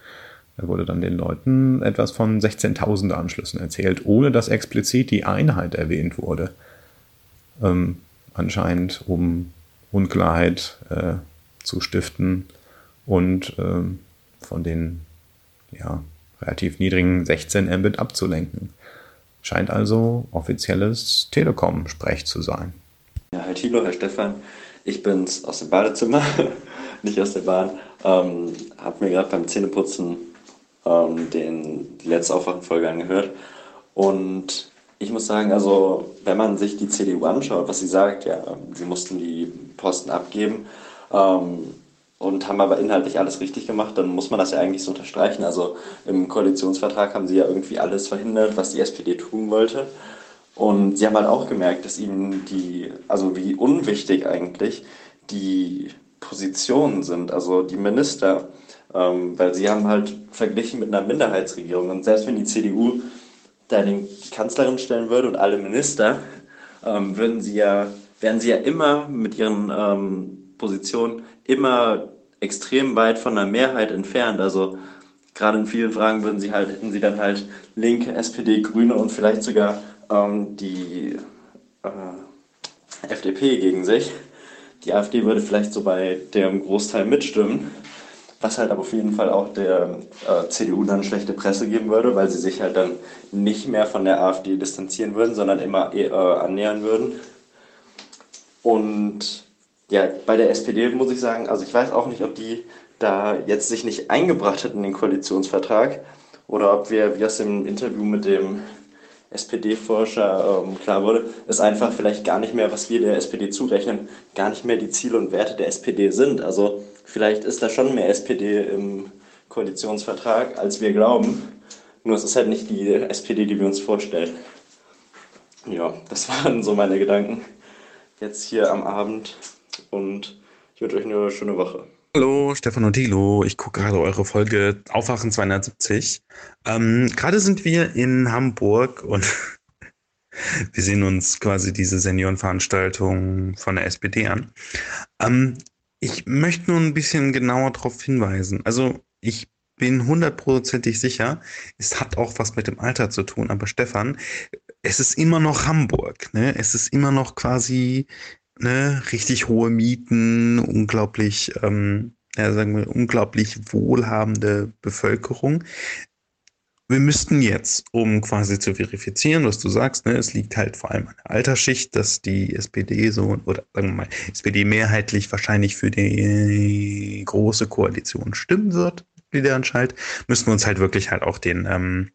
Da wurde dann den Leuten etwas von 16.000 Anschlüssen erzählt, ohne dass explizit die Einheit erwähnt wurde. Ähm, anscheinend um Unklarheit äh, zu stiften und ähm, von den ja, relativ niedrigen 16 Mbit abzulenken. Scheint also offizielles Telekom-Sprech zu sein. Ja, Herr Thilo, Herr Stefan, ich bin's aus dem Badezimmer, nicht aus der Bahn. Ähm, hab mir gerade beim Zähneputzen ähm, den, die letzte Aufwachenfolge angehört. Und ich muss sagen, also wenn man sich die CDU anschaut, was sie sagt, ja, sie mussten die Posten abgeben ähm, und haben aber inhaltlich alles richtig gemacht, dann muss man das ja eigentlich so unterstreichen. Also im Koalitionsvertrag haben sie ja irgendwie alles verhindert, was die SPD tun wollte. Und sie haben halt auch gemerkt, dass ihnen die, also wie unwichtig eigentlich die Positionen sind, also die Minister. Ähm, weil sie haben halt verglichen mit einer Minderheitsregierung. Und selbst wenn die CDU da die Kanzlerin stellen würde und alle Minister, ähm, würden sie ja, wären sie ja immer mit ihren ähm, Positionen immer extrem weit von der Mehrheit entfernt. Also gerade in vielen Fragen würden sie halt, hätten sie dann halt Linke, SPD, Grüne und vielleicht sogar ähm, die äh, FDP gegen sich. Die AfD würde vielleicht so bei dem Großteil mitstimmen was halt aber auf jeden Fall auch der äh, CDU dann schlechte Presse geben würde, weil sie sich halt dann nicht mehr von der AfD distanzieren würden, sondern immer äh, annähern würden. Und ja, bei der SPD muss ich sagen, also ich weiß auch nicht, ob die da jetzt sich nicht eingebracht hat in den Koalitionsvertrag oder ob wir, wie aus dem Interview mit dem SPD-Forscher ähm, klar wurde, ist einfach vielleicht gar nicht mehr, was wir der SPD zurechnen, gar nicht mehr die Ziele und Werte der SPD sind. Also vielleicht ist da schon mehr SPD im Koalitionsvertrag, als wir glauben. Nur es ist halt nicht die SPD, die wir uns vorstellen. Ja, das waren so meine Gedanken jetzt hier am Abend und ich wünsche euch eine schöne Woche. Hallo, Stefan und Thilo. Ich gucke gerade eure Folge Aufwachen 270. Ähm, gerade sind wir in Hamburg und wir sehen uns quasi diese Seniorenveranstaltung von der SPD an. Ähm, ich möchte nur ein bisschen genauer darauf hinweisen. Also ich bin hundertprozentig sicher, es hat auch was mit dem Alter zu tun. Aber Stefan, es ist immer noch Hamburg. Ne? Es ist immer noch quasi ne, richtig hohe Mieten, unglaublich, ähm, ja, sagen wir, unglaublich wohlhabende Bevölkerung. Wir müssten jetzt, um quasi zu verifizieren, was du sagst, ne, es liegt halt vor allem an der Altersschicht, dass die SPD so, oder sagen wir mal, SPD mehrheitlich wahrscheinlich für die große Koalition stimmen wird. Mitglieder entscheidet, müssen wir uns halt wirklich halt auch den ähm,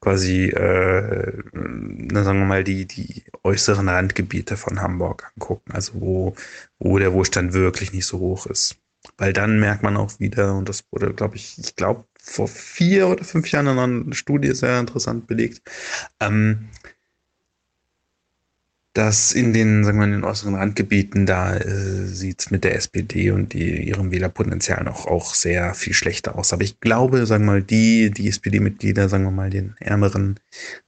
quasi, äh, sagen wir mal, die, die äußeren Randgebiete von Hamburg angucken, also wo, wo der Wohlstand wirklich nicht so hoch ist. Weil dann merkt man auch wieder, und das wurde, glaube ich, ich glaube, vor vier oder fünf Jahren in einer Studie sehr interessant belegt, ähm, dass in den, sagen wir, in den äußeren Randgebieten, da äh, sieht es mit der SPD und die, ihrem Wählerpotenzial noch auch sehr viel schlechter aus. Aber ich glaube, sagen wir mal, die, die SPD-Mitglieder, sagen wir mal, den ärmeren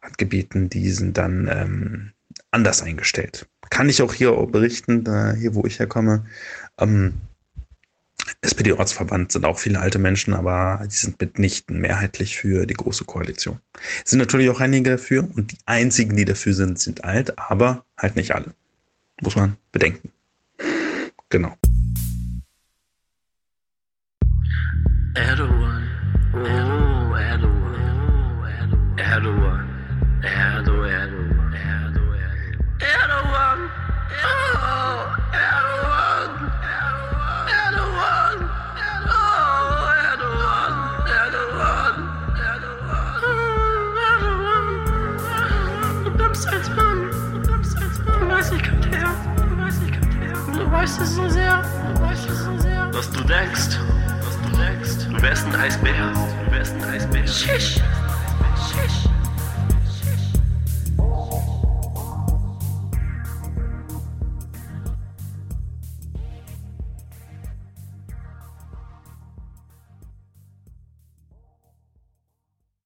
Randgebieten, die sind dann ähm, anders eingestellt. Kann ich auch hier berichten, da hier, wo ich herkomme. Ähm, SPD-Ortsverband sind auch viele alte Menschen, aber die sind mitnichten mehrheitlich für die Große Koalition. Es sind natürlich auch einige dafür und die einzigen, die dafür sind, sind alt, aber halt nicht alle. Muss man bedenken. Genau. Erdogan. Oh, Erdogan. Erdogan. Erdogan. Weißt es so sehr. Du weißt es so sehr. Was du denkst. Was du denkst. Du wärst ein Eisbär. Du wärst ein Eisbär. Schisch. Schisch.